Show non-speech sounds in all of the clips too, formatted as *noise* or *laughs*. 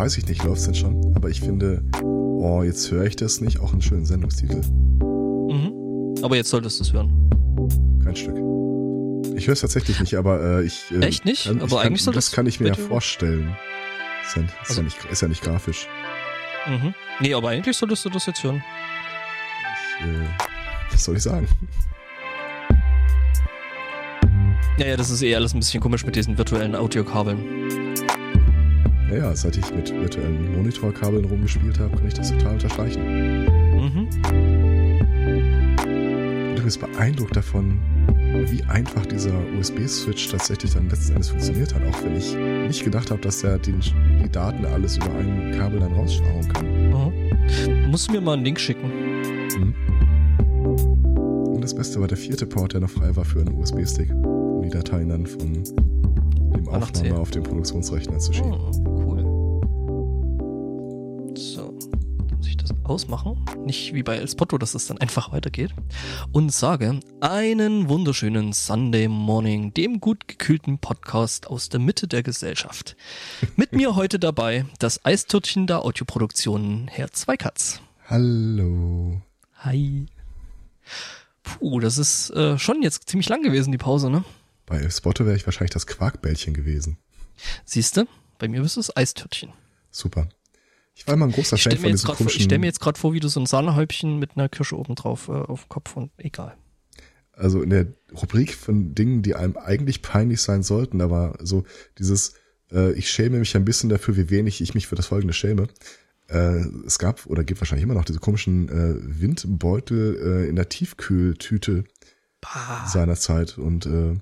weiß ich nicht, läuft's denn schon? Aber ich finde, oh, jetzt höre ich das nicht, auch einen schönen Sendungstitel. Mhm. Aber jetzt solltest du es hören. Kein Stück. Ich höre es tatsächlich nicht, aber äh, ich. Äh, Echt nicht? Kann, aber kann, eigentlich soll das das kann ich mir ja vorstellen. Ist ja, ist, Also- ja nicht, ist ja nicht grafisch. Mhm. Nee, aber eigentlich solltest du das jetzt hören. Ich, äh, was soll ich sagen? Ja, ja, das ist eh alles ein bisschen komisch mit diesen virtuellen Audiokabeln. Naja, seit ich mit virtuellen Monitorkabeln rumgespielt habe, kann ich das total unterstreichen. Mhm. Du bist beeindruckt davon, wie einfach dieser USB-Switch tatsächlich dann letzten Endes funktioniert hat, auch wenn ich nicht gedacht habe, dass er den, die Daten alles über ein Kabel dann rausschlagen kann. Mhm. Musst du mir mal einen Link schicken. Mhm. Und das Beste war der vierte Port, der noch frei war für einen USB-Stick, um die Dateien dann von dem Ah. Aufnahme auf den Produktionsrechner zu schieben. Oh, ausmachen. Nicht wie bei El Spotto, dass es dann einfach weitergeht. Und sage einen wunderschönen Sunday Morning, dem gut gekühlten Podcast aus der Mitte der Gesellschaft. Mit mir heute dabei das Eistörtchen der Audioproduktionen, Herr Zweikatz. Hallo. Hi. Puh, das ist äh, schon jetzt ziemlich lang gewesen, die Pause, ne? Bei El Spotto wäre ich wahrscheinlich das Quarkbällchen gewesen. Siehste, bei mir bist du das Eistörtchen. Super. Ich war immer ein großer Ich Fan stelle mir, von grad vor- ich komischen... stell mir jetzt gerade vor, wie du so ein Sahnehäubchen mit einer Kirsche oben drauf äh, auf dem Kopf und egal. also in der Rubrik von Dingen, die einem eigentlich peinlich sein sollten, da war so dieses, äh, ich schäme mich ein bisschen dafür, wie wenig ich mich für das folgende schäme. Äh, es gab oder gibt wahrscheinlich immer noch diese komischen äh, Windbeutel äh, in der Tiefkühltüte Bah. seinerzeit und äh,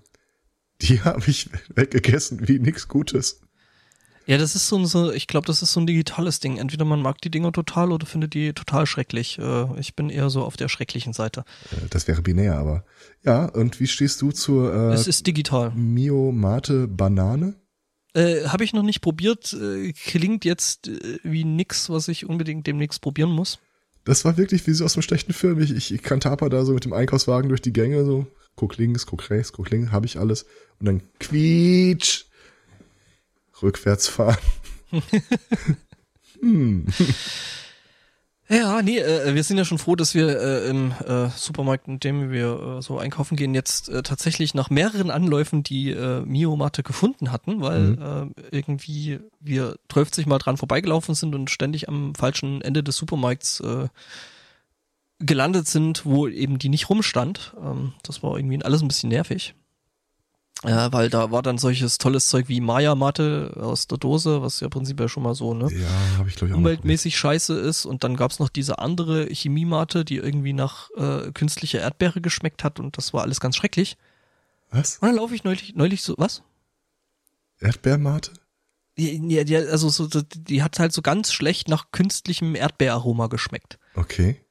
die *laughs* habe ich weggegessen wie nix Gutes. Ja, das ist so ein, so, ich glaube, das ist so ein digitales Ding. Entweder man mag die Dinger total oder findet die total schrecklich. Äh, ich bin eher so auf der schrecklichen Seite. Äh, das wäre binär, aber ja. Und wie stehst du zur äh, es ist digital. Mio Mate Banane? Äh, Habe ich noch nicht probiert. Äh, klingt jetzt wie nix, was ich unbedingt demnächst probieren muss. Das war wirklich wie so aus einem schlechten Film. Ich, ich, ich kann Tapa da so mit dem Einkaufswagen durch die Gänge, so guck links, guck rechts, guck links, habe ich alles. Und dann quietsch, rückwärts fahren. *laughs* hm. *laughs* Ja, nee, äh, wir sind ja schon froh, dass wir äh, im äh, Supermarkt, in dem wir äh, so einkaufen gehen, jetzt äh, tatsächlich nach mehreren Anläufen die äh, Mio-Matte gefunden hatten, weil äh, irgendwie wir 12 Mal dran vorbeigelaufen sind und ständig am falschen Ende des Supermarkts gelandet sind, wo eben die nicht rumstand. Ähm, das war irgendwie alles ein bisschen nervig. Ja, weil da war dann solches tolles Zeug wie Maya-Matte aus der Dose, was ja prinzipiell schon mal so, ne? Ja, habe ich glaube ich auch umweltmäßig scheiße ist und dann gab's noch diese andere Chemiemate, die irgendwie nach äh, künstlicher Erdbeere geschmeckt hat und das war alles ganz schrecklich. Was? Und dann laufe ich neulich, neulich so, was? Erdbeermate? Ja, ja, also so, so, die hat halt so ganz schlecht nach künstlichem Erdbeeraroma geschmeckt. Okay.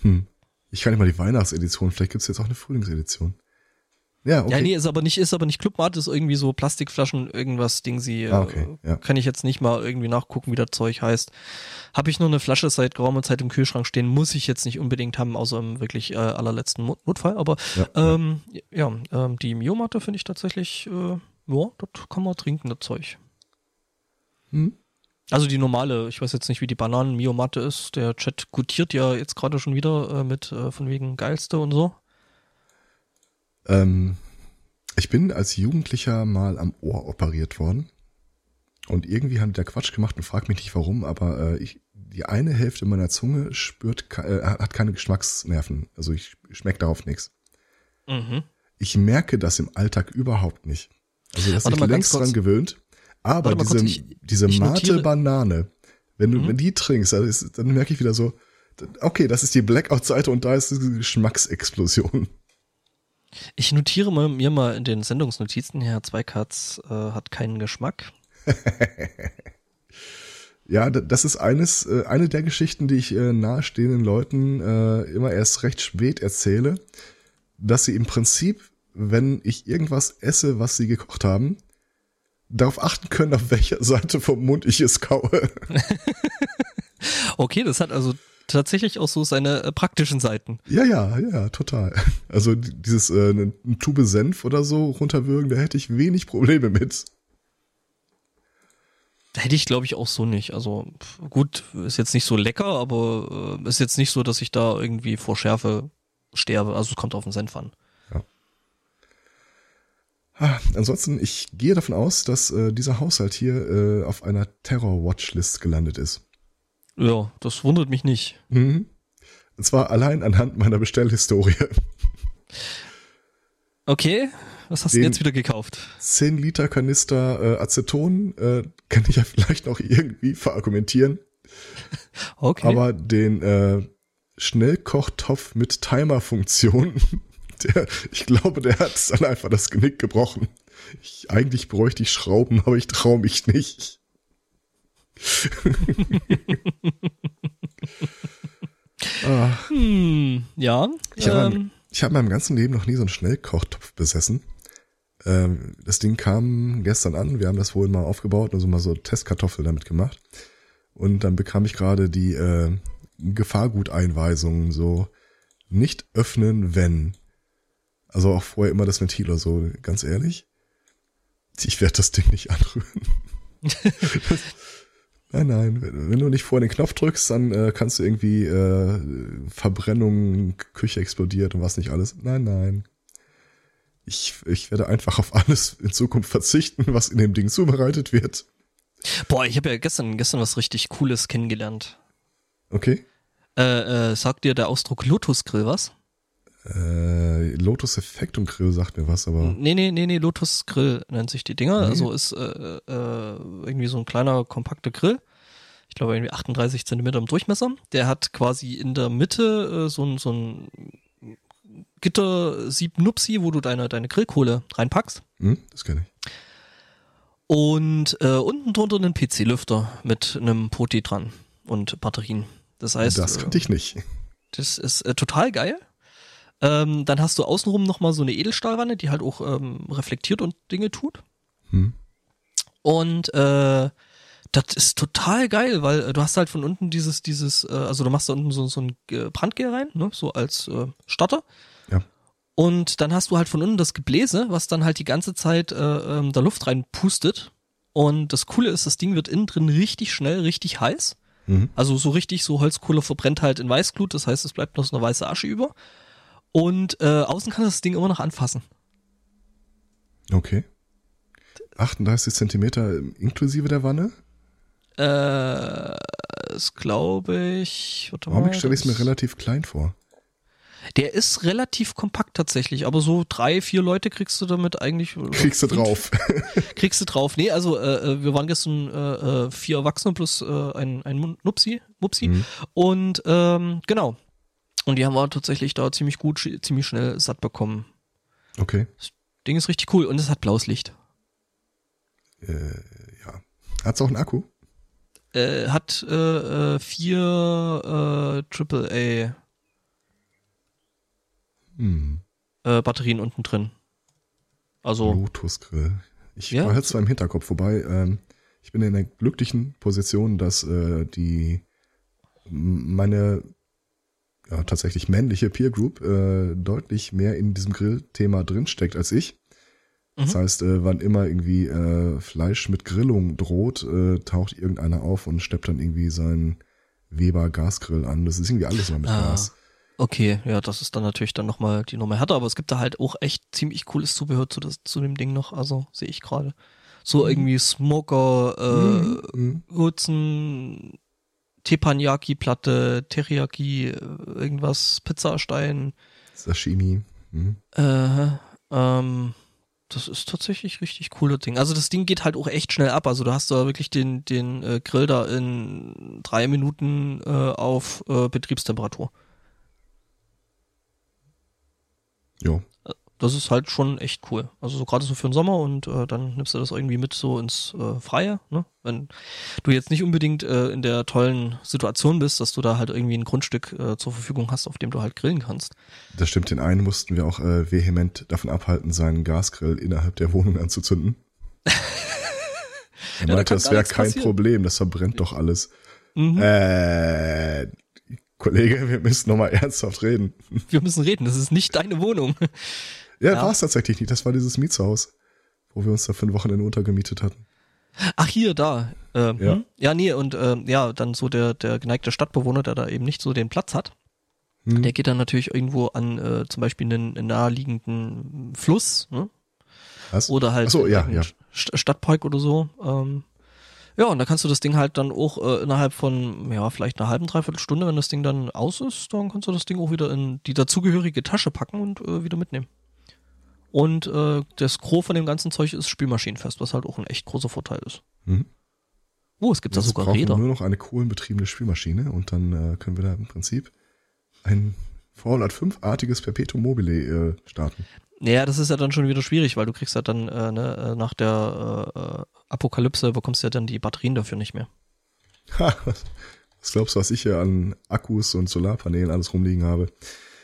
Hm. Ich kann nicht mal die Weihnachtsedition, vielleicht gibt's jetzt auch eine Frühlingsedition. Ja, okay. Ja, nee, ist aber nicht, ist aber nicht Clubmate, ist irgendwie so Plastikflaschen, irgendwas Ding sie. äh, Ah, okay, ja. Kann ich jetzt nicht mal irgendwie nachgucken, wie das Zeug heißt. Habe ich nur eine Flasche seit geraumer Zeit im Kühlschrank stehen, muss ich jetzt nicht unbedingt haben, außer im wirklich äh, allerletzten Notfall. Aber Ja, ähm, ja, ähm, die Mio-Matte finde ich tatsächlich, äh, ja, das kann man trinken, das Zeug. Hm? Also die normale, ich weiß jetzt nicht, wie die Bananen-Mio-Matte ist. Der Chat gutiert ja jetzt gerade schon wieder äh, mit äh, von wegen geilste und so. Ähm, ich bin als Jugendlicher mal am Ohr operiert worden. Und irgendwie haben die da Quatsch gemacht und frag mich nicht warum, aber äh, ich, die eine Hälfte meiner Zunge spürt, äh, hat keine Geschmacksnerven. Also ich schmecke darauf nichts. Mhm. Ich merke das im Alltag überhaupt nicht. Also das ist längst dran gewöhnt. Aber diese, kurz, ich- diese ich Mate Banane, wenn du Mhm. wenn die trinkst, also ist, dann merke ich wieder so, okay, das ist die Blackout-Seite und da ist diese Geschmacksexplosion. Ich notiere mal, mir mal in den Sendungsnotizen, Herr Zweikatz äh, hat keinen Geschmack. *laughs* Ja, da- das ist eines, äh, eine der Geschichten, die ich äh, nahestehenden Leuten äh, immer erst recht spät erzähle, dass sie im Prinzip, wenn ich irgendwas esse, was sie gekocht haben, darauf achten können, auf welcher Seite vom Mund ich es kaue. *laughs* Okay, das hat also tatsächlich auch so seine äh, praktischen Seiten. Ja, ja, ja, total. *laughs* Also die- dieses äh, eine eine Tube Senf oder so runterwürgen, da hätte ich wenig Probleme mit. Hätte ich, glaube ich, auch so nicht. Also gut, ist jetzt nicht so lecker, aber äh, ist jetzt nicht so, dass ich da irgendwie vor Schärfe sterbe. Also es kommt auf den Senf an. Ja. Ah, ansonsten, ich gehe davon aus, dass äh, dieser Haushalt hier äh, auf einer Terror-Watchlist gelandet ist. Ja, das wundert mich nicht. Mhm. Und zwar allein anhand meiner Bestellhistorie. Okay, was hast du jetzt wieder gekauft? 10 Liter Kanister äh, Aceton äh, kann ich ja *laughs* vielleicht noch irgendwie verargumentieren. *laughs* Okay. Aber den äh, Schnellkochtopf mit Timer-Funktion, *laughs* der, ich glaube, der hat dann einfach das Genick gebrochen. Ich, eigentlich bräuchte ich Schrauben, aber ich traue mich nicht. Ah. hm, ja. Ich habe ähm, hab in meinem ganzen Leben noch nie so einen Schnellkochtopf besessen. Ähm, das Ding kam gestern an, wir haben das wohl mal aufgebaut und so mal so Testkartoffel damit gemacht. Und dann bekam ich gerade die äh, Gefahrguteinweisungen, so nicht öffnen, wenn. Also auch vorher immer das Ventil oder so, ganz ehrlich. Ich werde das Ding nicht anrühren. *laughs* nein, nein, wenn, du nicht vor den Knopf drückst, dann äh, kannst du irgendwie äh, Verbrennung, Küche explodiert und was nicht alles. Nein, nein ich, ich werde einfach auf alles in Zukunft verzichten, was in dem Ding zubereitet wird. Boah, ich habe ja gestern, gestern was richtig Cooles kennengelernt. Okay. Äh, äh, sagt dir der Ausdruck Lotus Grill was? Äh, Lotus Effekt und Grill sagt mir was, aber. Nee, nee, nee, nee, Lotus Grill nennt sich die Dinger. Nee. Also ist äh, äh, irgendwie so ein kleiner, kompakter Grill. Ich glaube irgendwie 38 Zentimeter im Durchmesser. Der hat quasi in der Mitte äh, so ein, so ein Gittersieb Nupsi, wo du deine, deine Grillkohle reinpackst. Hm, das kenne ich. Und äh, unten drunter einen PC-Lüfter mit einem Poti dran und Batterien. Das heißt. Das kannte ich nicht. Das ist äh, total geil. Ähm, dann hast du außenrum nochmal so eine Edelstahlwanne, die halt auch ähm, reflektiert und Dinge tut. Hm. Und äh, das ist total geil, weil äh, du hast halt von unten dieses, dieses, äh, also du machst da unten so, so ein Brandgel rein, ne, so als äh, Starter. Ja. Und dann hast du halt von unten das Gebläse, was dann halt die ganze Zeit äh, ähm, da Luft reinpustet. Und das Coole ist, das Ding wird innen drin richtig schnell, richtig heiß. Mhm. Also so richtig, so Holzkohle verbrennt halt in Weißglut, das heißt, es bleibt noch so eine weiße Asche über. Und äh, außen kann das Ding immer noch anfassen. Okay. 38 Zentimeter inklusive der Wanne? Äh, das glaube ich. Warte Warum stelle ich es mir relativ klein vor? Der ist relativ kompakt tatsächlich, aber so drei, vier Leute kriegst du damit eigentlich. Kriegst du drauf. *laughs* *laughs* kriegst du drauf. Nee, also äh, äh, wir waren gestern äh, äh, vier Erwachsene plus äh, ein, ein Nupsi, Mupsi. Mhm. Und ähm, genau. Und die haben wir tatsächlich da ziemlich gut, ziemlich schnell satt bekommen. Okay. Das Ding ist richtig cool und es hat blaues Licht. Äh, ja. Hat's auch einen Akku? Äh, hat äh, äh, vier äh, AAA hm. äh, Batterien unten drin. Also. Lotus Grill. Ich ja? war zwar im Hinterkopf, wobei ähm, ich bin in der glücklichen Position, dass äh, die meine ja, tatsächlich männliche Peer Group äh, deutlich mehr in diesem Grillthema drinsteckt als ich. Das mhm. heißt, äh, wann immer irgendwie äh, Fleisch mit Grillung droht, äh, taucht irgendeiner auf und steppt dann irgendwie seinen Weber Gasgrill an. Das ist irgendwie alles mal mit ah. Gas. Okay, ja, das ist dann natürlich dann nochmal die Nummer härter, aber es gibt da halt auch echt ziemlich cooles Zubehör zu, das, zu dem Ding noch, also sehe ich gerade. So mhm. irgendwie Smoker, äh, mhm. Hutzen, Teppanyaki-Platte, Teriyaki, äh, irgendwas, Pizzastein. Sashimi. Mhm. Äh, ähm, das ist tatsächlich richtig cooler Ding. Also das Ding geht halt auch echt schnell ab. Also du hast da wirklich den, den äh, Grill da in drei Minuten äh, auf äh, Betriebstemperatur. Jo. Das ist halt schon echt cool. Also so gerade so für den Sommer und äh, dann nimmst du das irgendwie mit so ins äh, Freie. Ne? Wenn du jetzt nicht unbedingt äh, in der tollen Situation bist, dass du da halt irgendwie ein Grundstück äh, zur Verfügung hast, auf dem du halt grillen kannst. Das stimmt. Den einen mussten wir auch äh, vehement davon abhalten, seinen Gasgrill innerhalb der Wohnung anzuzünden. *laughs* er meinte, ja, das wäre kein passieren. Problem, das verbrennt doch alles. Mhm. Äh, Kollege, wir müssen nochmal *laughs* ernsthaft reden. Wir müssen reden, das ist nicht deine Wohnung. Ja, ja. war es tatsächlich nicht. Das war dieses Mietshaus, wo wir uns da für ein Wochenende untergemietet hatten. Ach, hier, da. Ähm, Ja. ja. ja, nee, und ähm, ja, dann so der, der geneigte Stadtbewohner, der da eben nicht so den Platz hat, Hm. der geht dann natürlich irgendwo an äh, zum Beispiel einen, einen naheliegenden Fluss, ne? Was? Oder halt Ach so, ja, ja. St- Stadtpark oder so. Ähm, ja, und da kannst du das Ding halt dann auch äh, innerhalb von, ja, vielleicht einer halben, dreiviertel Stunde, wenn das Ding dann aus ist, dann kannst du das Ding auch wieder in die dazugehörige Tasche packen und äh, wieder mitnehmen. Und äh, das Gros von dem ganzen Zeug ist spielmaschinenfest, was halt auch ein echt großer Vorteil ist. Mhm. Oh, es gibt da Jetzt sogar brauchen wir Räder. nur noch eine kohlenbetriebene Spielmaschine und dann äh, können wir da im Prinzip ein Fallout 5-artiges Perpetuum mobile äh, starten. Naja, das ist ja dann schon wieder schwierig, weil du kriegst ja dann äh, ne, äh, nach der äh, äh, Apokalypse bekommst du ja dann die Batterien dafür nicht mehr. Ha, was glaubst du, was ich hier an Akkus und Solarpanelen alles rumliegen habe?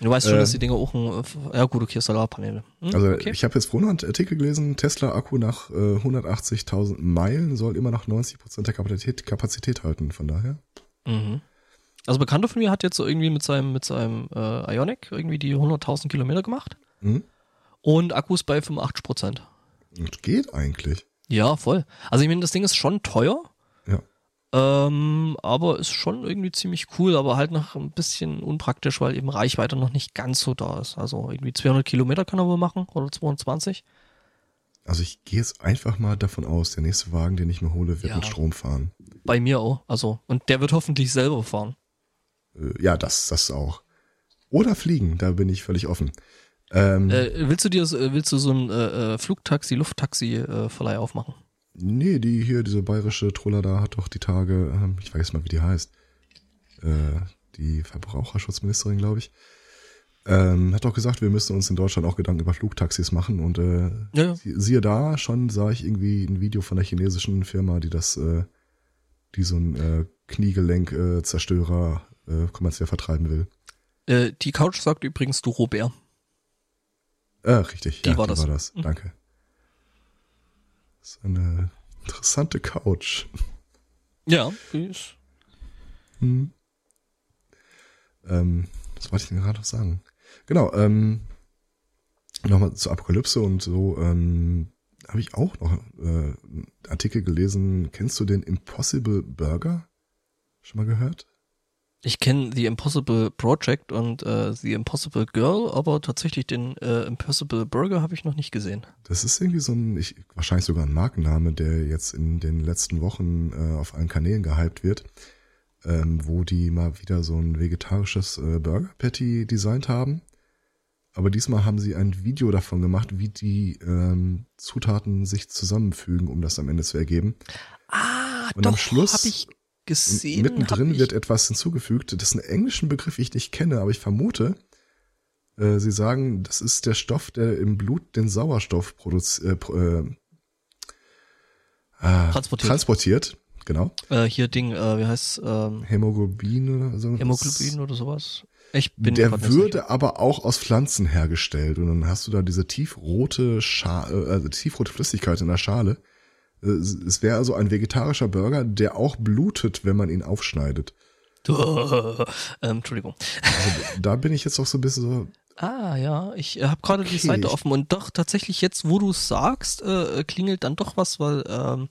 Du weißt schon, Äh, dass die Dinge auch ein, äh, ja gut, okay, Solarpaneele. Hm, Also okay. ich habe jetzt vorhin einen Artikel gelesen, Tesla-Akku nach äh, 180.000 Meilen soll immer noch 90% der Kapazität, Kapazität halten. Von daher, Mhm. Also Bekannter von mir hat jetzt so irgendwie mit seinem mit seinem äh, Ionic irgendwie die 100.000 Kilometer gemacht hm, und Akkus bei 85 Prozent. das geht eigentlich. Ja, voll. Also ich meine, das Ding ist schon teuer, Ja. Ähm, aber ist schon irgendwie ziemlich cool, aber halt noch ein bisschen unpraktisch, weil eben Reichweite noch nicht ganz so da ist. Also irgendwie 200 Kilometer kann er wohl machen oder 220. Also ich gehe jetzt einfach mal davon aus, der nächste Wagen, den ich mir hole, wird Ja. mit Strom fahren. Bei mir auch. Also und der wird hoffentlich selber fahren. Äh, ja, das, das auch. Oder fliegen, da bin ich völlig offen. Ähm, Äh, willst du dir äh, willst du so ein äh, äh, Flugtaxi, Lufttaxi äh, Verleih aufmachen? Nee, die hier, diese bayerische Troller da hat doch die Tage, ähm, ich weiß mal, wie die heißt, äh, die Verbraucherschutzministerin, glaube ich, ähm, hat doch gesagt, wir müssen uns in Deutschland auch Gedanken über Flugtaxis machen und äh, Ja, sie- siehe da, schon sah ich irgendwie ein Video von der chinesischen Firma, die das, äh, die so ein äh, Kniegelenk-Zerstörer äh, kommerziell vertreiben will. Äh, die Couch sagt übrigens du Robert. Äh, richtig, Die ja, war die das. war das. Mhm. Danke. Das ist eine interessante Couch. Ja, die ist Hm. Ähm, was wollte ich denn gerade noch sagen? Genau, ähm, nochmal zur Apokalypse und so, ähm, habe ich auch noch äh, einen Artikel gelesen. Kennst du den Impossible Burger? Schon mal gehört? Ich kenne The Impossible Project und äh, The Impossible Girl, aber tatsächlich den äh, Impossible Burger habe ich noch nicht gesehen. Das ist irgendwie so ein, ich, wahrscheinlich sogar ein Markenname, der jetzt in den letzten Wochen äh, auf allen Kanälen gehypt wird, ähm, wo die mal wieder so ein vegetarisches äh, Burger Patty designt haben. Aber diesmal haben sie ein Video davon gemacht, wie die ähm, Zutaten sich zusammenfügen, um das am Ende zu ergeben. Ah, Und am doch, Schluss- habe ich gesehen. mittendrin wird etwas hinzugefügt, das ist einen englischen Begriff, ich nicht kenne, aber ich vermute, äh, sie sagen, das ist der Stoff, der im Blut den Sauerstoff produziert, äh, äh, ah, Transportiert. transportiert. Genau. äh, hier Ding, äh, wie heißt ähm, Hämoglobin oder so. Hämoglobin oder sowas. Ich bin der würde aber auch aus Pflanzen hergestellt und dann hast du da diese tiefrote Scha äh, also tiefrote Flüssigkeit in der Schale. Äh, Es wäre also ein vegetarischer Burger, der auch blutet, wenn man ihn aufschneidet. *laughs* ähm, Entschuldigung. Also da bin ich jetzt auch so ein bisschen so, Ah ja, ich äh, habe gerade die Okay, Seite ich- offen und doch tatsächlich jetzt, wo du es sagst, äh, klingelt dann doch was, weil ähm,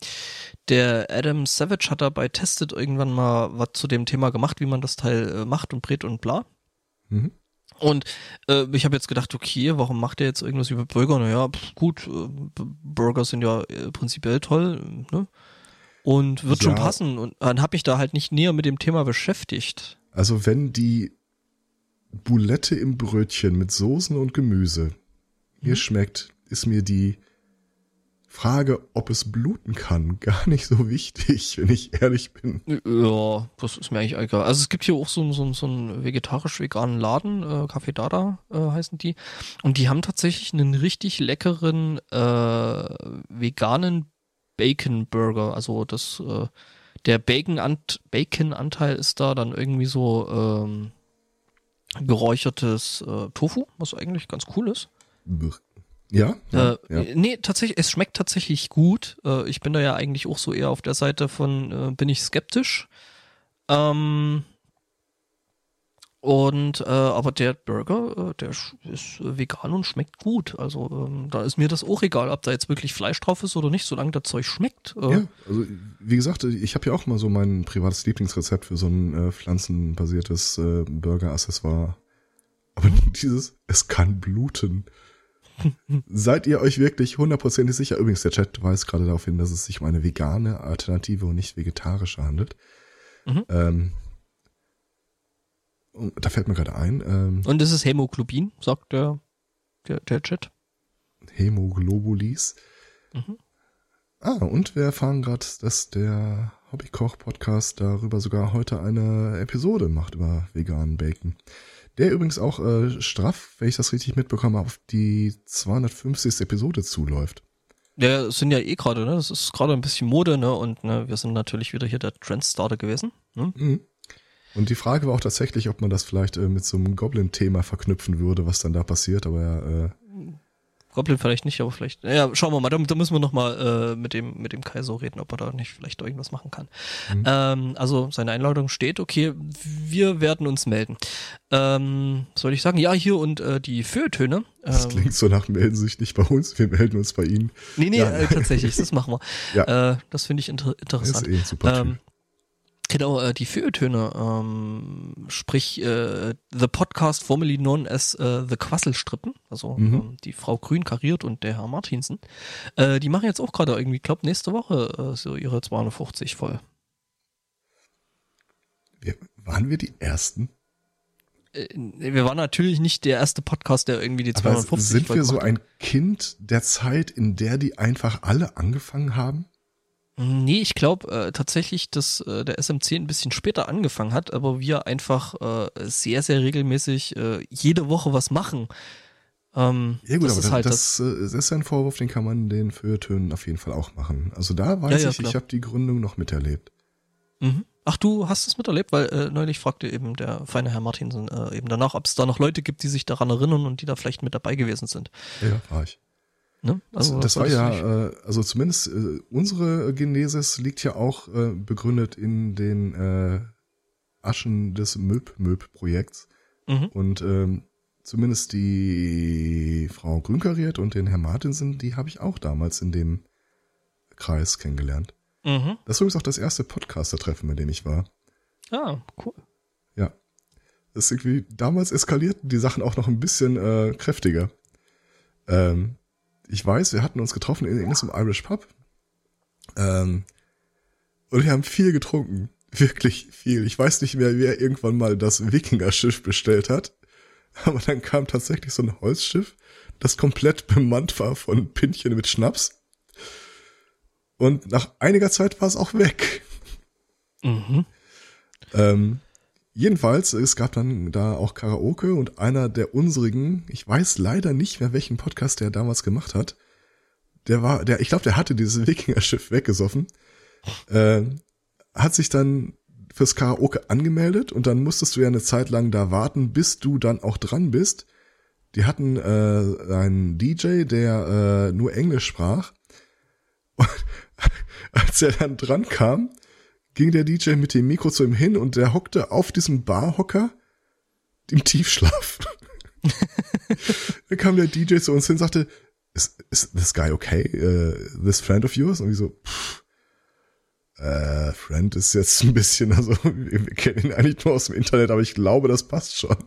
der Adam Savage hat dabei testet irgendwann mal was zu dem Thema gemacht, wie man das Teil äh, macht und brät und bla. mhm. Und äh, ich habe jetzt gedacht, okay, warum macht er jetzt irgendwas über Burger? Naja, pf, gut, äh, Burger sind ja äh, prinzipiell toll, ne? Und wird schon Ja. passen. Und dann habe ich da halt nicht näher mit dem Thema beschäftigt. Also wenn die Boulette im Brötchen mit Soßen und Gemüse mir schmeckt, ist mir die Frage, ob es bluten kann, *laughs* gar nicht so wichtig, wenn ich ehrlich bin. Ja, das ist mir eigentlich egal. Also es gibt hier auch so, einen- so, so einen vegetarisch-veganen Laden, äh, Café Dada äh, heißen die. Und die haben tatsächlich einen richtig leckeren äh, veganen Bacon Burger. Also das, äh, der Bacon-Ant Bacon-Anteil ist da dann irgendwie so ähm, geräuchertes äh, Tofu, was eigentlich ganz cool ist. Brr. Ja, ja, Äh, ja. Nee, tatsächlich, es schmeckt tatsächlich gut. Äh, ich bin da ja eigentlich auch so eher auf der Seite von, äh, bin ich skeptisch. Ähm, Und äh, aber der Burger, äh, der ist vegan und schmeckt gut. Also ähm, da ist mir das auch egal, ob da jetzt wirklich Fleisch drauf ist oder nicht, solange das Zeug schmeckt. Äh. Ja, also wie gesagt, ich habe ja auch mal so mein privates Lieblingsrezept für so ein äh, pflanzenbasiertes äh, Burger-Accessoire. Aber *laughs* dieses, es kann bluten. Seid ihr euch wirklich hundertprozentig sicher? Übrigens, der Chat weist gerade darauf hin, dass es sich um eine vegane Alternative und nicht vegetarische handelt. Mhm. Ähm, da fällt mir gerade ein. Ähm, Und das ist Hämoglobin, sagt der, der, der Chat. Hämoglobulis. Mhm. Ah, und wir erfahren gerade, dass der Hobbykoch-Podcast darüber sogar heute eine Episode macht über veganen Bacon. Der übrigens auch äh, straff, wenn ich das richtig mitbekomme, auf die 250. Episode zuläuft. Der sind ja eh gerade, ne? Das ist gerade ein bisschen Mode, ne? Und ne, wir sind natürlich wieder hier der Trendstarter gewesen. Ne? Mhm. Und die Frage war auch tatsächlich, ob man das vielleicht äh, mit so einem Goblin-Thema verknüpfen würde, was dann da passiert, aber ja, äh, Goblin vielleicht nicht, aber vielleicht. Ja, schauen wir mal. Da, da müssen wir noch mal äh, mit dem mit dem Kaiser reden, ob er da nicht vielleicht irgendwas machen kann. Mhm. Ähm, also seine Einladung steht. Okay, wir werden uns melden. Ähm, soll ich sagen? Ja, hier und äh, die Feuilletöne. Ähm, das klingt so nach melden sich nicht bei uns, wir melden uns bei Ihnen. Nee, nee, ja. äh, tatsächlich, das machen wir. *laughs* ja. Äh, das finde ich inter interessant. Das ist eh super ähm, Genau, äh, die Feuilletöne, ähm, sprich äh, The Podcast formerly known as äh, The Quasselstrippen, also mhm. ähm, die Frau Grün kariert und der Herr Martinsen, äh, die machen jetzt auch gerade irgendwie, glaub nächste Woche äh, so ihre 250 voll. Wir, waren wir die Ersten? Äh, wir waren natürlich nicht der erste Podcast, der irgendwie die 250 Aber sind wir so ein Kind der Zeit, in der die einfach alle angefangen haben? Nee, ich glaube äh, tatsächlich, dass äh, der SMC ein bisschen später angefangen hat, aber wir einfach äh, sehr, sehr regelmäßig äh, jede Woche was machen. Ähm, ja gut, das aber ist halt das, das, das, ist ein Vorwurf, den kann man den Feuilletönen auf jeden Fall auch machen. Also da weiß ja, ja, ich, klar. ich habe die Gründung noch miterlebt. Mhm. Ach, du hast es miterlebt, weil äh, neulich fragte eben der feine Herr Martinsen äh, eben danach, ob es da noch Leute gibt, die sich daran erinnern und die da vielleicht mit dabei gewesen sind. Ja, war ich. Ne? Also, das, das war ja, äh, also zumindest äh, unsere Genesis liegt ja auch äh, begründet in den äh, Aschen des Möb-Möb-Projekts. Mhm. Und ähm, zumindest die Frau Grünkariert und den Herr Martinsen, die habe ich auch damals in dem Kreis kennengelernt. Mhm. Das ist übrigens auch das erste Podcaster-Treffen, bei dem ich war. Ah, cool. Ja. Das ist irgendwie, damals eskalierten die Sachen auch noch ein bisschen äh, kräftiger. Ähm, ich weiß, wir hatten uns getroffen in, in einem Irish Pub. Ähm, und wir haben viel getrunken. *laughs* Wirklich viel. Ich weiß nicht mehr, wer irgendwann mal das Wikinger-Schiff bestellt hat. Aber dann kam tatsächlich so ein Holzschiff, das komplett bemannt war von Pinchen mit Schnaps. Und nach einiger Zeit war es auch weg. Mhm. Ähm, Jedenfalls, es gab dann da auch Karaoke und einer der unsrigen, ich weiß leider nicht mehr, welchen Podcast der damals gemacht hat, der war, der, ich glaube, der hatte dieses *laughs* Wikinger-Schiff weggesoffen, äh, hat sich dann fürs Karaoke angemeldet und dann musstest du ja eine Zeit lang da warten, bis du dann auch dran bist. Die hatten äh, einen DJ, der äh, nur Englisch sprach. *laughs* Und als er dann dran kam, ging der DJ mit dem Mikro zu ihm hin und der hockte auf diesem Barhocker im Tiefschlaf. dann kam der DJ zu uns hin und sagte, is, is this guy okay? Uh, this friend of yours? Und ich so, pff, äh, Friend ist jetzt ein bisschen, also wir kennen ihn eigentlich nur aus dem Internet, aber ich glaube, das passt schon.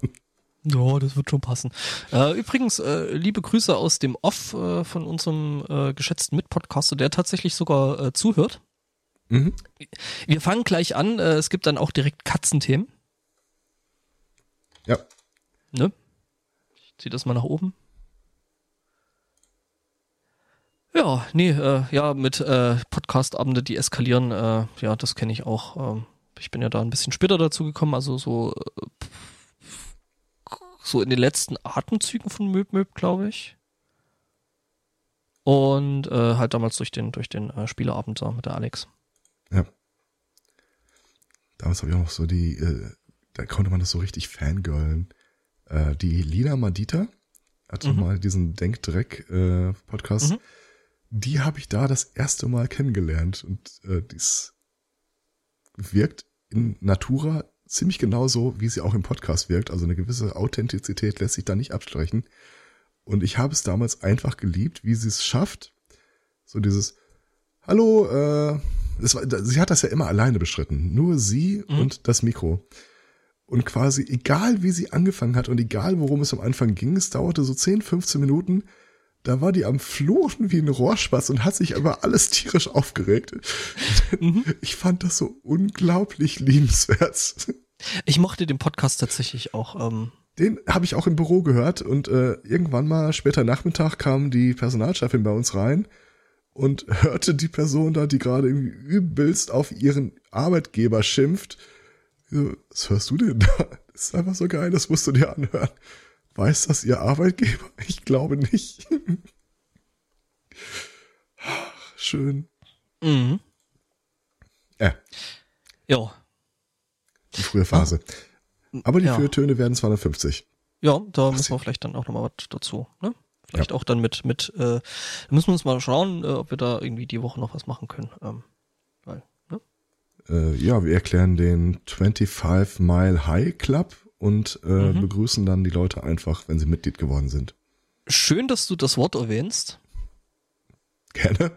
Ja, das wird schon passen. Äh, übrigens, äh, liebe Grüße aus dem Off äh, von unserem äh, geschätzten Mitpodcaster, der tatsächlich sogar äh, zuhört. Mhm. Wir fangen gleich an. Äh, es gibt dann auch direkt Katzenthemen. Ja. Ne? Ich zieh das mal nach oben. Ja, nee, äh, ja, mit äh, Podcast-Abende, die eskalieren, äh, ja, das kenne ich auch. Ähm, ich bin ja da ein bisschen später dazu gekommen, also so, äh, so in den letzten Atemzügen von Möb Möb, glaube ich. Und äh, halt damals durch den, durch den äh, Spieleabend da mit der Alex. Damals habe ich auch noch so die, äh, da konnte man das so richtig fangirlen. Äh, die Lina Madita hatte mhm. mal diesen Denkdreck-Podcast. Äh, mhm. Die habe ich da das erste Mal kennengelernt und äh, dies wirkt in Natura ziemlich genau so, wie sie auch im Podcast wirkt. Also eine gewisse Authentizität lässt sich da nicht abstreichen. Und ich habe es damals einfach geliebt, wie sie es schafft. So dieses, hallo, äh, das war, sie hat das ja immer alleine bestritten. Nur sie mhm. und das Mikro. Und quasi, egal wie sie angefangen hat und egal worum es am Anfang ging, es dauerte so 10, 15 Minuten, da war die am Fluchen wie ein Rohrspatz und hat sich aber alles tierisch aufgeregt. Mhm. Ich fand das so unglaublich liebenswert. Ich mochte den Podcast tatsächlich auch. Ähm den habe ich auch im Büro gehört und äh, irgendwann mal später Nachmittag kam die Personalchefin bei uns rein und *laughs* hörte die Person da, die gerade übelst auf ihren Arbeitgeber schimpft. Was hörst du denn da? Das ist einfach so geil, das musst du dir anhören. Weiß das ihr Arbeitgeber? *laughs* Ich glaube nicht. Schön. Mhm. Ja. Ja. Die frühe Phase. Aber die ja. Fürtöne werden 250. Ja, da Ach, müssen wir vielleicht dann auch nochmal was dazu, ne? Vielleicht ja. auch dann mit, mit, äh, müssen wir uns mal schauen, äh, ob wir da irgendwie die Woche noch was machen können. Ähm, weil, ne? Äh, ja, wir erklären den 25 Mile High Club und äh, mhm. begrüßen dann die Leute einfach, wenn sie Mitglied geworden sind. Schön, dass du das Wort erwähnst. Gerne.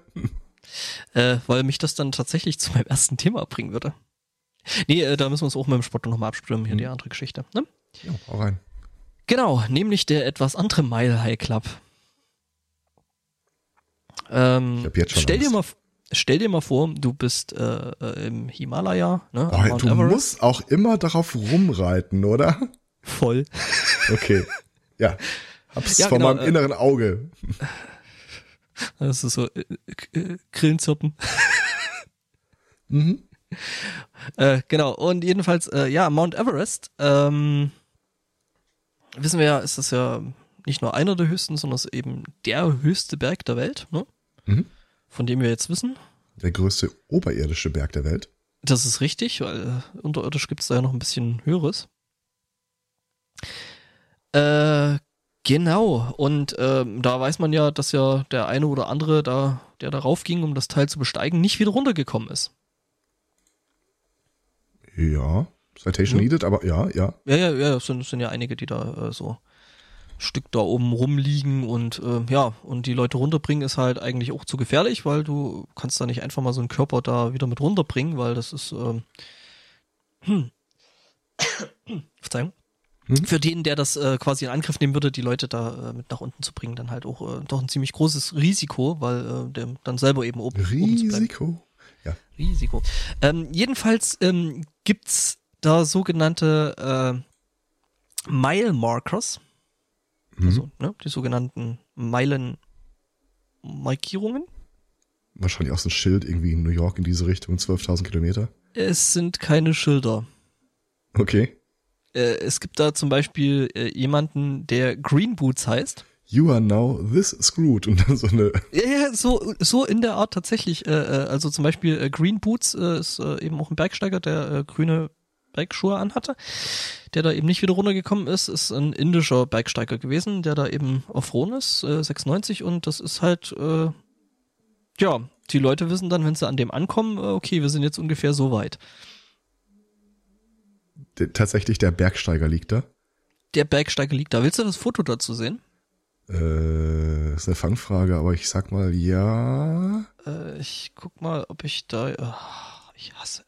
Äh, weil mich das dann tatsächlich zu meinem ersten Thema bringen würde. Nee, äh, da müssen wir uns auch mit dem Sport nochmal abstimmen, hier mhm. die andere Geschichte. Ne? Ja, hau rein. Genau, nämlich der etwas andere Mile High Club. Ähm, ich hab jetzt schon stell dir mal stell dir mal vor, du bist äh, äh im Himalaya, ne? Oh, du Everest. musst auch immer darauf rumreiten, oder? Voll. Okay. Ja. Hab's ja, vor genau, meinem äh, inneren Auge. Das ist so äh, äh, Grillenzirpen. *laughs* mhm. Äh, genau, und jedenfalls, äh, ja, Mount Everest, ähm, wissen wir ja, ist das ja nicht nur einer der höchsten, sondern es ist eben der höchste Berg der Welt, ne? Mhm. Von dem wir jetzt wissen. Der größte oberirdische Berg der Welt. Das ist richtig, weil äh, unterirdisch gibt es da ja noch ein bisschen höheres. Äh, genau, und ähm, da weiß man ja, dass ja der eine oder andere, da, der darauf ging, um das Teil zu besteigen, nicht wieder runtergekommen ist. Ja, Citation ja. needed, aber ja, ja. Ja, ja, ja, es sind, sind ja einige, die da äh, so Stück da oben rumliegen und äh, ja, und die Leute runterbringen ist halt eigentlich auch zu gefährlich, weil du kannst da nicht einfach mal so einen Körper da wieder mit runterbringen, weil das ist ähm, hm. *coughs* Verzeihung. Hm? Für den, der das äh, quasi in Angriff nehmen würde, die Leute da äh, mit nach unten zu bringen, dann halt auch äh, doch ein ziemlich großes Risiko, weil äh, der dann selber eben oben Risiko. Oben ja. Risiko. Ähm, jedenfalls ähm, gibt's da sogenannte äh, Mile Markers. Also ne, die sogenannten Meilenmarkierungen. Wahrscheinlich auch so ein Schild irgendwie in New York in diese Richtung, 12.000 Kilometer. Es sind keine Schilder. Okay. Äh, es gibt da zum Beispiel äh, jemanden, der Green Boots heißt. You are now this screwed und dann so eine. Ja, ja, so, so in der Art tatsächlich. Äh, also zum Beispiel Green Boots ist eben auch ein Bergsteiger, der grüne Bergschuhe anhatte, der da eben nicht wieder runtergekommen ist, ist ein indischer Bergsteiger gewesen, der da eben auf Rhone ist, äh, 96 und das ist halt, äh, ja, die Leute wissen dann, wenn sie an dem ankommen, äh, okay, wir sind jetzt ungefähr so weit. Der, tatsächlich der Bergsteiger liegt da? Der Bergsteiger liegt da. Willst du das Foto dazu sehen? Äh, ist eine Fangfrage, aber ich sag mal ja. Äh, ich guck mal, ob ich da. Oh, ich hasse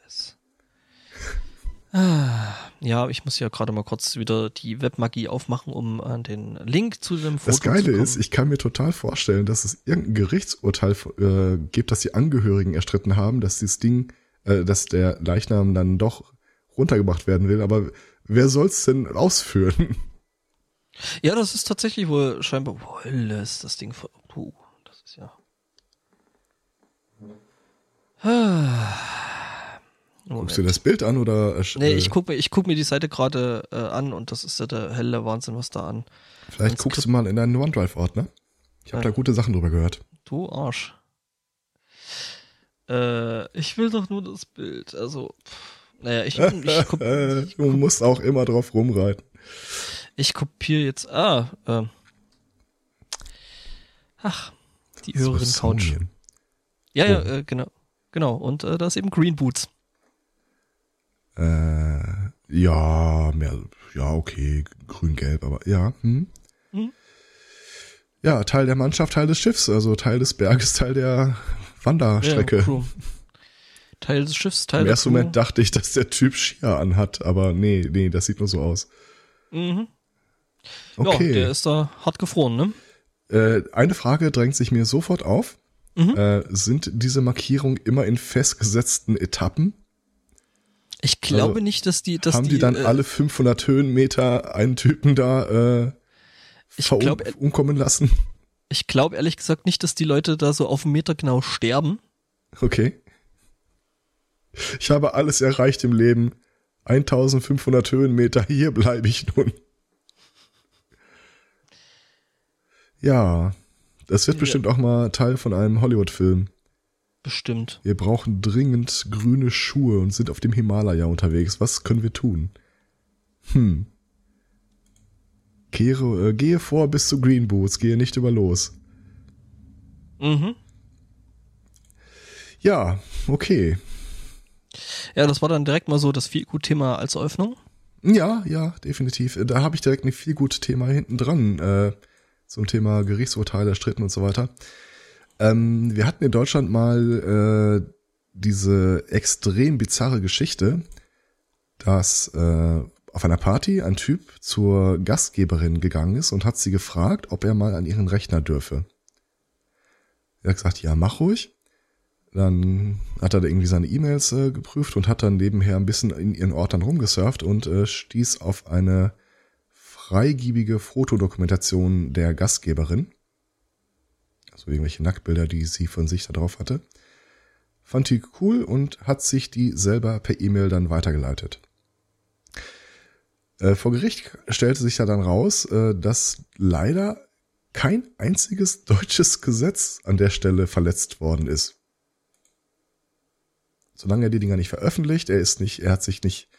ja, ich muss ja gerade mal kurz wieder die Webmagie aufmachen, um an den Link zu dem Foto Das Geile ist, ich kann mir total vorstellen, dass es irgendein Gerichtsurteil äh, gibt, dass die Angehörigen erstritten haben, dass dieses Ding, äh, dass der Leichnam dann doch runtergebracht werden will. Aber wer soll's denn ausführen? *laughs* Ja, das ist tatsächlich wohl scheinbar. Wo ist das Ding? Puh, das ist ja. Ah. Moment. Guckst du das Bild an oder? Äh, nee, ich guck mir, ich guck mir die Seite gerade äh, an und das ist ja der helle Wahnsinn, was da an. Vielleicht guckst du mal in deinen OneDrive-Ordner. Ich habe da gute Sachen drüber gehört. Du Arsch. Äh, ich will doch nur das Bild. Also, naja, ich, *laughs* ich, guck, ich Du musst auch immer drauf rumreiten. Ich kopiere jetzt. Ah, äh, ach, die höheren Couch. Ja, oh. ja, äh, genau. Genau. Und äh, da ist eben Green Boots. Äh, Ja, mehr, ja, okay, grün-gelb, aber ja. Hm. Hm. Ja, Teil der Mannschaft, Teil des Schiffs, also Teil des Berges, Teil der Wanderstrecke. Ja. Teil des Schiffs, Teil Im der ersten Crew. Moment dachte ich, dass der Typ Skier anhat, aber nee, nee, das sieht nur so aus. Mhm. Okay. Ja, der ist da hart gefroren, ne? Äh, eine Frage drängt sich mir sofort auf. Mhm. Äh, sind diese Markierungen immer in festgesetzten Etappen? Ich glaube Also, nicht, dass die, dass Haben die, dann äh, alle 500 Höhenmeter einen Typen da äh, Ich glaub, umkommen lassen? Ich glaube ehrlich gesagt nicht, dass die Leute da so auf einen Meter genau sterben. Okay. Ich habe alles erreicht im Leben. 1500 Höhenmeter, hier bleibe ich nun. Ja, das wird Ja. bestimmt auch mal Teil von einem Hollywood-Film. Bestimmt. Wir brauchen dringend grüne Schuhe und sind auf dem Himalaya unterwegs. Was können wir tun? Hm. Kehre, äh, gehe vor bis zu Green Boots, gehe nicht über los. Mhm. Ja, okay. Ja, das war dann direkt mal so das viel gut Thema als Eröffnung. Ja, ja, definitiv. Da habe ich direkt ein viel gutes Thema hinten dran äh, zum Thema Gerichtsurteile, Stritten und so weiter. Ähm, wir hatten in Deutschland mal äh, diese extrem bizarre Geschichte, dass äh, auf einer Party ein Typ zur Gastgeberin gegangen ist und hat sie gefragt, ob er mal an ihren Rechner dürfe. Er hat gesagt, ja, mach ruhig. Dann hat er da irgendwie seine E-Mails äh, geprüft und hat dann nebenher ein bisschen in ihren Ortern rumgesurft und äh, stieß auf eine freigiebige Fotodokumentation der Gastgeberin. Also irgendwelche Nacktbilder, die sie von sich da drauf hatte. Fand die cool und hat sich die selber per E-Mail dann weitergeleitet. Äh, vor Gericht stellte sich ja dann raus, äh, dass leider kein einziges deutsches Gesetz an der Stelle verletzt worden ist. Solange er die Dinger nicht veröffentlicht, er ist nicht, er hat sich nicht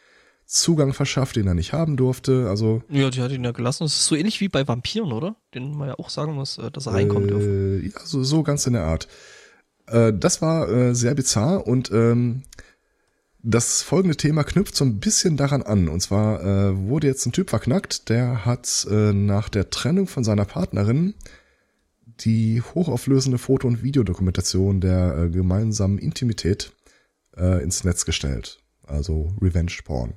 Zugang verschafft, den er nicht haben durfte. Also Ja, die hat ihn ja gelassen. Das ist so ähnlich wie bei Vampiren, oder? Den man ja auch sagen muss, äh, dass er reinkommen dürfen. äh, ja, so, so ganz in der Art. Äh, das war äh, sehr bizarr und ähm, das folgende Thema knüpft so ein bisschen daran an. Und zwar äh, wurde jetzt ein Typ verknackt, der hat äh, nach der Trennung von seiner Partnerin die hochauflösende Foto- und Videodokumentation der äh, gemeinsamen Intimität äh, ins Netz gestellt. Also Revenge Porn.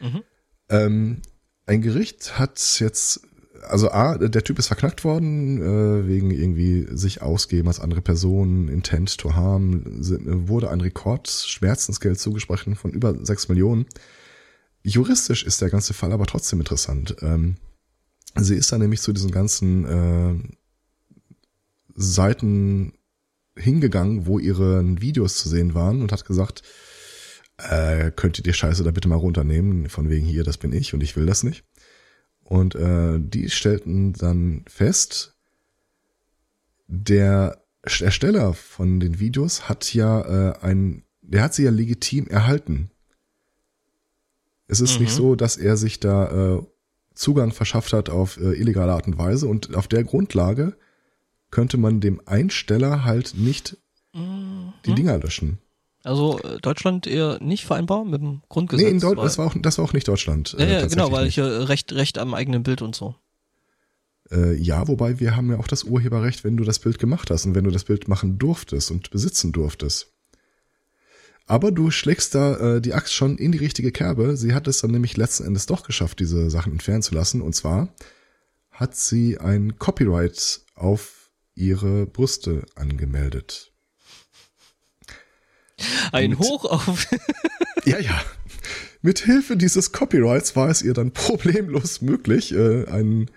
Mhm. Ähm, ein Gericht hat jetzt, also A, der Typ ist verknackt worden, äh, wegen irgendwie sich ausgeben als andere Person, Intent to harm, wurde ein Rekord-Schmerzensgeld zugesprochen von über sechs Millionen. Juristisch ist der ganze Fall aber trotzdem interessant. Ähm, sie ist dann nämlich zu diesen ganzen äh, Seiten hingegangen, wo ihre Videos zu sehen waren und hat gesagt, äh, könnt ihr die Scheiße da bitte mal runternehmen, von wegen hier, das bin ich und ich will das nicht. Und äh, die stellten dann fest, der Ersteller von den Videos hat ja äh, ein, der hat sie ja legitim erhalten. Es ist Mhm. nicht so, dass er sich da äh, Zugang verschafft hat auf äh, illegale Art und Weise und auf der Grundlage könnte man dem Einsteller halt nicht die Dinger löschen. Also äh, Deutschland eher nicht vereinbar mit dem Grundgesetz. Nee, in weil- das war auch, das war auch nicht Deutschland. Ja, äh, ja genau, tatsächlich weil ich äh, recht, recht am eigenen Bild und so. Äh, ja, wobei wir haben ja auch das Urheberrecht, wenn du das Bild gemacht hast und wenn du das Bild machen durftest und besitzen durftest. Aber du schlägst da äh, die Axt schon in die richtige Kerbe. Sie hat es dann nämlich letzten Endes doch geschafft, diese Sachen entfernen zu lassen. Und zwar hat sie ein Copyright auf ihre Brüste angemeldet. Ein Mit- Hoch auf. *laughs* Ja, ja. Mit Hilfe dieses Copyrights war es ihr dann problemlos möglich, äh, einen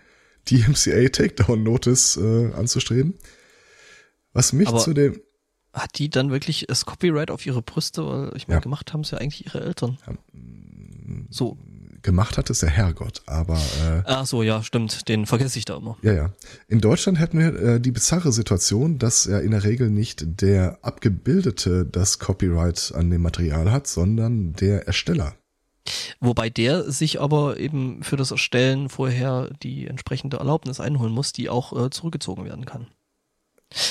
DMCA Takedown Notice äh, anzustreben. Was mich Aber- zu dem Hat die dann wirklich das Copyright auf ihre Brüste? Weil ich meine, Ja. gemacht haben es ja eigentlich ihre Eltern. So. Gemacht hat, ist der Herrgott. Aber äh, Ach so, ja, stimmt. Den vergesse ich da immer. ja, ja. In Deutschland hätten wir äh, die bizarre Situation, dass ja in der Regel nicht der Abgebildete das Copyright an dem Material hat, sondern der Ersteller. Wobei der sich aber eben für das Erstellen vorher die entsprechende Erlaubnis einholen muss, die auch äh, zurückgezogen werden kann.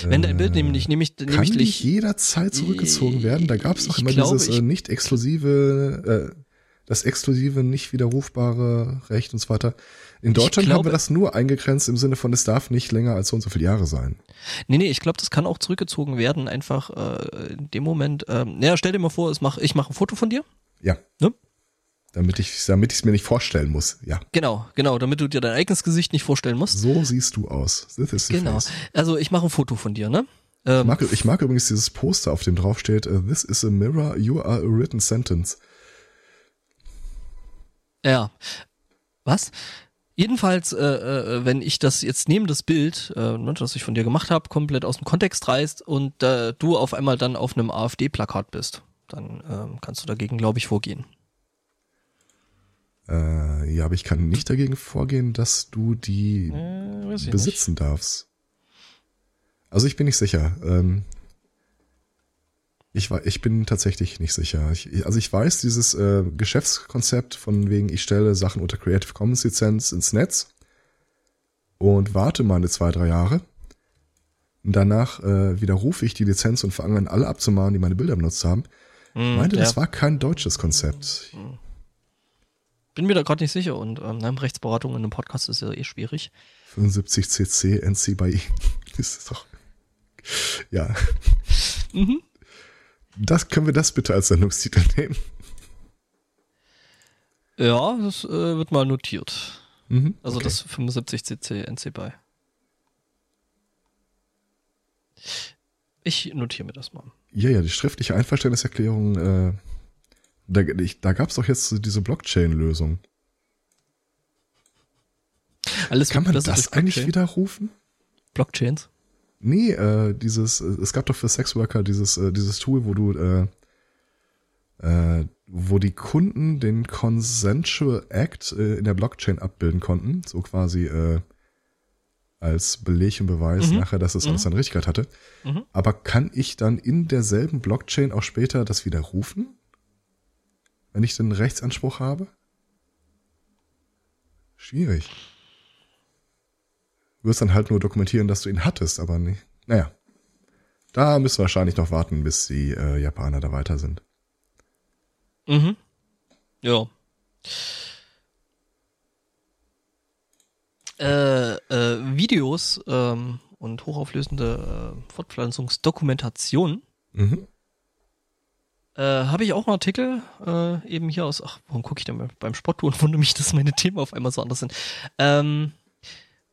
Wenn dein Bild nämlich, nämlich, Kann nämlich nicht jederzeit zurückgezogen werden. Da gab es Ich immer glaube, dieses äh, ich- nicht exklusive, äh, das exklusive, nicht widerrufbare Recht und so weiter. In Deutschland glaube, haben wir das nur eingegrenzt im Sinne von, es darf nicht länger als so und so viele Jahre sein. Nee, nee, ich glaube, das kann auch zurückgezogen werden, einfach äh, in dem Moment. Ähm, naja, stell dir mal vor, es mach, ich mache ein Foto von dir. Ja. Ne? Damit ich damit ich es mir nicht vorstellen muss. Ja. Genau, genau, damit du dir dein eigenes Gesicht nicht vorstellen musst. So siehst du aus. This is the Genau. face. Also ich mache ein Foto von dir, ne? Ich Ähm, mag, ich mag übrigens dieses Poster, auf dem drauf steht, uh, This is a mirror, you are a written sentence. Ja. Was? Jedenfalls, äh, äh, wenn ich das jetzt nehme, das Bild, äh, ne, das ich von dir gemacht habe, komplett aus dem Kontext reißt und äh, du auf einmal dann auf einem AfD-Plakat bist, dann ähm, kannst du dagegen, glaube ich, vorgehen. Äh, ja, aber ich kann nicht dagegen vorgehen, dass du die Äh, besitzen darfst. Also ich bin nicht sicher. Ähm, ich, wa- ich bin tatsächlich nicht sicher. Ich, also ich weiß, dieses äh, Geschäftskonzept von wegen, ich stelle Sachen unter Creative Commons Lizenz ins Netz und warte meine zwei, drei Jahre. Und danach äh, widerrufe ich die Lizenz und fange an, alle abzumahnen, die meine Bilder benutzt haben. Ich Hm, meinte, ja. das war kein deutsches Konzept. Bin mir da gerade nicht sicher und ähm, ne, Rechtsberatung in einem Podcast ist ja eh schwierig. 75 cc NC bei I. *laughs* Das ist doch. Ja. Mhm. Das können wir das bitte als Sendungstitel nehmen. Ja, das äh, wird mal notiert. Mhm, Also okay. das 75 cc NC bei. Ich notiere mir das mal. Ja, ja, die schriftliche Einverständniserklärung, äh, da, ich, da gab es doch jetzt diese Blockchain-Lösung. Alles Kann man das durch eigentlich widerrufen? Blockchains? Nee, äh, dieses, äh, es gab doch für Sexworker dieses, äh, dieses Tool, wo du, äh, äh, wo die Kunden den Consensual Act äh, in der Blockchain abbilden konnten, so quasi äh, als Beleg und Beweis Mhm. nachher, dass es alles seine Richtigkeit hatte. Mhm. Aber kann ich dann in derselben Blockchain auch später das widerrufen? Wenn ich den Rechtsanspruch habe? Schwierig. Du wirst dann halt nur dokumentieren, dass du ihn hattest, aber nicht. Naja. Da müssen wir wahrscheinlich noch warten, bis die äh, Japaner da weiter sind. Mhm. Ja. Äh, äh, Videos ähm, und hochauflösende äh, Fortpflanzungsdokumentation Mhm. äh, habe ich auch einen Artikel äh, eben hier aus. Ach, warum gucke ich denn beim Sport und wundere mich, dass meine Themen auf einmal so anders sind. Ähm,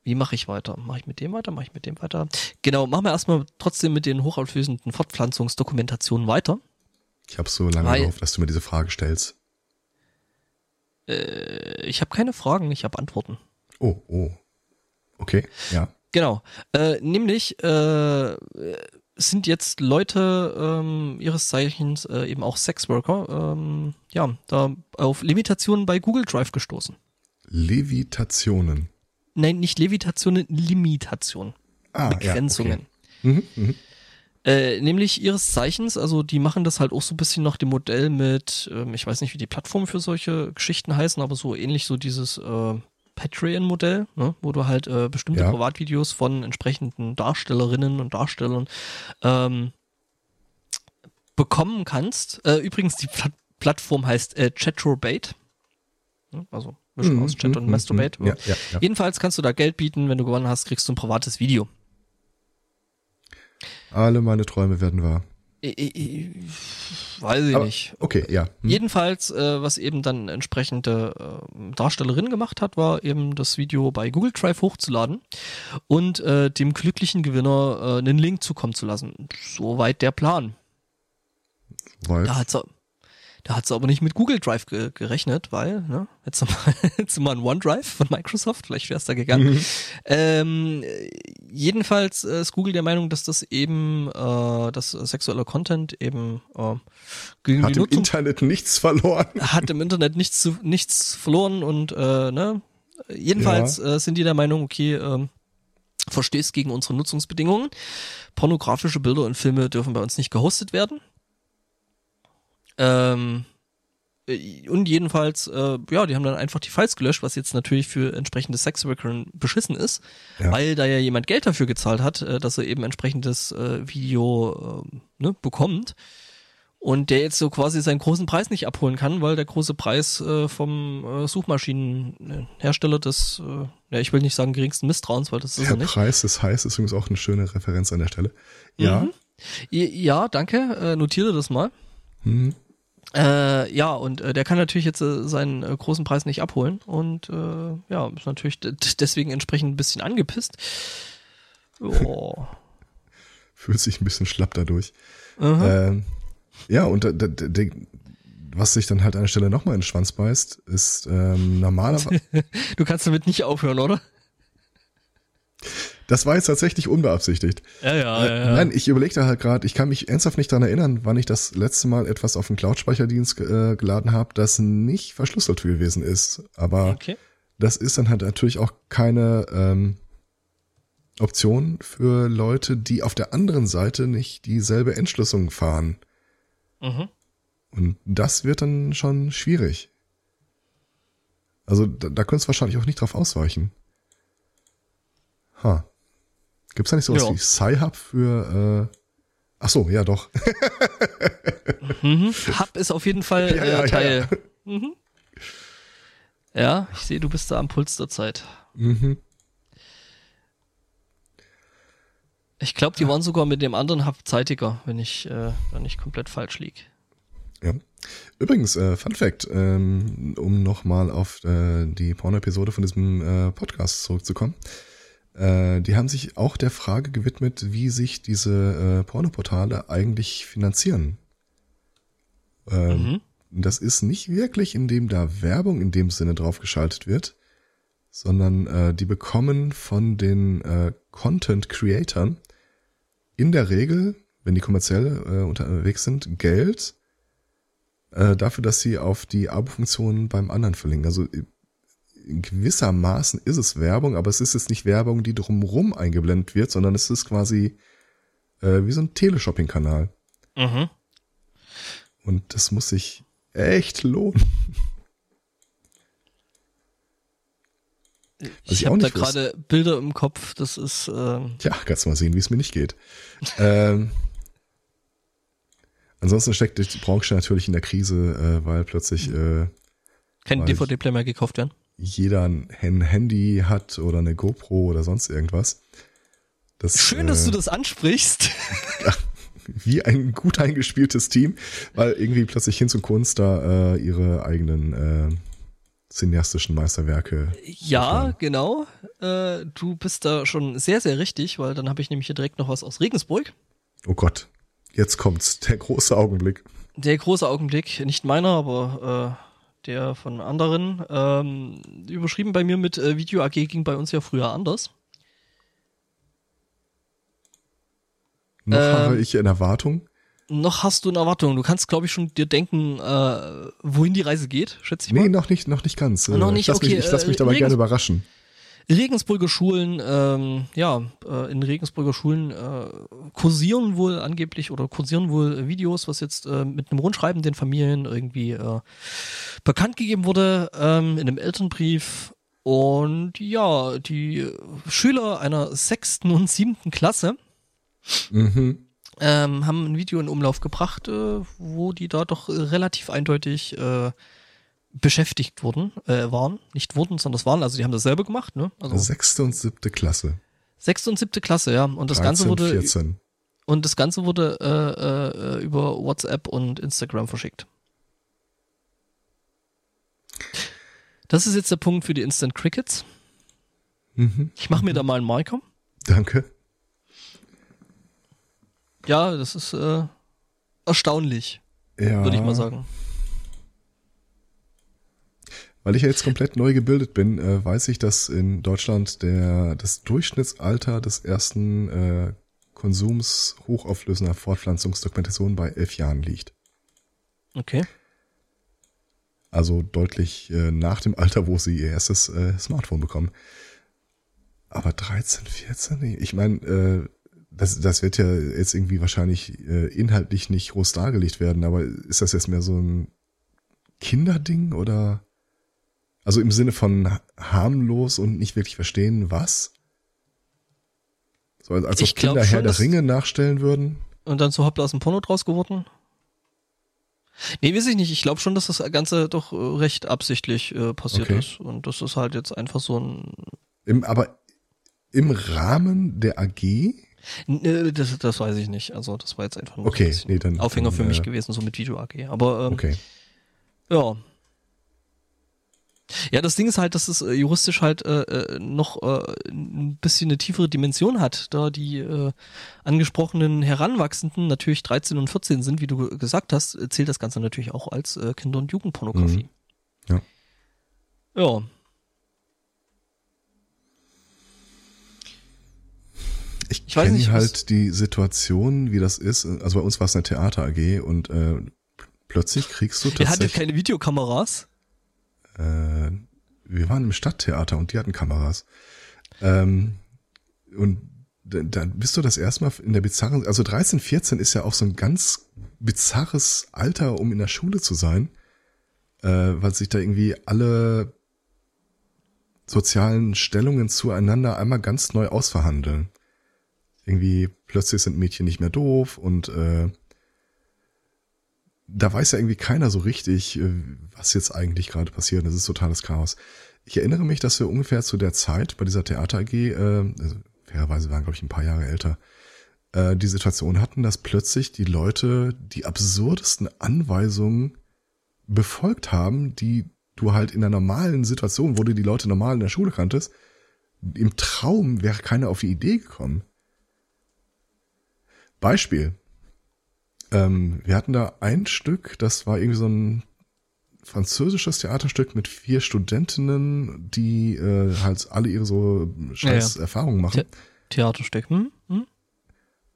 wie mache ich weiter? Mache ich mit dem weiter? Mache ich mit dem weiter? Genau, machen wir erstmal trotzdem mit den hochauflösenden Fortpflanzungsdokumentationen weiter. Ich habe so lange Weil- gehofft, dass du mir diese Frage stellst. Äh, ich habe keine Fragen, ich habe Antworten. Oh, oh. Okay, ja. Genau. Äh, nämlich äh, sind jetzt Leute ähm, ihres Zeichens äh, eben auch Sexworker, ähm, ja, da auf Limitationen bei Google Drive gestoßen. Levitationen. Nein, nicht Levitationen, Limitationen. Ah, Begrenzungen. Ja, okay. mhm, mhm. Äh, nämlich ihres Zeichens, also die machen das halt auch so ein bisschen nach dem Modell mit, ähm, ich weiß nicht, wie die Plattformen für solche Geschichten heißen, aber so ähnlich so dieses äh, Patreon-Modell, ne, wo du halt äh, bestimmte Ja. Privatvideos von entsprechenden Darstellerinnen und Darstellern ähm, bekommen kannst. Äh, übrigens, die Plat Plattform heißt äh, Chatrobate. Also Mischung Mhm, aus Chat mhm, und mhm, Masturbate. Ja, ja, ja. Jedenfalls kannst du da Geld bieten, wenn du gewonnen hast, kriegst du ein privates Video. Alle meine Träume werden wahr. Ich, ich, weiß ich Aber- nicht. Okay, ja. Hm. Jedenfalls, äh, was eben dann entsprechende äh, Darstellerin gemacht hat, war eben das Video bei Google Drive hochzuladen und äh, dem glücklichen Gewinner äh, einen Link zukommen zu lassen. Soweit der Plan. Weil, Da hat sie, da hat sie aber nicht mit Google Drive ge gerechnet, weil, ne, jetzt mal, *laughs* jetzt mal ein OneDrive von Microsoft, vielleicht wäre es da gegangen. Mhm. Ähm, äh, jedenfalls äh, ist Google der Meinung, dass das eben, äh, dass sexueller Content eben äh, gegen hat die im Nutzung Internet nichts verloren. *laughs* hat im Internet nichts zu, nichts verloren und äh, ne, jedenfalls äh, sind die der Meinung, okay, ähm, verstößt gegen unsere Nutzungsbedingungen. Pornografische Bilder und Filme dürfen bei uns nicht gehostet werden. Ähm, äh, und jedenfalls, äh, ja, die haben dann einfach die Files gelöscht, was jetzt natürlich für entsprechende Sexworker beschissen ist, Ja. weil da ja jemand Geld dafür gezahlt hat, äh, dass er eben entsprechendes äh, Video äh, ne, bekommt. und der jetzt so quasi seinen großen Preis nicht abholen kann, weil der große Preis äh, vom äh, Suchmaschinenhersteller des, äh, ja, ich will nicht sagen geringsten Misstrauens, weil das ist Der er nicht. Preis des Heiß ist übrigens auch eine schöne Referenz an der Stelle. Ja. Mhm. Ja, danke, äh, notiere das mal. Mhm. Äh, ja, und äh, der kann natürlich jetzt äh, seinen äh, großen Preis nicht abholen und äh, ja, ist natürlich deswegen entsprechend ein bisschen angepisst. Oh. *laughs* Fühlt sich ein bisschen schlapp dadurch. Ähm, ja, und da, was sich dann halt an der Stelle nochmal in den Schwanz beißt, ist ähm, normalerweise. *laughs* Du kannst damit nicht aufhören, oder? Das war jetzt tatsächlich unbeabsichtigt. Ja, ja, Äh, Nein, ich überlegte halt gerade, ich kann mich ernsthaft nicht dran erinnern, wann ich das letzte Mal etwas auf den Cloud-Speicherdienst äh, geladen habe, das nicht verschlüsselt gewesen ist. Aber Okay. das ist dann halt natürlich auch keine ähm, Option für Leute, die auf der anderen Seite nicht dieselbe Entschlüsselung fahren. Mhm. Und das wird dann schon schwierig. Also da, da könntest du wahrscheinlich auch nicht drauf ausweichen. Ha. Gibt's da nicht sowas Ja. wie Sci-Hub für äh, Ach so, ja doch. Mhm. Hub ist auf jeden Fall Ja, äh, ja, ja, Teil. Mhm. Ja, ich sehe, du bist da am Puls der Zeit. mhm. Ich glaube, die waren sogar mit dem anderen Hub zeitiger, wenn ich äh, da nicht komplett falsch lieg. Ja. Übrigens, äh, Fun Fact, ähm, um nochmal auf äh, die Porno-Episode von diesem äh, Podcast zurückzukommen. Äh, die haben sich auch der Frage gewidmet, wie sich diese äh, Pornoportale eigentlich finanzieren. Ähm, Mhm. Das ist nicht wirklich, indem da Werbung in dem Sinne drauf geschaltet wird, sondern äh, die bekommen von den äh, Content Creatern in der Regel, wenn die kommerziell äh, unterwegs sind, Geld äh, dafür, dass sie auf die Abo-Funktionen beim anderen verlinken. Also äh, gewissermaßen ist es Werbung, aber es ist jetzt nicht Werbung, die drumrum eingeblendet wird, sondern es ist quasi äh, wie so ein Teleshopping-Kanal. Mhm. Und das muss sich echt lohnen. Was Ich ich habe da gerade Bilder im Kopf, das ist ähm, Tja, kannst du mal sehen, wie es mir nicht geht. ähm, ansonsten steckt die Branche natürlich in der Krise, äh, weil plötzlich äh, kein. DVD-Player mehr gekauft werden. Jeder ein Handy hat oder eine GoPro oder sonst irgendwas. Das, Schön, äh, dass du das ansprichst. *laughs* wie ein gut eingespieltes Team, weil irgendwie plötzlich Hinz und Kunst da äh, ihre eigenen äh, cineastischen Meisterwerke. Ja, genau. Äh, du bist da schon sehr, sehr richtig, weil dann habe ich nämlich hier direkt noch was aus Regensburg. Oh Gott, jetzt kommt's, der große Augenblick. Der große Augenblick, nicht meiner, aber äh, der von anderen. Ähm, überschrieben bei mir mit äh, Video AG ging bei uns ja früher anders. Noch Ähm, habe ich in Erwartung. Noch hast du eine Erwartung. Du kannst, glaube ich, schon dir denken, äh, wohin die Reise geht, schätze ich Nee, mal. noch nicht, noch nicht ganz. Äh, Noch nicht, ich lass okay, mich, ich lass mich äh, dabei gerne überraschen. Regensburger Schulen, ähm, ja, äh, in Regensburger Schulen äh, kursieren wohl angeblich oder kursieren wohl Videos, was jetzt äh, mit einem Rundschreiben den Familien irgendwie äh, bekannt gegeben wurde, ähm, in einem Elternbrief. Und ja, die Schüler einer sechsten und siebten Klasse Mhm. ähm, haben ein Video in Umlauf gebracht, äh, wo die da doch relativ eindeutig äh, beschäftigt wurden, äh, waren, nicht wurden, sondern das waren, also die haben das selber gemacht, ne? Also Sechste und siebte Klasse. sechste und siebte Klasse, ja. Und das 13, Ganze wurde 14. und das Ganze wurde äh, äh, über WhatsApp und Instagram verschickt. Das ist jetzt der Punkt für die Instant Crickets. Mhm. Ich mache mir da mal einen Marker. Danke. Ja, das ist äh, erstaunlich, Ja. würde ich mal sagen. Weil ich ja jetzt komplett neu gebildet bin, äh, weiß ich, dass in Deutschland der das Durchschnittsalter des ersten äh, Konsums hochauflösender Fortpflanzungsdokumentation bei elf Jahren liegt. Okay. Also deutlich äh, nach dem Alter, wo sie ihr erstes äh, Smartphone bekommen. Aber 13, 14? Nee, Ich meine, äh, das, das wird ja jetzt irgendwie wahrscheinlich äh, inhaltlich nicht groß dargelegt werden, aber ist das jetzt mehr so ein Kinderding oder also im Sinne von ha- harmlos und nicht wirklich verstehen, was? So als, als ob Kinder schon, Herr der Ringe nachstellen würden. Und dann so hoppla aus dem Porno draus geworden? Nee, weiß ich nicht. Ich glaube schon, dass das Ganze doch äh, recht absichtlich äh, passiert Okay. ist. Und das ist halt jetzt einfach so ein. Im, aber im Rahmen der AG? Äh, das, das weiß ich nicht. Also das war jetzt einfach nur Okay, so ein nee, dann- Aufhänger dann, für mich äh, gewesen, so mit Video AG. Aber ähm, Okay. ja. Ja, das Ding ist halt, dass es äh, juristisch halt äh, äh, noch äh, ein bisschen eine tiefere Dimension hat, da die äh, angesprochenen Heranwachsenden natürlich 13 und 14 sind, wie du gesagt hast, äh, zählt das Ganze natürlich auch als äh, Kinder- und Jugendpornografie. Ja. Ja. Ich, Ich weiß kenne nicht, halt die Situation, wie das ist. Also bei uns war es eine Theater AG und äh, plötzlich kriegst du Er hatte tatsächlich. keine Videokameras. Äh, wir waren im Stadttheater und die hatten Kameras. Ähm, und da- dann bist du das erstmal in der bizarren, also 13, 14 ist ja auch so ein ganz bizarres Alter, um in der Schule zu sein, äh, weil sich da irgendwie alle sozialen Stellungen zueinander einmal ganz neu ausverhandeln. Irgendwie plötzlich sind Mädchen nicht mehr doof und äh, da weiß ja irgendwie keiner so richtig, äh, was jetzt eigentlich gerade passiert. Das ist totales Chaos. Ich erinnere mich, dass wir ungefähr zu der Zeit bei dieser Theater AG, äh, also fairerweise waren, glaube ich, ein paar Jahre älter, äh, die Situation hatten, dass plötzlich die Leute die absurdesten Anweisungen befolgt haben, die du halt in einer normalen Situation, wo du die Leute normal in der Schule kanntest, im Traum wäre keiner auf die Idee gekommen. Beispiel. Ähm, wir hatten da ein Stück, das war irgendwie so ein französisches Theaterstück mit vier Studentinnen, die äh, halt alle ihre so scheiß Ja, Erfahrungen machen. The Theaterstück. Hm? Hm?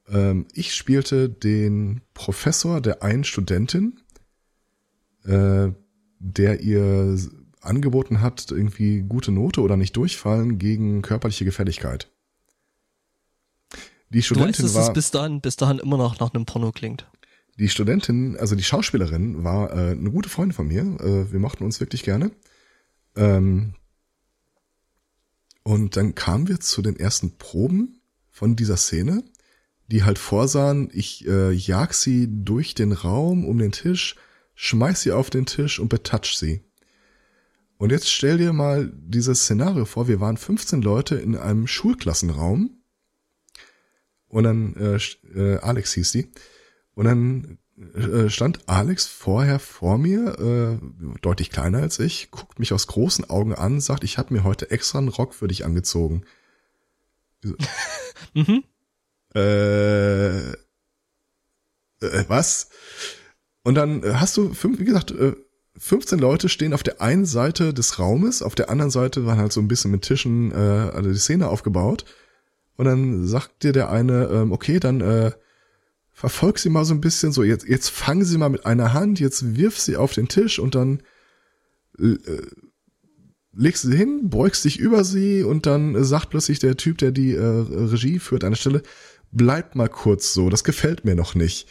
Ähm, ich spielte den Professor der einen Studentin, äh, der ihr angeboten hat, irgendwie gute Note oder nicht durchfallen gegen körperliche Gefälligkeit. Die Du weißt, Studentin dass es war, bis dahin, bis dahin immer noch nach einem Porno klingt. Die Studentin, also die Schauspielerin, war äh, eine gute Freundin von mir. Äh, wir mochten uns wirklich gerne. Ähm, und dann kamen wir zu den ersten Proben von dieser Szene, die halt vorsahen, ich äh, jag sie durch den Raum um den Tisch, schmeiß sie auf den Tisch und betatsch sie. Und jetzt stell dir mal dieses Szenario vor, wir waren 15 Leute in einem Schulklassenraum und dann, äh, äh, Alex hieß die, und dann äh, stand Alex vorher vor mir, äh, deutlich kleiner als ich, guckt mich aus großen Augen an, sagt, ich habe mir heute extra einen Rock für dich angezogen. *laughs* Mhm. Äh, äh, was? Und dann äh, hast du, fünf, wie gesagt, äh, 15 Leute stehen auf der einen Seite des Raumes, auf der anderen Seite waren halt so ein bisschen mit Tischen äh, also die Szene aufgebaut. Und dann sagt dir der eine, ähm, okay, dann äh, verfolg sie mal so ein bisschen, so jetzt, jetzt fang sie mal mit einer Hand, jetzt wirf sie auf den Tisch und dann äh, legst sie hin, beugst dich über sie und dann äh, sagt plötzlich der Typ, der die äh, Regie führt an der Stelle, bleib mal kurz so, das gefällt mir noch nicht.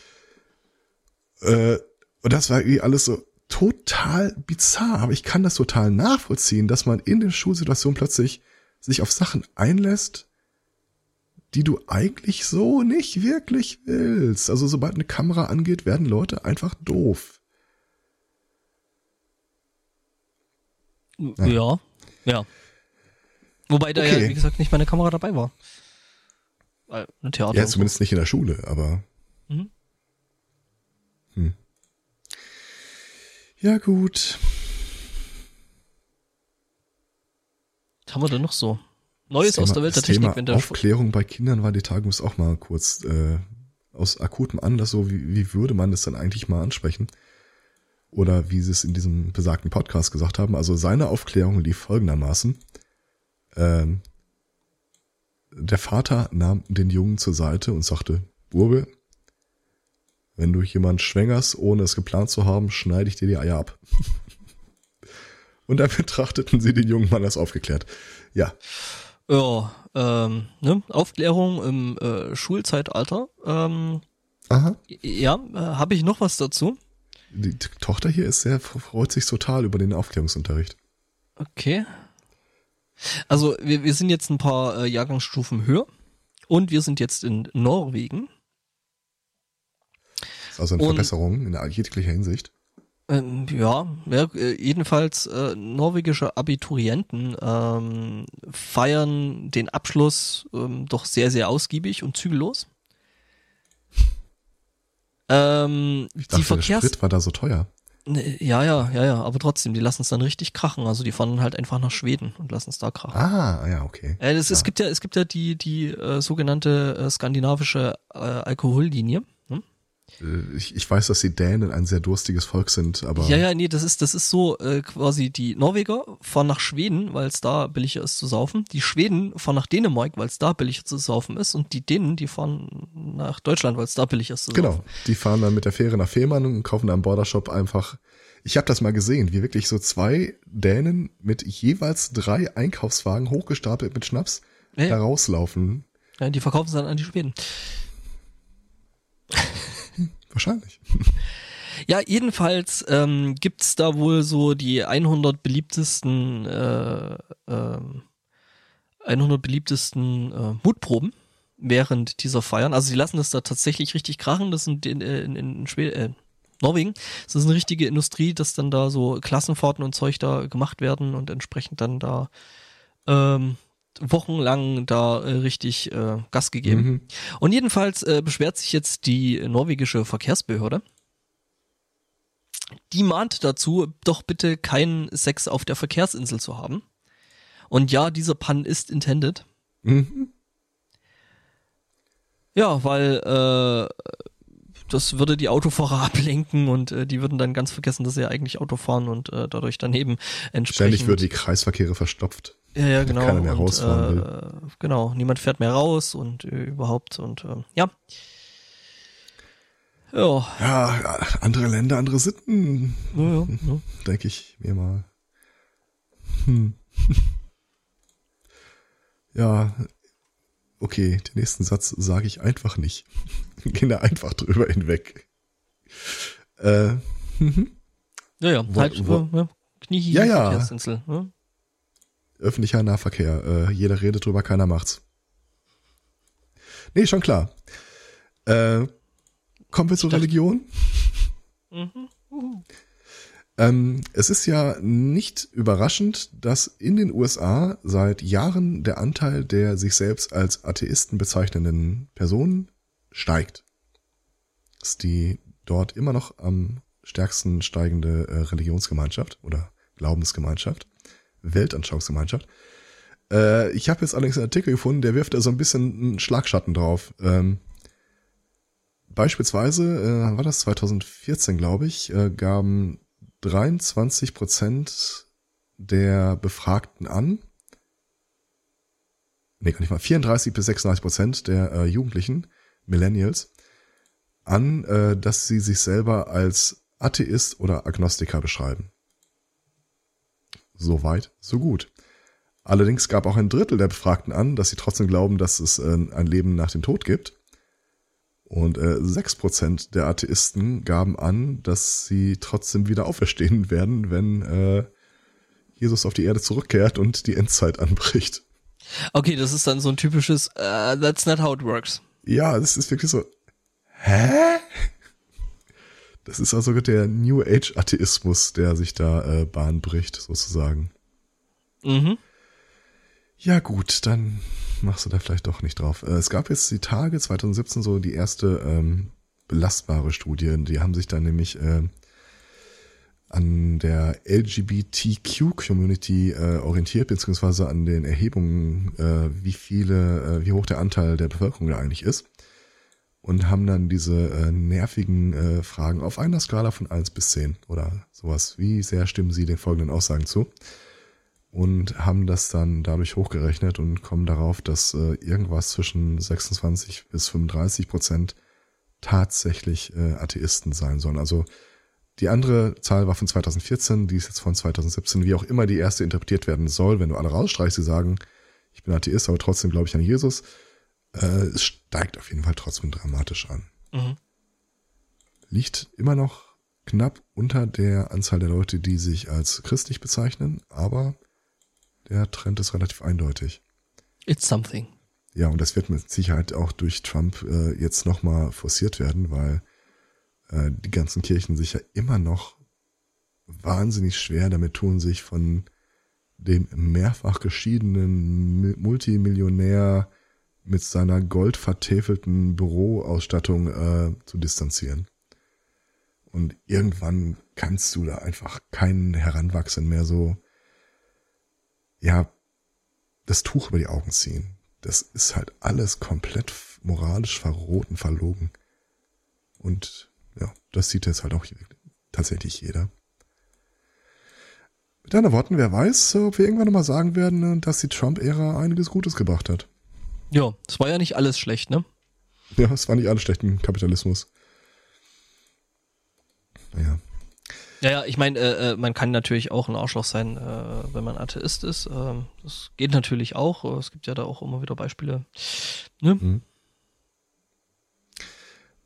Äh, und das war irgendwie alles so total bizarr, aber ich kann das total nachvollziehen, dass man in der Schulsituation plötzlich sich auf Sachen einlässt, die du eigentlich so nicht wirklich willst. Also sobald eine Kamera angeht, werden Leute einfach doof. Ja. Ja. Wobei da Okay. ja, wie gesagt, nicht meine Kamera dabei war. Eine Theater. Ja, und so. zumindest nicht in der Schule, aber. Mhm. Hm. Ja, gut. Was haben wir denn noch so? Neues Das aus Thema- der Welt der Technik, Thema Aufklärung bei Kindern war die Tage muss auch mal kurz äh, aus akutem Anlass so, wie, wie würde man das dann eigentlich mal ansprechen? Oder wie sie es in diesem besagten Podcast gesagt haben. Also seine Aufklärung lief folgendermaßen. Ähm, der Vater nahm den Jungen zur Seite und sagte, Burbe, wenn du jemand schwängerst, ohne es geplant zu haben, schneide ich dir die Eier ab. *laughs* und dann betrachteten sie den jungen Mann als aufgeklärt. Ja, Ja, ähm, ne? Aufklärung im äh, Schulzeitalter. Ähm, aha. ja, äh, habe ich noch was dazu? Die Tochter hier ist sehr, freut sich total über den Aufklärungsunterricht. Okay. Also wir, wir sind jetzt ein paar äh, Jahrgangsstufen höher und wir sind jetzt in Norwegen. Das ist also eine Und- Verbesserung in jeglicher Hinsicht. Ähm, ja, ja, äh, jedenfalls äh, norwegische Abiturienten ähm, feiern den Abschluss ähm, doch sehr, sehr ausgiebig und zügellos. Ähm, Ich die dachte, der Verkehrs Sprit war da so teuer. Ne, ja, ja, ja, ja, aber trotzdem, die lassen es dann richtig krachen. Also die fahren halt einfach nach Schweden und lassen es da krachen. Ah, ja, okay. Äh, das, Es gibt ja, es gibt ja die die äh, sogenannte äh, skandinavische äh, Alkohollinie. Äh, Ich, ich weiß, dass die Dänen ein sehr durstiges Volk sind, aber Ja, ja, nee, das ist das ist so äh, quasi die Norweger fahren nach Schweden, weil es da billiger ist zu saufen. Die Schweden fahren nach Dänemark, weil es da billiger zu saufen ist. Und die Dänen, die fahren nach Deutschland, weil es da billiger ist zu genau. saufen. Die fahren dann mit der Fähre nach Fehmarn und kaufen da im Bordershop einfach. Ich habe das mal gesehen, wie wirklich so zwei Dänen mit jeweils drei Einkaufswagen hochgestapelt mit Schnaps Ja, ja. da rauslaufen. Ja, die verkaufen es dann an die Schweden. Wahrscheinlich. Ja, jedenfalls ähm, gibt's da wohl so die 100 beliebtesten äh, ähm, 100 beliebtesten äh, Mutproben während dieser Feiern. Also sie lassen das da tatsächlich richtig krachen. Das sind in, in, in Schweden, äh, Norwegen. Das ist eine richtige Industrie, dass dann da so Klassenfahrten und Zeug da gemacht werden und entsprechend dann da ähm, wochenlang da äh, richtig äh, Gas gegeben. Mhm. Und jedenfalls äh, beschwert sich jetzt die norwegische Verkehrsbehörde. Die mahnt dazu, doch bitte keinen Sex auf der Verkehrsinsel zu haben. Und ja, dieser Pun ist intended. Mhm. Ja, weil äh, das würde die Autofahrer *laughs* ablenken und äh, die würden dann ganz vergessen, dass sie ja eigentlich Auto fahren und äh, dadurch daneben entsprechend. Ständig würden die Kreisverkehre verstopft. Ja, ja, genau. keiner mehr und, rausfahren äh, Genau, niemand fährt mehr raus und äh, überhaupt und äh, ja. Ja, Ja, andere Länder, andere Sitten, ja, ja, ja. denke ich mir mal. Hm. *laughs* Ja, okay, den nächsten Satz sage ich einfach nicht. *laughs* Gehen da einfach drüber hinweg. Äh, Ja, ja, Wo- halt, wo- ja, Knie Ja, ja. Ne? Öffentlicher Nahverkehr. Äh, jeder redet drüber, keiner macht's. Nee, schon klar. Äh, kommen wir zur dachte- Religion. Mhm. Ähm, es ist ja nicht überraschend, dass in den USA seit Jahren der Anteil der sich selbst als Atheisten bezeichnenden Personen steigt. Das ist die dort immer noch am stärksten steigende äh, Religionsgemeinschaft oder Glaubensgemeinschaft, Weltanschauungsgemeinschaft. Äh, ich habe jetzt allerdings einen Artikel gefunden, der wirft da so ein bisschen einen Schlagschatten drauf. Ähm, beispielsweise, äh, war das 2014, glaube ich, äh, gaben 23 Prozent der Befragten an, nee, gar nicht mal, 34 bis 36 Prozent der äh, Jugendlichen, Millennials, an, äh, dass sie sich selber als Atheist oder Agnostiker beschreiben. So weit, so gut. Allerdings gab auch ein Drittel der Befragten an, dass sie trotzdem glauben, dass es äh, ein Leben nach dem Tod gibt. Und äh, 6% der Atheisten gaben an, dass sie trotzdem wieder auferstehen *laughs* werden, wenn äh, Jesus auf die Erde zurückkehrt und die Endzeit anbricht. Okay, das ist dann so ein typisches uh, That's not how it works. Ja, das ist wirklich so. Hä? Das ist also der New Age Atheismus, der sich da äh, Bahn bricht, sozusagen. Mhm. Ja gut, dann machst du da vielleicht doch nicht drauf. Äh, Es gab jetzt die Tage 2017 so die erste ähm, belastbare Studie. Die haben sich dann nämlich äh, an der LGBTQ-Community äh, orientiert, beziehungsweise an den Erhebungen, äh, wie viele, äh, wie hoch der Anteil der Bevölkerung da eigentlich ist. Und haben dann diese äh, nervigen äh, Fragen auf einer Skala von 1 bis 10 oder sowas. Wie sehr stimmen Sie den folgenden Aussagen zu? und haben das dann dadurch hochgerechnet und kommen darauf, dass äh, irgendwas zwischen 26 bis 35 Prozent tatsächlich äh, Atheisten sein sollen. Also die andere Zahl war von 2014, die ist jetzt von 2017, wie auch immer die erste interpretiert werden soll. Wenn du alle rausstreichst, die sagen, ich bin Atheist, aber trotzdem glaube ich an Jesus, äh, es steigt auf jeden Fall trotzdem dramatisch an. Mhm. Liegt immer noch knapp unter der Anzahl der Leute, die sich als christlich bezeichnen, aber der Trend ist relativ eindeutig. It's something. Ja, und das wird mit Sicherheit auch durch Trump äh, jetzt nochmal forciert werden, weil äh, die ganzen Kirchen sich ja immer noch wahnsinnig schwer damit tun, sich von dem mehrfach geschiedenen Multimillionär mit seiner goldvertäfelten Büroausstattung äh, zu distanzieren. Und irgendwann kannst du da einfach keinen Heranwachsen mehr so, ja, das Tuch über die Augen ziehen. Das ist halt alles komplett moralisch verroten, verlogen. Und ja, das sieht jetzt halt auch tatsächlich jeder. Mit anderen Worten, wer weiß, ob wir irgendwann nochmal sagen werden, dass die Trump-Ära einiges Gutes gebracht hat. Ja, es war ja nicht alles schlecht, ne? Ja, es war nicht alles schlecht im Kapitalismus. Naja. Ja, ja, ich meine, äh, äh, man kann natürlich auch ein Arschloch sein, äh, wenn man Atheist ist. Äh, das geht natürlich auch. Es gibt ja da auch immer wieder Beispiele. Ne? Mhm.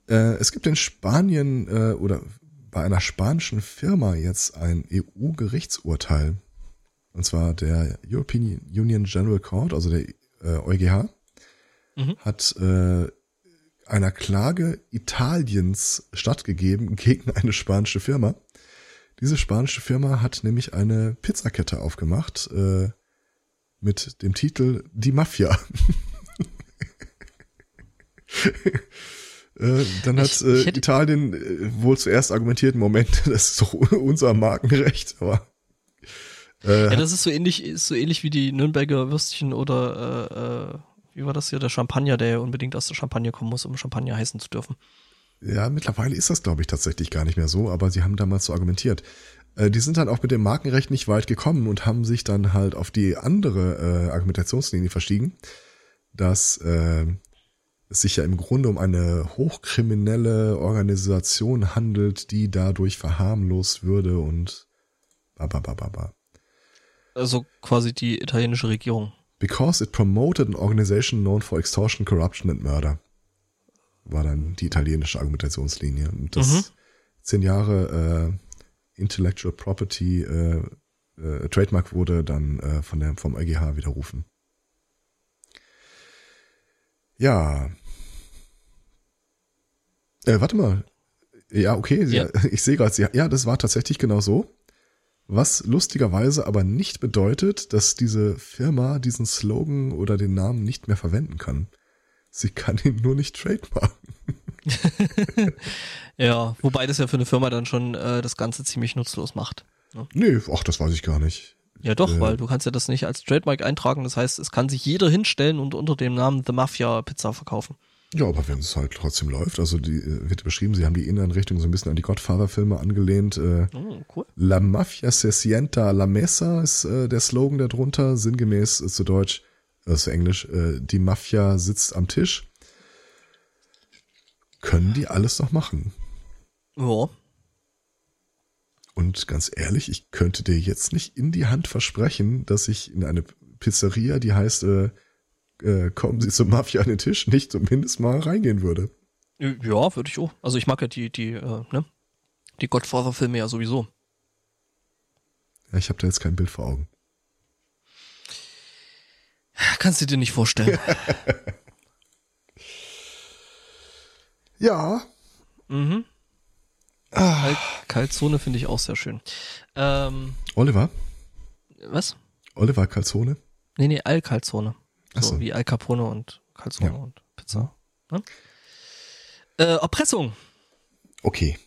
Äh, es gibt in Spanien äh, oder bei einer spanischen Firma jetzt ein EU-Gerichtsurteil. Und zwar der European Union General Court, also der äh, EuGH, mhm. hat äh, einer Klage Italiens stattgegeben gegen eine spanische Firma. Diese spanische Firma hat nämlich eine Pizzakette aufgemacht äh, mit dem Titel Die Mafia. *laughs* Äh, dann hat ich, ich äh, Italien äh, wohl zuerst argumentiert, Moment, *laughs* das ist doch unser Markenrecht, aber äh, ja, das ist so ähnlich, ist so ähnlich wie die Nürnberger Würstchen oder äh, äh, wie war das hier, der Champagner, der ja unbedingt aus der Champagne kommen muss, um Champagner heißen zu dürfen. Ja, mittlerweile ist das, glaube ich, tatsächlich gar nicht mehr so, aber sie haben damals so argumentiert. Äh, die sind dann auch mit dem Markenrecht nicht weit gekommen und haben sich dann halt auf die andere äh, Argumentationslinie verstiegen, dass äh, es sich ja im Grunde um eine hochkriminelle Organisation handelt, die dadurch verharmlost würde und bababababa. Also quasi die italienische Regierung. Because it promoted an organization known for extortion, corruption and murder. War dann die italienische Argumentationslinie. Und das mhm. zehn Jahre äh, Intellectual Property äh, äh, Trademark wurde dann äh, von der, vom EuGH widerrufen. Ja, äh, warte mal. Ja, okay. Ja. *laughs* Ich sehe gerade, ja, das war tatsächlich genau so. Was lustigerweise aber nicht bedeutet, dass diese Firma diesen Slogan oder den Namen nicht mehr verwenden kann. Sie kann ihn nur nicht trademarken. *laughs* ja, wobei das ja für eine Firma dann schon äh, das Ganze ziemlich nutzlos macht. Ne? Nee, ach, das weiß ich gar nicht. Ja doch, äh, weil du kannst ja das nicht als Trademark eintragen. Das heißt, es kann sich jeder hinstellen und unter dem Namen The Mafia Pizza verkaufen. Ja, aber wenn es halt trotzdem läuft, also die äh, wird beschrieben, sie haben die Innenrichtung so ein bisschen an die Godfather-Filme angelehnt. Äh, oh, cool. La Mafia se sienta la mesa ist äh, der Slogan darunter, sinngemäß äh, zu Deutsch, äh, zu Englisch, äh, die Mafia sitzt am Tisch. Können die alles noch machen? Ja. Und ganz ehrlich, ich könnte dir jetzt nicht in die Hand versprechen, dass ich in eine Pizzeria, die heißt äh, äh, kommen Sie zur Mafia an den Tisch nicht zumindest mal reingehen würde. Ja, würde ich auch. Also ich mag ja die, die, äh, ne? Die Godfather-Filme ja sowieso. Ja, ich habe da jetzt kein Bild vor Augen. Kannst du dir nicht vorstellen. *laughs* ja. Mhm. Ah. Kalzone finde ich auch sehr schön. Ähm, Oliver? Was? Oliver Calzone? Nee, nee, Al Calzone. So, so, wie Al Capone und Calzone ja. und Pizza. Ne? Äh, Erpressung. Okay.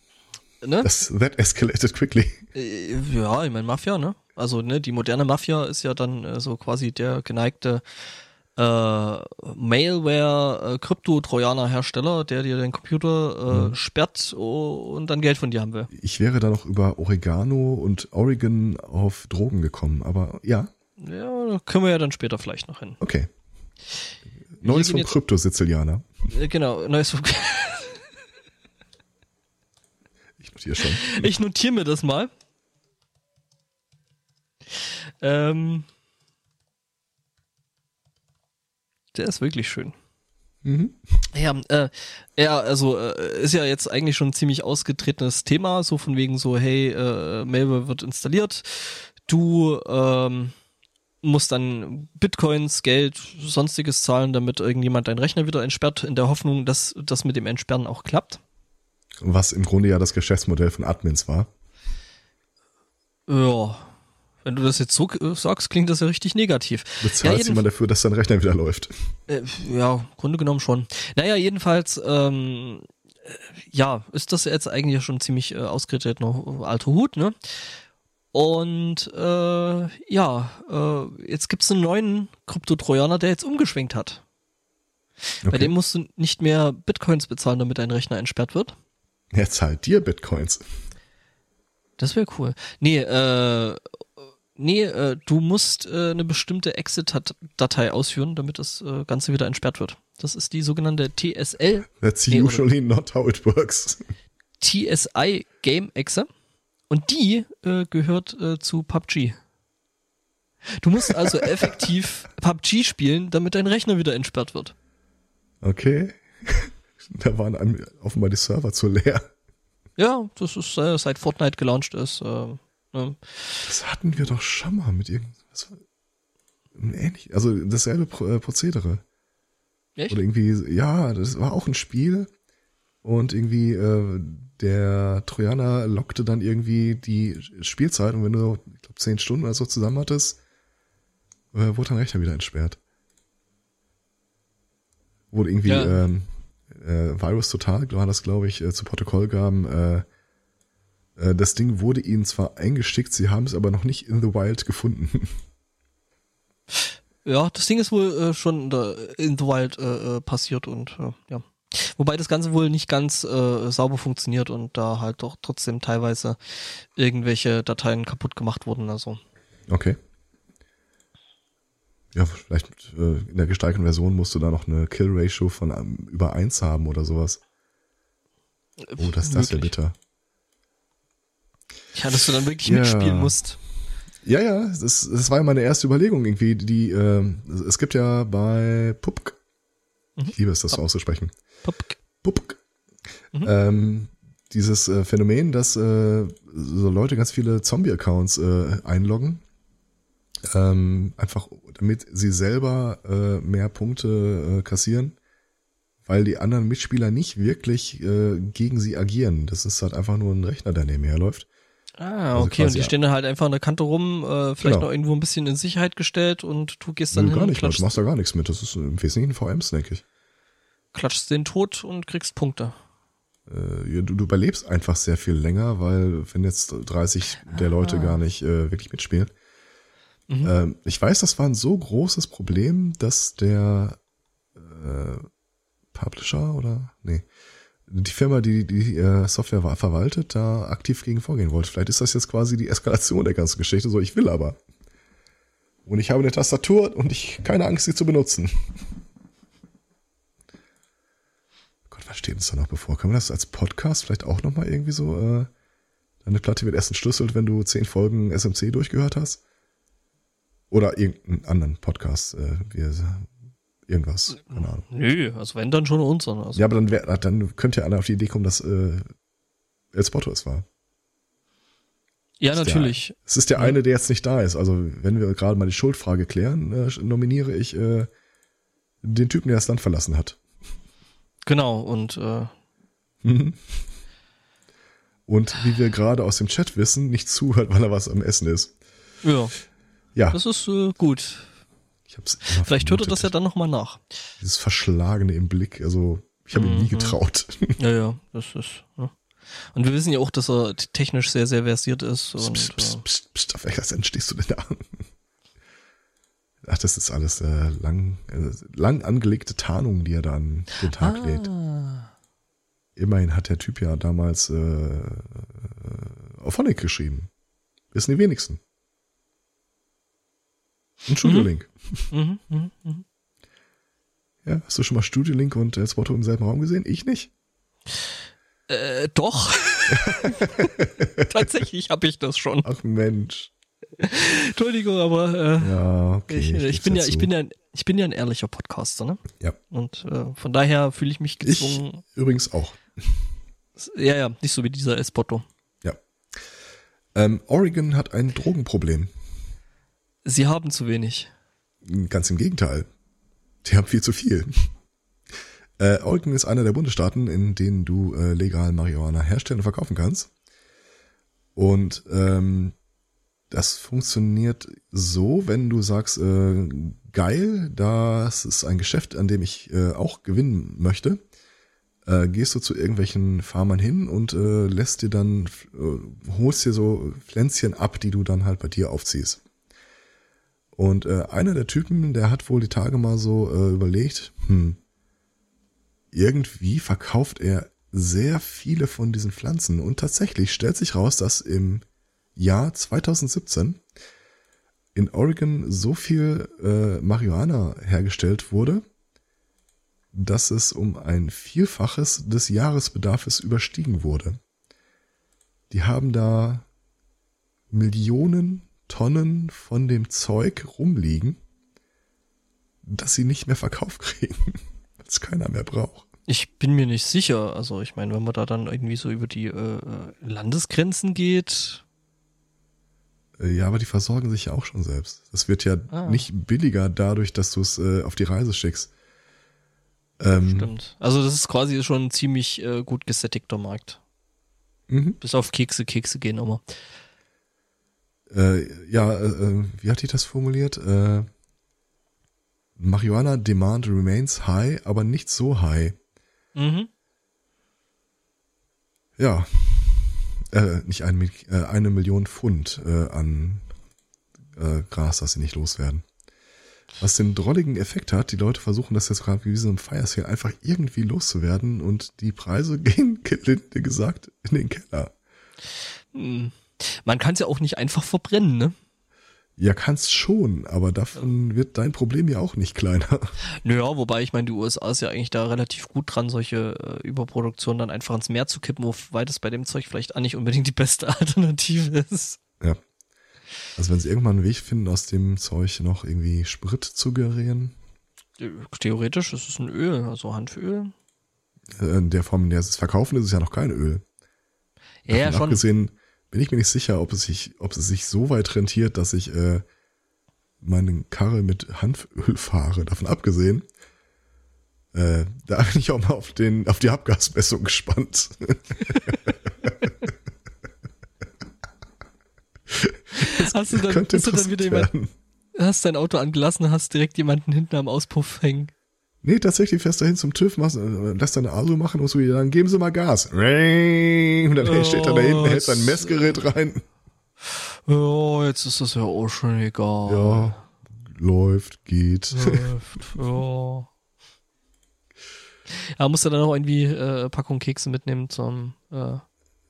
Ne? Das, that escalated quickly. Äh, ja, ich meine Mafia, ne? Also, ne, die moderne Mafia ist ja dann äh, so quasi der geneigte äh, Malware, äh, der dir den Computer äh, mhm. sperrt oh, und dann Geld von dir haben will. Ich wäre da noch über Oregano und Oregon auf Drogen gekommen, aber ja. Ja, da können wir ja dann später vielleicht noch hin. Okay. Neues vom Krypto-Sizilianer. Äh, genau, neues vom Ich notiere schon. Ich notiere mir das mal. Ähm, der ist wirklich schön. Mhm. Ja, äh, ja, also äh, ist ja jetzt eigentlich schon ein ziemlich ausgetretenes Thema, so von wegen so, hey, äh, Malware wird installiert, du ähm, muss dann Bitcoins, Geld, sonstiges zahlen, damit irgendjemand deinen Rechner wieder entsperrt, in der Hoffnung, dass das mit dem Entsperren auch klappt. Was im Grunde ja das Geschäftsmodell von Admins war. Ja, wenn du das jetzt so äh, sagst, klingt das ja richtig negativ. Bezahlt ja, jemand dafür, dass dein Rechner wieder läuft? Äh, ja, im Grunde genommen schon. Naja, jedenfalls, ähm, äh, ja, ist das jetzt eigentlich schon ziemlich äh, ausgetretener alter Hut, ne? Und äh, ja, äh, jetzt gibt's einen neuen Krypto-Trojaner, der jetzt umgeschwenkt hat. Okay. Bei dem musst du nicht mehr Bitcoins bezahlen, damit dein Rechner entsperrt wird. Er zahlt dir Bitcoins. Das wäre cool. Nee, äh, nee, äh, du musst äh, eine bestimmte Exit-Datei ausführen, damit das äh, Ganze wieder entsperrt wird. Das ist die sogenannte TSL. That's nee, usually not how it works. TSI Game Exe. Und die äh, gehört äh, zu PUBG. Du musst also *laughs* effektiv PUBG spielen, damit dein Rechner wieder entsperrt wird. Okay. *laughs* da waren offenbar die Server zu leer. Ja, das ist äh, seit Fortnite gelauncht ist. Äh, ne? Das hatten wir doch schon mal mit irgendwas. Ähnlich, also dasselbe Pro äh, Prozedere. Echt? Oder irgendwie, ja, das war auch ein Spiel und irgendwie äh, der Trojaner lockte dann irgendwie die Spielzeit und wenn du, ich glaube, zehn Stunden oder so zusammen hattest, äh, wurde dein Rechner wieder entsperrt. Wurde irgendwie ja. ähm, äh, Virus Total, war das, glaube ich, äh, zu Protokoll gaben, äh, äh, das Ding wurde ihnen zwar eingestickt, sie haben es aber noch nicht in the wild gefunden. *laughs* Ja, das Ding ist wohl äh, schon in the wild äh, äh, passiert und äh, ja. Wobei das Ganze wohl nicht ganz äh, sauber funktioniert und da halt doch trotzdem teilweise irgendwelche Dateien kaputt gemacht wurden. Also. Okay. Ja, vielleicht äh, in der gesteigerten Version musst du da noch eine Kill-Ratio von um, ähm, über eins haben oder sowas. Oh, das, das wäre bitter. Ja, dass du dann wirklich ja. mitspielen musst. Ja, ja, das, das war ja meine erste Überlegung irgendwie. Die, äh, es gibt ja bei Pupk, mhm. ich liebe es, das so auszusprechen. Pupk. Pupk. Mhm. Ähm, dieses äh, Phänomen, dass äh, so Leute ganz viele Zombie-Accounts äh, einloggen ähm, einfach damit sie selber äh, mehr Punkte äh, kassieren, weil die anderen Mitspieler nicht wirklich äh, gegen sie agieren. Das ist halt einfach nur ein Rechner, der nebenher läuft. Ah, also okay, und die stehen dann halt einfach an der Kante rum, äh, vielleicht genau. noch irgendwo ein bisschen in Sicherheit gestellt und du gehst dann Nö, hin gar nicht, du machst da gar nichts mit. Das ist im Wesentlichen VMs, denke ich. Klatschst den tot und kriegst Punkte. Äh, du, du überlebst einfach sehr viel länger, weil wenn jetzt 30 der Leute ah. gar nicht äh, wirklich mitspielen, Mhm. Ähm, ich weiß, das war ein so großes Problem, dass der äh, Publisher oder nee, die Firma, die die äh, Software war, verwaltet, da aktiv gegen vorgehen wollte. Vielleicht ist das jetzt quasi die Eskalation der ganzen Geschichte. So, ich will aber. Und ich habe eine Tastatur und ich keine Angst, sie zu benutzen. Gott, was steht uns da noch bevor? Können wir das als Podcast vielleicht auch nochmal irgendwie so, äh, deine Platte wird erst entschlüsselt, wenn du zehn Folgen SMC durchgehört hast? Oder irgendeinen anderen Podcast. Äh, wir, irgendwas. Keine Ahnung. Nö, also wenn dann schon unseren. Also. Ja, aber dann, wär, dann könnte ja einer auf die Idee kommen, dass äh, El Spotto es war. Ja, natürlich. es ist der ja. eine, der jetzt nicht da ist. Also, wenn wir gerade mal die Schuldfrage klären, äh, nominiere ich äh, den Typen, der das Land verlassen hat. Genau, und äh, mhm. Und wie wir gerade aus dem Chat wissen, nicht zuhört, weil er was am Essen ist. Ja. Ja. Das ist äh, gut. Ich hab's Vielleicht hört er das ja dann nochmal nach. Dieses Verschlagene im Blick, also ich habe mhm. ihm nie getraut. *laughs* Ja, ja, das ist. Ja. Und wir wissen ja auch, dass er technisch sehr, sehr versiert ist. Psst, psst, psst, psst, psst, auf welcher Send stehst du denn da? Ach, das ist alles äh, lang, äh, lang angelegte Tarnungen, die er da an den Tag ah. lädt. Immerhin hat der Typ ja damals äh, äh auf Honeck geschrieben. Wissen die wenigsten. Ein Studio Link. Mhm. Mhm, mhm, ja, hast du schon mal Studio Link und äh, Spotto im selben Raum gesehen? Ich nicht. Äh, doch. *laughs* Tatsächlich habe ich das schon. Ach Mensch. Entschuldigung, aber äh, ja, okay, ich, ich bin ja, ich bin ja, ich bin ja ein ehrlicher Podcaster, ne? Ja. Und äh, von daher fühle ich mich gezwungen. Ich übrigens auch. Ja, ja, nicht so wie dieser Espotto. Ja. Ähm, Oregon hat ein Drogenproblem. Sie haben zu wenig. Ganz im Gegenteil. Die haben viel zu viel. Äh, Oregon ist einer der Bundesstaaten, in denen du äh, legal Marihuana herstellen und verkaufen kannst. Und ähm, das funktioniert so, wenn du sagst, äh, geil, das ist ein Geschäft, an dem ich äh, auch gewinnen möchte. Äh, gehst du zu irgendwelchen Farmern hin und äh, lässt dir dann, äh, holst dir so Pflänzchen ab, die du dann halt bei dir aufziehst. Und äh, einer der Typen, der hat wohl die Tage mal so äh, überlegt, hm, irgendwie verkauft er sehr viele von diesen Pflanzen und tatsächlich stellt sich raus, dass im Jahr 2017 in Oregon so viel äh, Marihuana hergestellt wurde, dass es um ein Vielfaches des Jahresbedarfes überstiegen wurde. Die haben da Millionen Tonnen von dem Zeug rumliegen, das sie nicht mehr verkauft kriegen, *laughs* weil es keiner mehr braucht. Ich bin mir nicht sicher. Also ich meine, wenn man da dann irgendwie so über die äh, äh Landesgrenzen geht, ja, aber die versorgen sich ja auch schon selbst. Das wird ja ah. nicht billiger dadurch, dass du es äh, auf die Reise schickst. Ähm, Stimmt. Also das ist quasi schon ein ziemlich äh, gut gesättigter Markt. Mhm. Bis auf Kekse, Kekse gehen immer. Äh, ja, äh, äh, wie hat die das formuliert? Äh, Marihuana Demand remains high, aber nicht so high. Mhm. Ja, äh, nicht ein, äh, eine Million Pfund äh, an äh, Gras, das sie nicht loswerden. Was den drolligen Effekt hat, die Leute versuchen das jetzt gerade wie so ein Fire Sale einfach irgendwie loszuwerden und die Preise *laughs* gehen, gelinde gesagt, in den Keller. Hm. Man kann es ja auch nicht einfach verbrennen, ne? Ja, kannst schon, aber davon wird dein Problem ja auch nicht kleiner. Naja, wobei ich meine, die USA ist ja eigentlich da relativ gut dran, solche äh, Überproduktion dann einfach ins Meer zu kippen, wobei das bei dem Zeug vielleicht auch nicht unbedingt die beste *laughs* Alternative ist. Ja. Also wenn sie irgendwann einen Weg finden, aus dem Zeug noch irgendwie Sprit zu gerieren. Theoretisch ist es ein Öl, also Hanföl. Äh, in der Form, in der sie es verkaufen, ist es ja noch kein Öl. Ja, ja schon. Abgesehen, bin ich mir nicht sicher, ob es sich, ob es sich so weit rentiert, dass ich äh, meine Karre mit Hanföl fahre. Davon abgesehen, äh, da bin ich auch mal auf den, auf die Abgasmessung gespannt. *laughs* hast du dann, hast du dann wieder jemanden, hast dein Auto angelassen, hast direkt jemanden hinten am Auspuff hängen? Nee, tatsächlich fährst du hin zum TÜV, machst, äh, lässt deine ASU machen und so, dann geben sie mal Gas. Und dann oh, steht er da hinten, hält sein Messgerät rein. Ja, jetzt ist das ja auch schon egal. Ja, läuft, geht. Läuft, *laughs* ja. Ja, musst du dann auch irgendwie äh, Packung Kekse mitnehmen zum äh,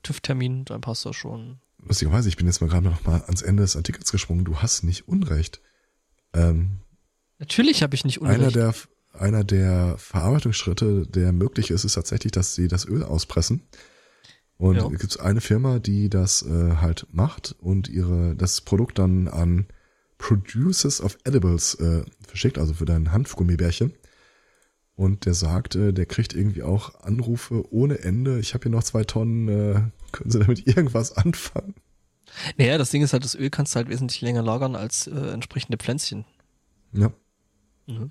TÜV-Termin, dann passt das schon. Lustigerweise, ich bin jetzt mal gerade noch mal ans Ende des Artikels gesprungen. Du hast nicht Unrecht. Ähm, Natürlich habe ich nicht Unrecht. Einer der einer der Verarbeitungsschritte, der möglich ist, ist tatsächlich, dass sie das Öl auspressen. Und ja. gibt es eine Firma, die das äh, halt macht und ihre das Produkt dann an Producers of Edibles äh, verschickt, also für dein Hanfgummibärchen. Und der sagt, äh, der kriegt irgendwie auch Anrufe ohne Ende. Ich habe hier noch zwei Tonnen, äh, können Sie damit *laughs* irgendwas anfangen? Naja, das Ding ist halt, das Öl kannst du halt wesentlich länger lagern als äh, entsprechende Pflänzchen. Ja. Mhm.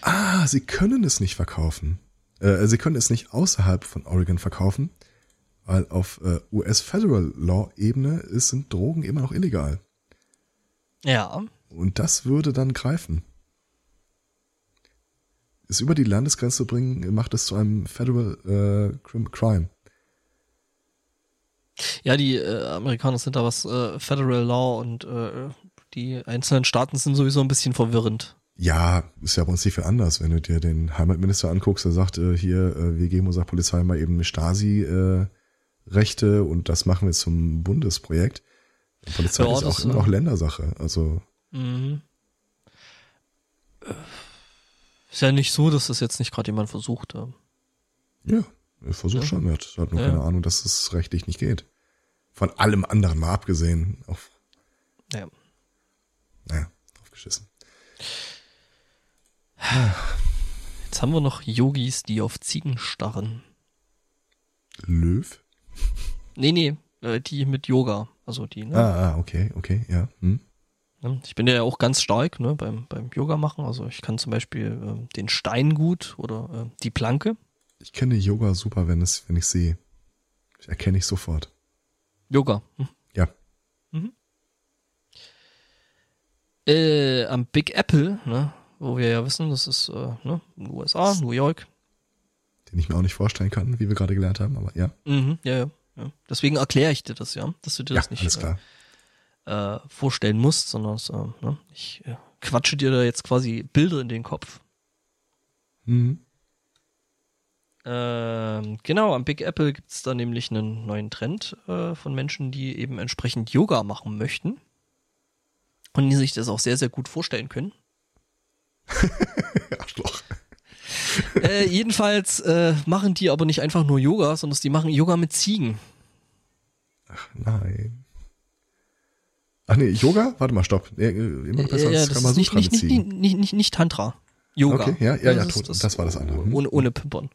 Ah, sie können es nicht verkaufen. Äh, sie können es nicht außerhalb von Oregon verkaufen, weil auf äh, US Federal Law Ebene sind Drogen immer noch illegal. Ja. Und das würde dann greifen. Es über die Landesgrenze bringen, macht es zu einem Federal äh, Crime. Ja, die äh, Amerikaner sind da was äh, Federal Law und äh, die einzelnen Staaten sind sowieso ein bisschen verwirrend. Ja, ist ja bei uns nicht viel anders. Wenn du dir den Heimatminister anguckst, der sagt, äh, hier, äh, wir geben unserer Polizei mal eben eine Stasi-Rechte äh, und das machen wir zum Bundesprojekt. Die Polizei ja, ist auch immer noch Ländersache. Also. Mhm. Ist ja nicht so, dass das jetzt nicht gerade jemand versucht. Ja, ja er versucht ja. schon. Er hat, hat nur ja. keine Ahnung, dass es rechtlich nicht geht. Von allem anderen mal abgesehen. Auf, ja. Naja, aufgeschissen. Jetzt haben wir noch Yogis, die auf Ziegen starren. Löw? Nee, nee, äh, die mit Yoga. Also die, ne? Ah, ah okay, okay, ja. Hm. Ich bin ja auch ganz stark ne, beim, beim Yoga machen. Also ich kann zum Beispiel äh, den Stein gut oder äh, die Planke. Ich kenne Yoga super, wenn es, wenn ich sehe. Ich erkenne ich sofort. Yoga. Hm. Ja. Mhm. Äh, am Big Apple, ne, wo wir ja wissen, das ist äh, ne, USA, New York. Den ich mir auch nicht vorstellen kann, wie wir gerade gelernt haben, aber ja. Mhm, ja, ja, ja. Deswegen erkläre ich dir das, ja, dass du dir das ja, nicht alles klar. Äh, vorstellen musst, sondern so, ne, ich äh, quatsche dir da jetzt quasi Bilder in den Kopf. Mhm. Ähm, genau, am Big Apple gibt es da nämlich einen neuen Trend äh, von Menschen, die eben entsprechend Yoga machen möchten. Und die sich das auch sehr, sehr gut vorstellen können. *laughs* Arschloch. äh, jedenfalls äh, machen die aber nicht einfach nur Yoga, sondern die machen Yoga mit Ziegen. Ach nein. Ach nee, Yoga? Warte mal, stopp. Ja, immer besser ja, als das ist nicht, nicht, nicht, nicht, nicht, nicht Tantra. Yoga. Okay, ja, ja, ja, das, tot, ist das war das andere. Ohne, ohne Pimpern.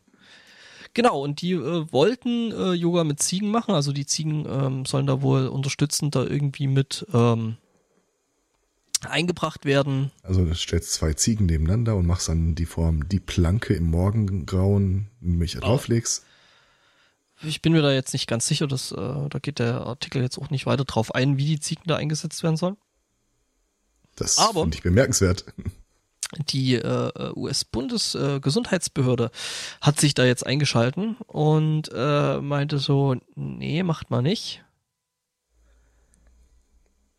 Genau, und die äh, wollten äh, Yoga mit Ziegen machen, also die Ziegen ähm, sollen da wohl unterstützend da irgendwie mit ähm, eingebracht werden. Also du stellst zwei Ziegen nebeneinander und machst dann die Form, die Planke im Morgengrauen, mich drauflegst. Ich bin mir da jetzt nicht ganz sicher, dass, äh, da geht der Artikel jetzt auch nicht weiter drauf ein, wie die Ziegen da eingesetzt werden sollen. Das Aber- finde ich bemerkenswert. Die äh, US-Bundesgesundheitsbehörde hat sich da jetzt eingeschalten und äh, meinte so, nee, macht mal nicht.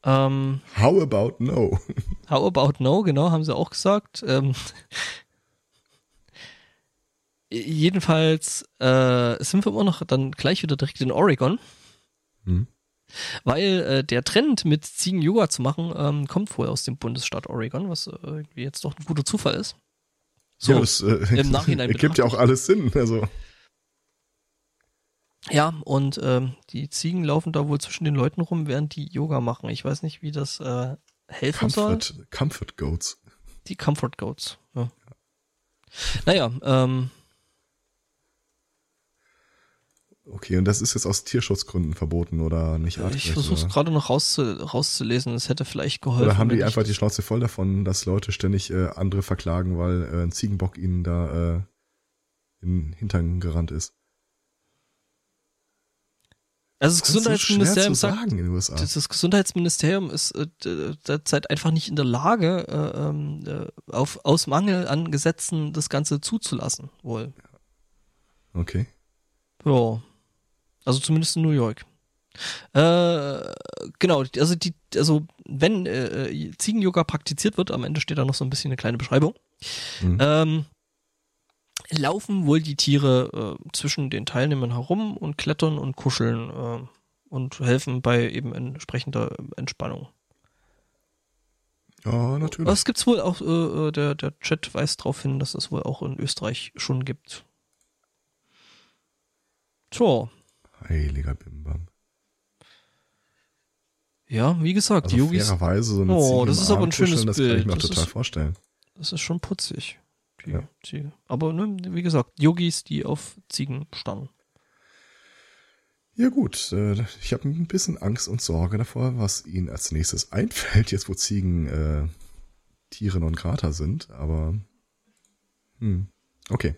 Ähm, How about no? *laughs* how about no, genau, haben sie auch gesagt. Ähm, *laughs* jedenfalls äh, sind wir immer noch dann gleich wieder direkt in Oregon. Hm. Weil äh, der Trend mit Ziegen Yoga zu machen, ähm, kommt wohl aus dem Bundesstaat Oregon, was äh, irgendwie jetzt doch ein guter Zufall ist. So, ja, das, äh, im Nachhinein *laughs* ergibt ja auch alles Sinn. Also ja, und ähm, die Ziegen laufen da wohl zwischen den Leuten rum, während die Yoga machen. Ich weiß nicht, wie das äh, helfen soll. Comfort, Comfort Goats. Die Comfort Goats. Ja. Naja, ähm, Okay, und das ist jetzt aus Tierschutzgründen verboten oder nicht ich artgerecht, versuche es gerade noch rauszu rauszulesen. Es hätte vielleicht geholfen. Oder haben die einfach die Schnauze voll davon, dass Leute ständig äh, andere verklagen, weil äh, ein Ziegenbock ihnen da äh, in den Hintern gerannt ist? Also das so Gesundheitsministerium zu sagt, das, das Gesundheitsministerium ist äh, derzeit einfach nicht in der Lage, äh, ähm, äh, auf, aus Mangel an Gesetzen das Ganze zuzulassen, wohl. Okay. Ja. Also zumindest in New York. Äh, genau, also die, also wenn äh, Ziegen-Yoga praktiziert wird, am Ende steht da noch so ein bisschen eine kleine Beschreibung, Mhm. ähm, laufen wohl die Tiere äh, zwischen den Teilnehmern herum und klettern und kuscheln äh, und helfen bei eben entsprechender Entspannung. Ja, natürlich. Das gibt's wohl auch, äh, äh, der, der Chat weist darauf hin, dass es wohl auch in Österreich schon gibt. Tja, Heiliger Bimbam. ja, wie gesagt, Also die Yogis, fairerweise so eine Oh, das ist aber ein schönes kuscheln, Das kann ich Bild. mir Das total ist- vorstellen. das ist schon putzig. Die, Ja. die, aber ne, wie gesagt, Yogis, die auf Ziegen starren. Ja gut, äh, ich habe ein bisschen Angst und Sorge davor, was ihnen als nächstes einfällt, jetzt wo Ziegen äh, Tiere non grata sind, aber hm, okay.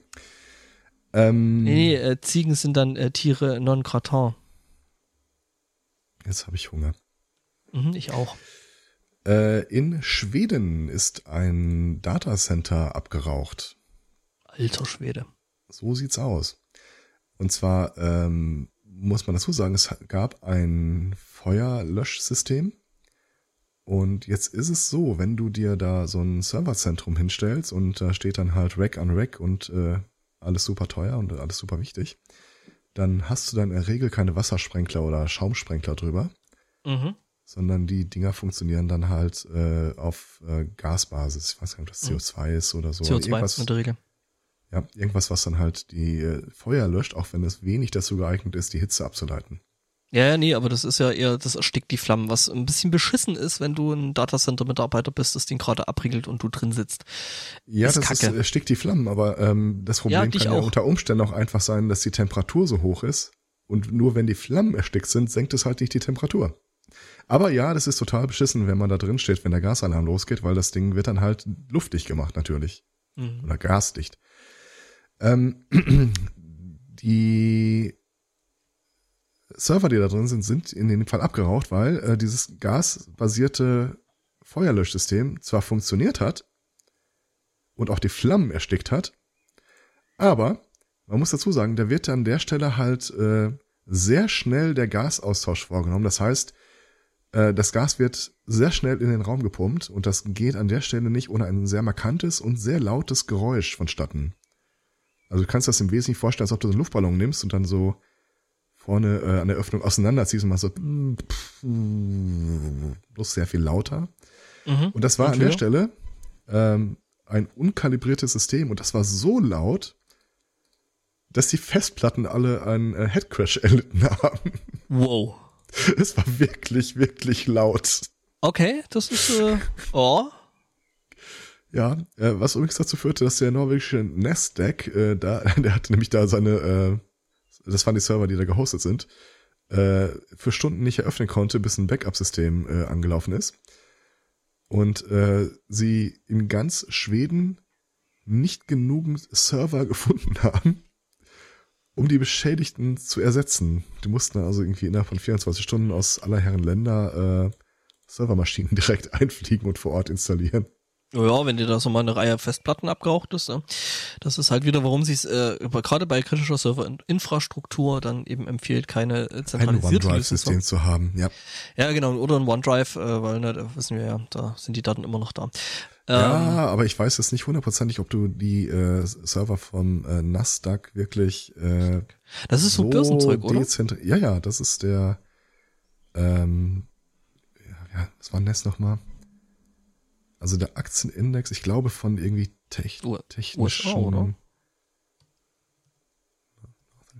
Ähm, Nee, nee äh, Ziegen sind dann äh, Tiere non gratin. Jetzt habe ich Hunger. Mhm, ich auch. Äh, in Schweden ist ein Datacenter abgeraucht. Alter Schwede. So sieht's aus. Und zwar ähm, muss man dazu sagen, es gab ein Feuerlöschsystem. Und jetzt ist es so, wenn du dir da so ein Serverzentrum hinstellst und da steht dann halt Rack an Rack und äh, alles super teuer und alles super wichtig, dann hast du dann in der Regel keine Wassersprenkler oder Schaumsprenkler drüber, Mhm. Sondern die Dinger funktionieren dann halt äh, auf äh, Gasbasis. Ich weiß gar nicht, ob das Mhm. CO2 ist oder so. CO2 Irgendwas, in der Regel. ja, irgendwas, was dann halt die äh, Feuer löscht, auch wenn es wenig dazu geeignet ist, die Hitze abzuleiten. Ja, ja, nee, aber das ist ja eher, das erstickt die Flammen, was ein bisschen beschissen ist, wenn du ein Datacenter-Mitarbeiter bist, das den gerade abriegelt und du drin sitzt. Ja, Ist das ist, kacke. äh, stickt die Flammen, aber ähm, das Ja, Problem dich kann ja auch. unter Umständen auch einfach sein, dass die Temperatur so hoch ist und nur wenn die Flammen erstickt sind, senkt es halt nicht die Temperatur. Aber ja, das ist total beschissen, wenn man da drin steht, wenn der Gasalarm losgeht, weil das Ding wird dann halt luftdicht gemacht natürlich. Mhm. oder gasdicht. Ähm, *clears throat* die Server, die da drin sind, sind in dem Fall abgeraucht, weil äh, dieses gasbasierte Feuerlöschsystem zwar funktioniert hat und auch die Flammen erstickt hat, aber man muss dazu sagen, da wird an der Stelle halt äh, sehr schnell der Gasaustausch vorgenommen. Das heißt, das Gas wird sehr schnell in den Raum gepumpt und das geht an der Stelle nicht ohne ein sehr markantes und sehr lautes Geräusch vonstatten. Also du kannst das im Wesentlichen vorstellen, als ob du so einen Luftballon nimmst und dann so vorne äh, an der Öffnung auseinanderziehst und machst so bloß sehr viel lauter. Mhm. Und das war und an der Stelle ähm, ein unkalibriertes System und das war so laut, dass die Festplatten alle einen äh, Headcrash *laughs* erlitten haben. Wow. *laughs* Es war wirklich, wirklich laut. Okay, das ist, äh, oh. Ja, äh, was übrigens dazu führte, dass der norwegische Nasdaq, äh, da, *laughs* der hatte nämlich da seine, äh, das waren die Server, die da gehostet sind, äh, für Stunden nicht eröffnen konnte, bis ein Backup-System äh, angelaufen ist. Und äh, sie in ganz Schweden nicht genügend Server *laughs* gefunden haben, um die Beschädigten zu ersetzen. Die mussten also irgendwie innerhalb von 24 Stunden aus aller Herren Länder äh, Servermaschinen *laughs* direkt einfliegen und vor Ort installieren. Ja, wenn dir da so mal eine Reihe Festplatten abgeraucht ist, ne? das ist halt wieder, warum sie es äh, gerade bei kritischer Serverinfrastruktur dann eben empfiehlt, keine äh, zentralisierte ein OneDrive-System zu haben. Ja. ja, genau, oder ein OneDrive, äh, weil ne, da wissen wir ja, da sind die Daten immer noch da. Ja, ähm, aber ich weiß jetzt nicht hundertprozentig, ob du die äh, Server von äh, Nasdaq wirklich. Äh, das ist so, so Börsenzeug, oder? Ja, ja, das ist der. Ähm, ja, was war denn das nochmal? Also der Aktienindex, ich glaube von irgendwie tech, technischen. USA, oder?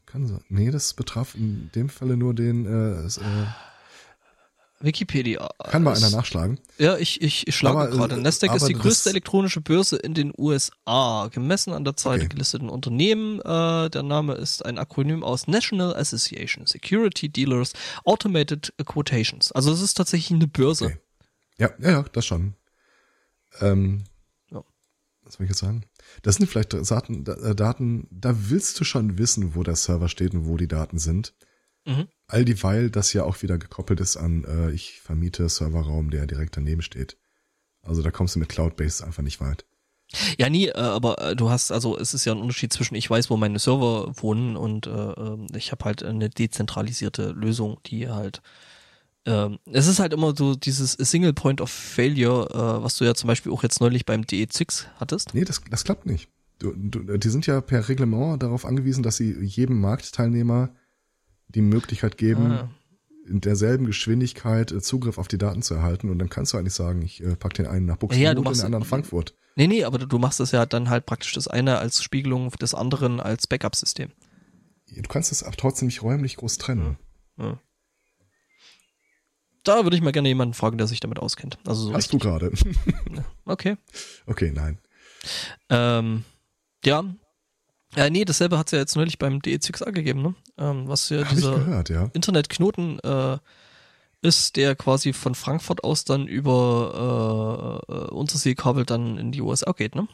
Kann sein. Nee, das betraf in dem Falle nur den äh, äh, Wikipedia. Kann mal einer nachschlagen. Ja, ich, ich, ich schlage aber, gerade. Nasdaq ist die größte elektronische Börse in den USA, gemessen an der Zahl okay. der gelisteten Unternehmen. Äh, der Name ist ein Akronym aus National Association Security Dealers Automated Quotations. Also es ist tatsächlich eine Börse. Okay. Ja, ja, ja, das schon. Ähm, ja. Was soll ich jetzt sagen? Das sind vielleicht Daten, äh, Daten, da willst du schon wissen, wo der Server steht und wo die Daten sind. Mhm. All dieweil das ja auch wieder gekoppelt ist an, äh, ich vermiete Serverraum, der direkt daneben steht. Also da kommst du mit Cloud-Based einfach nicht weit. Ja, nie, äh, aber äh, du hast, also es ist ja ein Unterschied zwischen, ich weiß, wo meine Server wohnen und äh, ähm, ich habe halt eine dezentralisierte Lösung, die halt ähm, es ist halt immer so dieses Single Point of Failure, äh, was du ja zum Beispiel auch jetzt neulich beim DE6 hattest. Nee, das, das klappt nicht. Du, du, die sind ja per Reglement darauf angewiesen, dass sie jedem Marktteilnehmer die Möglichkeit geben, ah. in derselben Geschwindigkeit äh, Zugriff auf die Daten zu erhalten. Und dann kannst du eigentlich sagen, ich äh, pack den einen nach Buxtehude ja, ja, und den anderen Frankfurt. Nee, nee, aber du machst das ja dann halt praktisch das eine als Spiegelung des anderen als Backup-System. Du kannst es aber trotzdem nicht räumlich groß trennen. Ja da würde ich mal gerne jemanden fragen, der sich damit auskennt. Also so Hast richtig. du gerade. *laughs* okay. Okay, nein. Ähm, ja. Äh, nee, dasselbe hat es ja jetzt neulich beim DE6A gegeben, ne? Ähm, was ja Hab dieser gehört, ja. Internetknoten äh, ist, der quasi von Frankfurt aus dann über äh, Unterseekabel dann in die USA geht, ne?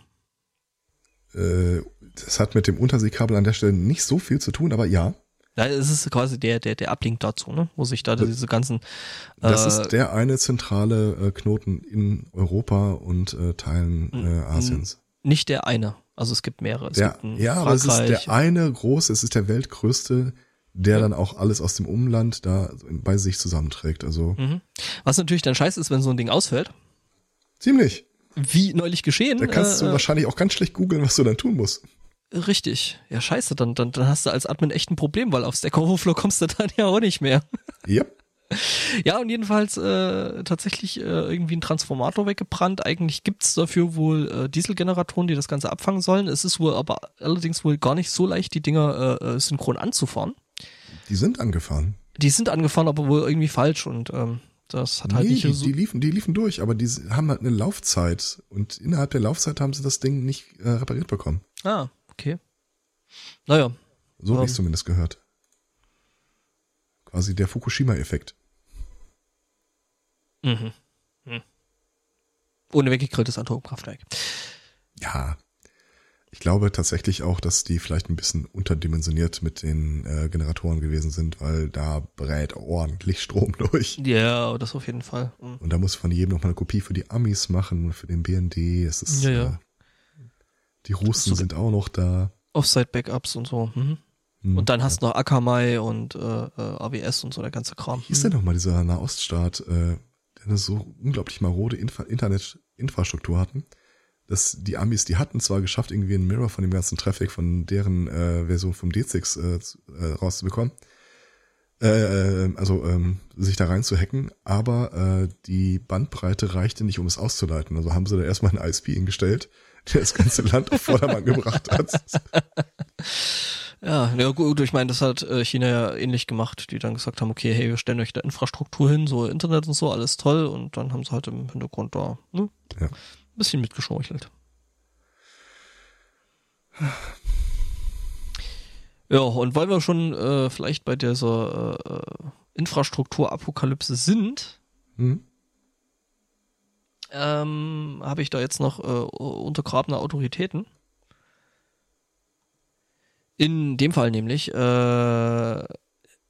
Äh, das hat mit dem Unterseekabel an der Stelle nicht so viel zu tun, aber ja. Ja, es ist quasi der, der, der Ablink dazu, ne? Wo sich da diese ganzen. Äh, das ist der eine zentrale äh, Knoten in Europa und äh, Teilen äh, Asiens. Nicht der eine. Also es gibt mehrere. Es der, gibt ja, aber es ist der eine große, es ist der weltgrößte, der ja. dann auch alles aus dem Umland da bei sich zusammenträgt. Also. Mhm. Was natürlich dann scheiße ist, wenn so ein Ding ausfällt. Ziemlich. Wie neulich geschehen. Da kannst du äh, wahrscheinlich auch ganz schlecht googeln, was du dann tun musst. Richtig. Ja, scheiße, dann, dann, dann hast du als Admin echt ein Problem, weil auf Stack Overflow kommst du dann ja auch nicht mehr. Yep. Ja, und jedenfalls äh, tatsächlich äh, irgendwie ein Transformator weggebrannt. Eigentlich gibt's dafür wohl äh, Dieselgeneratoren, die das Ganze abfangen sollen. Es ist wohl aber allerdings wohl gar nicht so leicht, die Dinger äh, äh synchron anzufahren. Die sind angefahren. Die sind angefahren, aber wohl irgendwie falsch und ähm, das hat halt nee, nicht die, so die liefen, die liefen durch, aber die haben halt eine Laufzeit und innerhalb der Laufzeit haben sie das Ding nicht äh, repariert bekommen. Ah, Okay. Naja. So habe ich ähm, zumindest gehört. Quasi der Fukushima-Effekt. Mhm. mhm. Ohne weggegrilltes Atomkraftwerk. Ja. Ich glaube tatsächlich auch, dass die vielleicht ein bisschen unterdimensioniert mit den äh, Generatoren gewesen sind, weil da brät ordentlich Strom *laughs* durch. Ja, das auf jeden Fall. Mhm. Und da muss von jedem noch mal eine Kopie für die Amis machen, für den BND. Es ist, Ja, ja. Äh, die Russen So- sind auch noch da. Offsite-Backups und so. Mhm. Hm. Und dann hast du noch Akamai und äh, äh, AWS und so der ganze Kram. Wie hieß denn nochmal dieser Nahoststaat, äh, der eine so unglaublich marode Infa Internetinfrastruktur hatten? Dass die Amis, die hatten zwar geschafft, irgendwie einen Mirror von dem ganzen Traffic von deren äh, Version vom D6 äh, äh, rauszubekommen. Äh, äh, also ähm, sich da rein zu hacken, aber äh, die Bandbreite reichte nicht, um es auszuleiten. Also haben sie da erstmal einen ISP hingestellt, *laughs* der das ganze Land auf Vordermann gebracht hat. *laughs* Ja, ja gut, ich meine, das hat äh, China ja ähnlich gemacht, die dann gesagt haben, okay, hey, wir stellen euch da Infrastruktur hin, so Internet und so, alles toll. Und dann haben sie halt im Hintergrund da ne, Ja. ein bisschen mitgeschnorchelt. Ja, und weil wir schon äh, vielleicht bei dieser äh, Infrastrukturapokalypse sind, Hm? ähm, habe ich da jetzt noch äh, untergrabene Autoritäten. In dem Fall nämlich äh,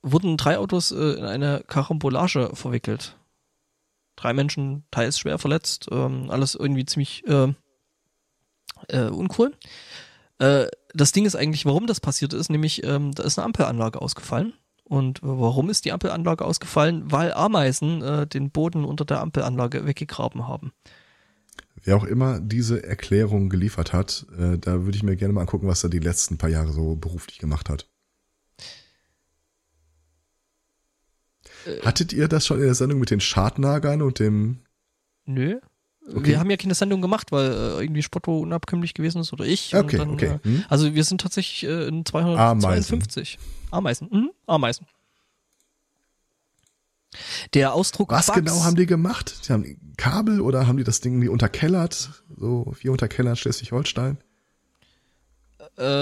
wurden drei Autos äh, in eine Karambolage verwickelt. Drei Menschen teils schwer verletzt, ähm, alles irgendwie ziemlich äh, äh, uncool. Äh, das Ding ist eigentlich, warum das passiert ist, nämlich ähm, da ist eine Ampelanlage ausgefallen. Und warum ist die Ampelanlage ausgefallen? Weil Ameisen äh, den Boden unter der Ampelanlage weggegraben haben. Wer auch immer diese Erklärung geliefert hat, äh, da würde ich mir gerne mal angucken, was er die letzten paar Jahre so beruflich gemacht hat. Äh. Hattet ihr das schon in der Sendung mit den Schadnagern und dem... Nö. Okay. Wir haben ja keine Sendung gemacht, weil äh, irgendwie Spotto unabkömmlich gewesen ist oder ich. Okay, dann, okay. Äh, Hm? also wir sind tatsächlich äh, in Ameisen. 252. Ameisen. Mhm. Ameisen. Der Ausdruck Was Bugs, genau haben die gemacht? Die haben Kabel oder haben die das Ding irgendwie unterkellert? So wie unterkellert Schleswig-Holstein? äh,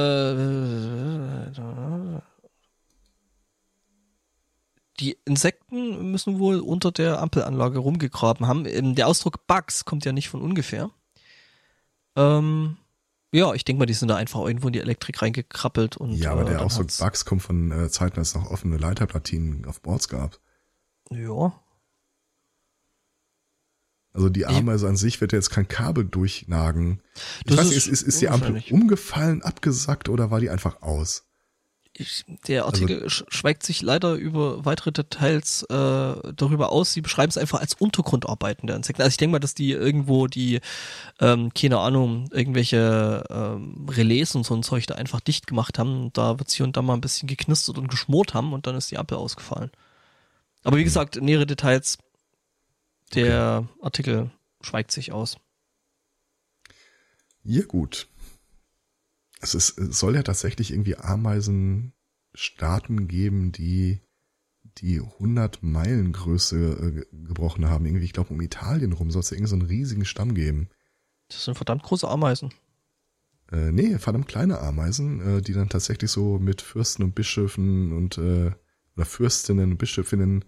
die Insekten müssen wohl unter der Ampelanlage rumgegraben haben. Ähm, Der Ausdruck Bugs kommt ja nicht von ungefähr. Ähm, ja, ich denke mal, die sind da einfach irgendwo in die Elektrik reingekrabbelt und Ja, aber äh, der Ausdruck hat's- Bugs kommt von äh, Zeiten, als es noch offene Leiterplatinen auf Boards gab. Ja. Also die Ameise an sich wird ja jetzt kein Kabel durchnagen. Ich Das weiß ist ist, ist, die Ampel umgefallen, abgesackt oder war die einfach aus? Ich, der Artikel sch schweigt sich leider über weitere Details äh, darüber aus. Sie beschreiben es einfach als Untergrundarbeiten der Insekten. Also ich denke mal, dass die irgendwo die, ähm, keine Ahnung, irgendwelche ähm, Relais und so ein Zeug da einfach dicht gemacht haben. Und da wird hier und da mal ein bisschen geknistert und geschmort haben und dann ist die Ampel ausgefallen. Aber wie gesagt, nähere Details, der Artikel schweigt sich aus. Ja, gut. Es, ist, es soll ja tatsächlich irgendwie Ameisenstaaten geben, die die 100 Meilen Größe äh, ge- gebrochen haben. Irgendwie, ich glaube, um Italien rum soll es ja irgendwie so einen riesigen Stamm geben. Das sind verdammt große Ameisen. Äh, nee, verdammt kleine Ameisen, äh, die dann tatsächlich so mit Fürsten und Bischöfen und äh, oder Fürstinnen und Bischöfinnen,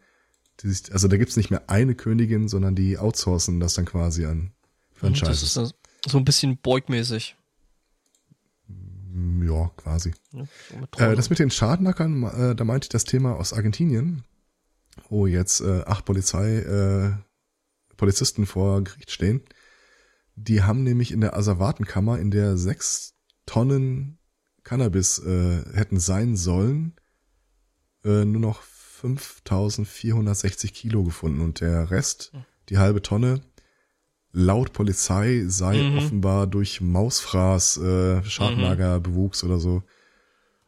sich, also da gibt's nicht mehr eine Königin, sondern die outsourcen das dann quasi an Das Franchises. ist so- so ein bisschen beugmäßig. Ja, quasi. So mit Äh, das mit den Schadnackern, äh, da meinte ich das Thema aus Argentinien, wo jetzt äh, acht Polizei, äh, Polizisten vor Gericht stehen. Die haben nämlich in der Asservatenkammer, in der sechs Tonnen Cannabis äh, hätten sein sollen, äh, nur noch 5460 Kilo gefunden und der Rest, die halbe Tonne, laut Polizei sei Mhm. offenbar durch Mausfraß, äh, Schadnagerbewuchs oder so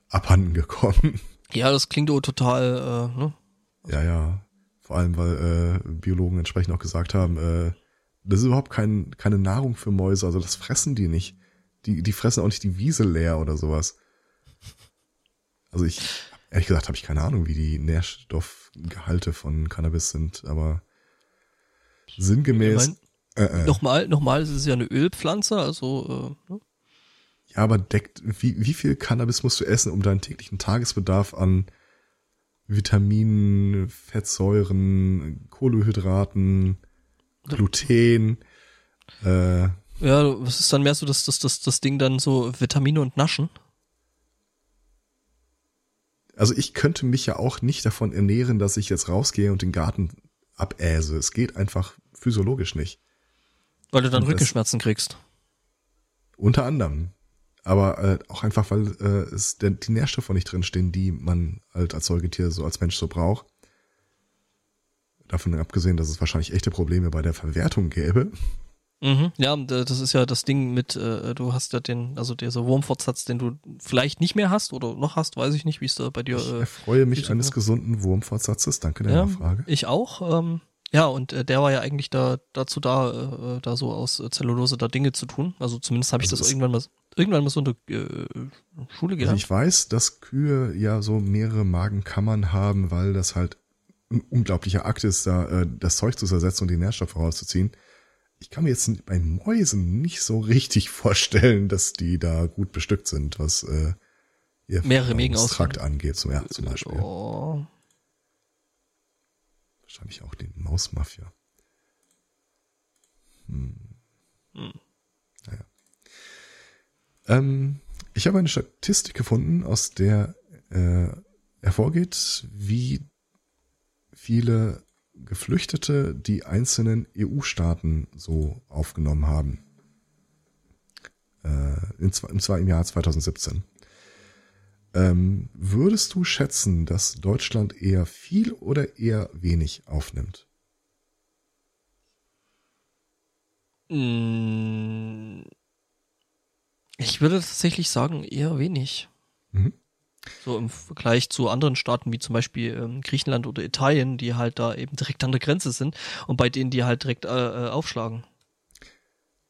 abhanden gekommen. *laughs* Ja, das klingt total, äh, ne? Ja, ja. Vor allem, weil äh, Biologen entsprechend auch gesagt haben, äh, das ist überhaupt kein, keine Nahrung für Mäuse, also das fressen die nicht. Die, die fressen auch nicht die Wiese leer oder sowas. Also ich, ehrlich gesagt, habe ich keine Ahnung, wie die Nährstoffgehalte von Cannabis sind, aber sinngemäß. Ich äh, äh, Nochmal, nochmal, es ist ja eine Ölpflanze, also, äh, ne? Ja, aber deckt, wie, wie viel Cannabis musst du essen, um deinen täglichen Tagesbedarf an Vitaminen, Fettsäuren, Kohlenhydraten, Gluten, äh, Ja, was ist dann mehr so das, das, das, das Ding dann so Vitamine und Naschen? Also ich könnte mich ja auch nicht davon ernähren, dass ich jetzt rausgehe und den Garten abäse. Es geht einfach physiologisch nicht. Weil du dann und Rückenschmerzen kriegst. Unter anderem. Aber äh, auch einfach, weil äh, es der, die Nährstoffe nicht drinstehen, die man halt als Säugetier so als Mensch so braucht. Davon abgesehen, dass es wahrscheinlich echte Probleme bei der Verwertung gäbe. Mhm, ja, das ist ja das Ding mit, äh, du hast ja den, also dieser Wurmfortsatz, den du vielleicht nicht mehr hast oder noch hast, weiß ich nicht, wie es da bei dir. Ich äh, erfreue mich eines gesunden Wurmfortsatzes, danke der ja, Nachfrage. Ich auch. Ähm, ja, und äh, der war ja eigentlich da dazu da, äh, da so aus äh, Zellulose da Dinge zu tun. Also zumindest habe ich also das irgendwann mal irgendwann mal so in der äh, Schule gelernt. Also ich weiß, dass Kühe ja so mehrere Magenkammern haben, weil das halt ein unglaublicher Akt ist, da äh, das Zeug zu zersetzen und die Nährstoffe rauszuziehen ich kann mir jetzt bei Mäusen nicht so richtig *laughs* vorstellen, dass die da gut bestückt sind, was äh, ihr mehrere Trakt angeht, so, ja, zum Beispiel. Oh. Wahrscheinlich auch den Mausmafia. Hm. Hm. Naja. Ähm, ich habe eine Statistik gefunden, aus der äh, hervorgeht, wie viele Geflüchtete die einzelnen EU-Staaten so aufgenommen haben. Äh, in, und zwar im Jahr 2017. Ähm, würdest du schätzen, dass Deutschland eher viel oder eher wenig aufnimmt? Mm. Ich würde tatsächlich sagen, eher wenig. Mhm. So im Vergleich zu anderen Staaten wie zum Beispiel ähm, Griechenland oder Italien, die halt da eben direkt an der Grenze sind und bei denen die halt direkt äh, äh aufschlagen.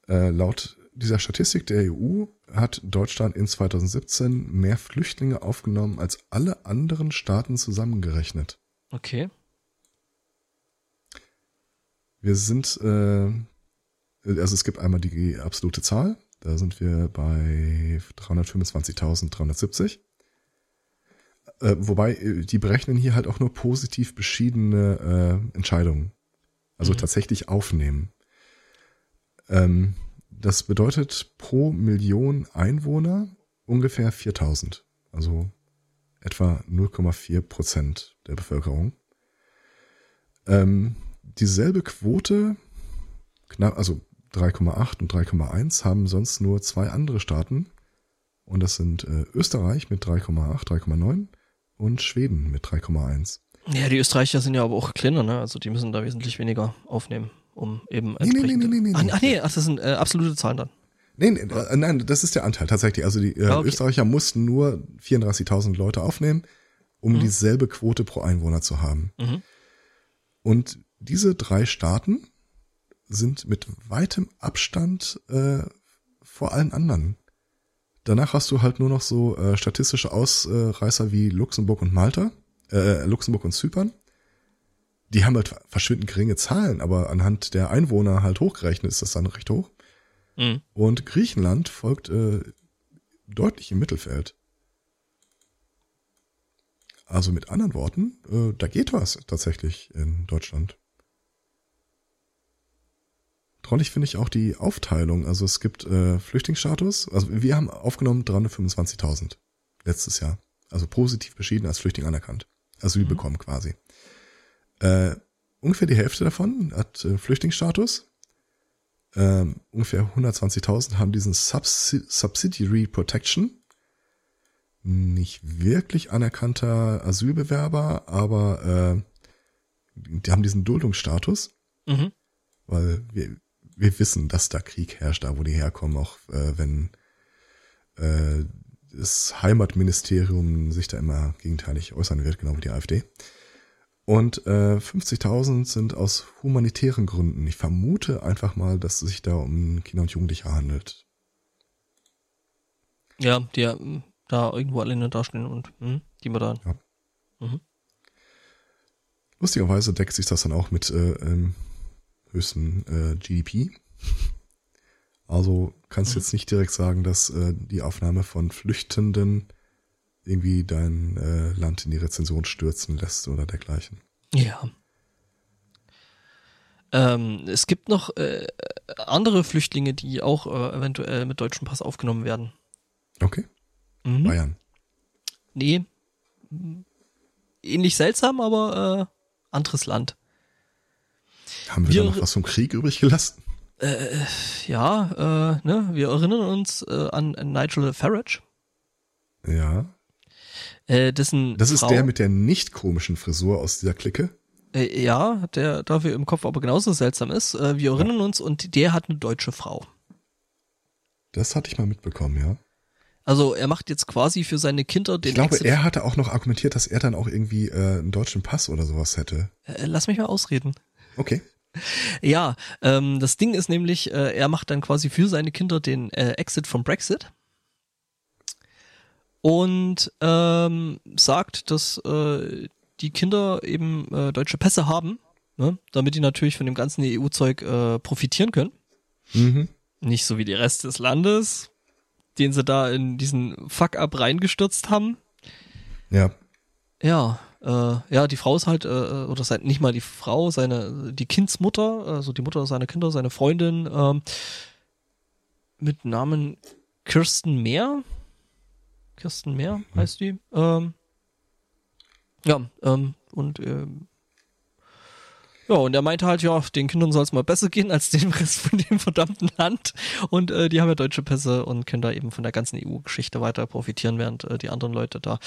Äh, laut dieser Statistik der EU hat Deutschland in 2017 mehr Flüchtlinge aufgenommen als alle anderen Staaten zusammengerechnet. Okay. Wir sind, äh, also es gibt einmal die absolute Zahl, da sind wir bei 325.370. Äh, wobei, äh, die berechnen hier halt auch nur positiv beschiedene äh, Entscheidungen. Also mhm. tatsächlich aufnehmen. Ähm, das bedeutet pro Million Einwohner ungefähr 4000. Also etwa 0,4 Prozent der Bevölkerung. Ähm, dieselbe Quote, knapp, also 3,8 und 3,1 haben sonst nur zwei andere Staaten. Und das sind äh, Österreich mit 3,8, 3,9 und Schweden mit 3,1. Ja, die Österreicher sind ja aber auch kleiner, ne? Also die müssen da wesentlich weniger aufnehmen, um eben entsprechend. Nee, nee, nee, nee, nee, ach, ach nee, ach, das sind äh, absolute Zahlen dann. Nee, nee äh, nein, das ist der Anteil tatsächlich. Also die äh, ah, okay. Österreicher mussten nur 34.000 Leute aufnehmen, um mhm. dieselbe Quote pro Einwohner zu haben. Mhm. Und diese drei Staaten sind mit weitem Abstand äh, vor allen anderen. Danach hast du halt nur noch so äh, statistische Ausreißer wie Luxemburg und Malta, äh, Luxemburg und Zypern. Die haben halt verschwindend geringe Zahlen, aber anhand der Einwohner halt hochgerechnet ist das dann recht hoch. Mhm. Und Griechenland folgt äh, deutlich im Mittelfeld. Also mit anderen Worten, äh, da geht was tatsächlich in Deutschland. Trollig finde ich auch die Aufteilung. Also es gibt äh, Flüchtlingsstatus. Also wir haben aufgenommen 325.000 letztes Jahr. Also positiv beschieden als Flüchtling anerkannt. Asyl mhm. bekommen quasi. Äh, ungefähr die Hälfte davon hat äh, Flüchtlingsstatus. Ähm, ungefähr 120.000 haben diesen Subsi Subsidiary Protection. Nicht wirklich anerkannter Asylbewerber, aber äh, die haben diesen Duldungsstatus. Mhm. Weil wir, wir wissen, dass da Krieg herrscht, da wo die herkommen, auch äh, wenn äh, das Heimatministerium sich da immer gegenteilig äußern wird, genau wie die AfD. Und äh, 50.000 sind aus humanitären Gründen. Ich vermute einfach mal, dass es sich da um Kinder und Jugendliche handelt. Ja, die ja hm, da irgendwo alleine dastehen und hm, die wir da. Ja. Mhm. Lustigerweise deckt sich das dann auch mit äh, ähm, höchsten äh, GDP. Also kannst du mhm. jetzt nicht direkt sagen, dass äh, die Aufnahme von Flüchtenden irgendwie dein äh, Land in die Rezension stürzen lässt oder dergleichen. Ja. Ähm, es gibt noch äh, andere Flüchtlinge, die auch äh, eventuell mit deutschem Pass aufgenommen werden. Okay. Mhm. Bayern. Nee. Ähnlich seltsam, aber äh, anderes Land. Haben wir, Wir- da noch was vom Krieg übrig gelassen? Ja, äh, ne, wir erinnern uns äh, an Nigel Farage, Ja. äh, dessen Das ist Frau, der mit der nicht komischen Frisur aus dieser Clique. äh, ja, der dafür im Kopf aber genauso seltsam ist. Äh, wir erinnern uns und der hat eine deutsche Frau. Das hatte ich mal mitbekommen, ja. Also er macht jetzt quasi für seine Kinder den Ich glaube, Exit- er hatte auch noch argumentiert, dass er dann auch irgendwie äh, einen deutschen Pass oder sowas hätte. Äh, lass mich mal ausreden. Okay. *laughs* Ja, ähm, das Ding ist nämlich, äh, er macht dann quasi für seine Kinder den äh, Exit vom Brexit und ähm, sagt, dass äh, die Kinder eben äh, deutsche Pässe haben, ne, damit die natürlich von dem ganzen EU-Zeug äh, profitieren können. Mhm. Nicht so wie die Rest des Landes, den sie da in diesen Fuck-up reingestürzt haben. Ja. Ja, äh, ja, die Frau ist halt, äh, oder sein, nicht mal die Frau, seine, die Kindsmutter, also die Mutter seiner Kinder, seine Freundin, ähm, mit Namen Kirsten Mehr. Kirsten Mehr heißt die. Ähm, ja, ähm, und ähm, ja, und er meinte halt, ja, den Kindern soll es mal besser gehen als dem Rest von dem verdammten Land. Und äh, die haben ja deutsche Pässe und können da eben von der ganzen EU-Geschichte weiter profitieren, während äh, die anderen Leute da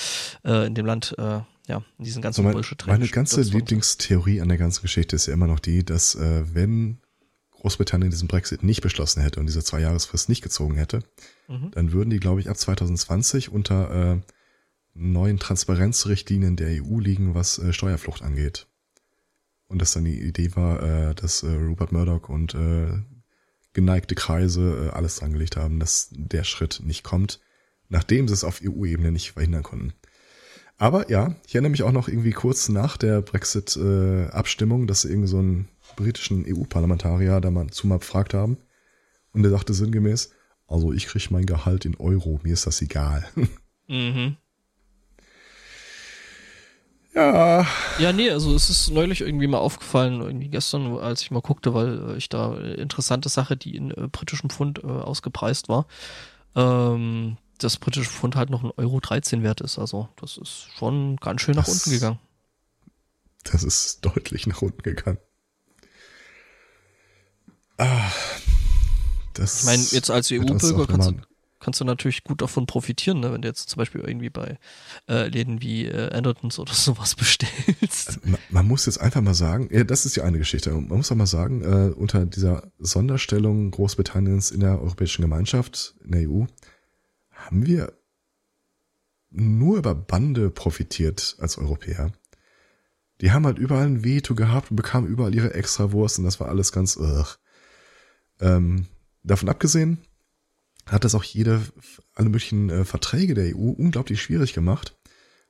äh, in dem Land, äh, ja, in diesen ganzen So mein, Bullshit meine ganze. Lieblingstheorie an der ganzen Geschichte ist ja immer noch die, dass äh, wenn Großbritannien diesen Brexit nicht beschlossen hätte und diese zwei Jahresfrist nicht gezogen hätte, Mhm. dann würden die, glaube ich, ab 2020 unter äh, neuen Transparenzrichtlinien der EU liegen, was äh, Steuerflucht angeht. Und dass dann die Idee war, äh, dass äh, Rupert Murdoch und äh, geneigte Kreise äh, alles dran gelegt haben, dass der Schritt nicht kommt, nachdem sie es auf EU-Ebene nicht verhindern konnten. Aber ja, ich erinnere mich auch noch irgendwie kurz nach der Brexit-Abstimmung, dass sie irgend so einen britischen EU-Parlamentarier da mal zu mal befragt haben. Und der sagte sinngemäß, also ich krieg mein Gehalt in Euro, mir ist das egal. Mhm. ja, Ja, nee, also es ist neulich irgendwie mal aufgefallen, irgendwie gestern, als ich mal guckte, weil äh, ich da äh, interessante Sache, die in äh, britischem Pfund äh, ausgepreist war, ähm, das britische Pfund halt noch ein Euro 13 wert ist. Also das ist schon ganz schön nach Das- unten gegangen. das ist deutlich nach unten gegangen. Ah, das Ich meine, jetzt als EU-Bürger kannst du, kannst du natürlich gut davon profitieren, ne? wenn du jetzt zum Beispiel irgendwie bei äh, Läden wie äh, Andertons oder *laughs* sowas bestellst. Ma- Man muss jetzt einfach mal sagen, ja, das ist die eine Geschichte. Man muss auch mal sagen, äh, unter dieser Sonderstellung Großbritanniens in der Europäischen Gemeinschaft, in der EU, haben wir nur über Bande profitiert als Europäer. Die haben halt überall ein Veto gehabt und bekamen überall ihre Extrawurst und das war alles ganz, ugh. Ähm, davon abgesehen hat das auch jede, alle möglichen äh, Verträge der EU unglaublich schwierig gemacht,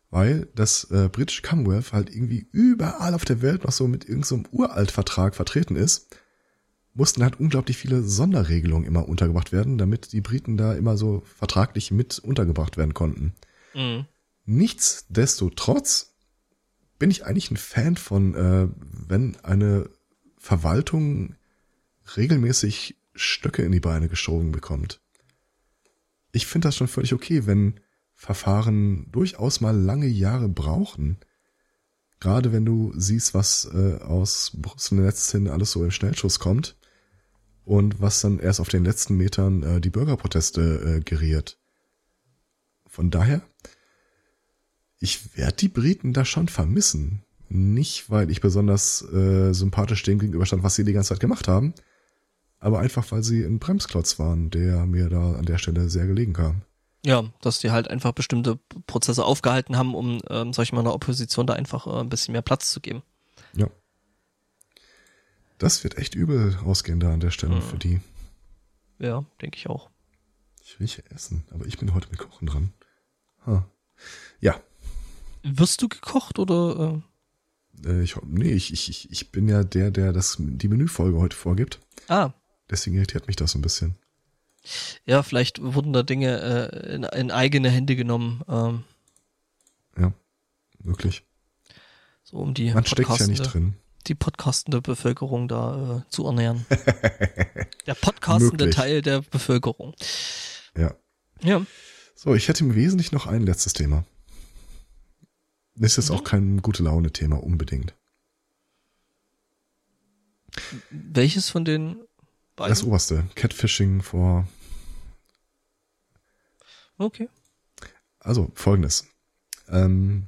weil das äh, britische Commonwealth halt irgendwie überall auf der Welt noch so mit irgendeinem so Uraltvertrag vertreten ist, mussten halt unglaublich viele Sonderregelungen immer untergebracht werden, damit die Briten da immer so vertraglich mit untergebracht werden konnten. Mhm. Nichtsdestotrotz bin ich eigentlich ein Fan von, äh, wenn eine Verwaltung regelmäßig Stöcke in die Beine geschoben bekommt. Ich finde das schon völlig okay, wenn Verfahren durchaus mal lange Jahre brauchen. Gerade wenn du siehst, was äh, aus Brüssel letzthin alles so im Schnellschuss kommt und was dann erst auf den letzten Metern äh, die Bürgerproteste äh, geriert. Von daher, ich werde die Briten da schon vermissen. Nicht, weil ich besonders äh, sympathisch dem gegenüberstand, was sie die ganze Zeit gemacht haben, aber einfach, weil sie ein Bremsklotz waren, der mir da an der Stelle sehr gelegen kam. Ja, dass die halt einfach bestimmte Prozesse aufgehalten haben, um, ähm, sag ich mal, einer Opposition da einfach äh, ein bisschen mehr Platz zu geben. Ja. Das wird echt übel ausgehen da an der Stelle Mhm. für die. Ja, denke ich auch. Ich will hier essen, aber ich bin heute mit Kochen dran. Ha. Ja, Wirst du gekocht oder? äh, ich, nee, ich, ich, ich- bin ja der, der das, die Menüfolge heute vorgibt. Äh, ah, Deswegen irritiert mich das ein bisschen. ja, vielleicht wurden da Dinge äh, in, in eigene Hände genommen, ähm, Ja, wirklich. so um die Man steckt ja nicht Podcastende- drin. Die podcastende Bevölkerung da äh, zu ernähren. *laughs* der podcastende Möglich. Teil der Bevölkerung. Ja. Ja. So, ich hätte im Wesentlichen noch ein letztes Thema. Das ist jetzt Mhm. auch kein gute Laune-Thema unbedingt. Welches von den beiden? Das oberste. Catfishing vor. Okay. Also, folgendes. Ähm,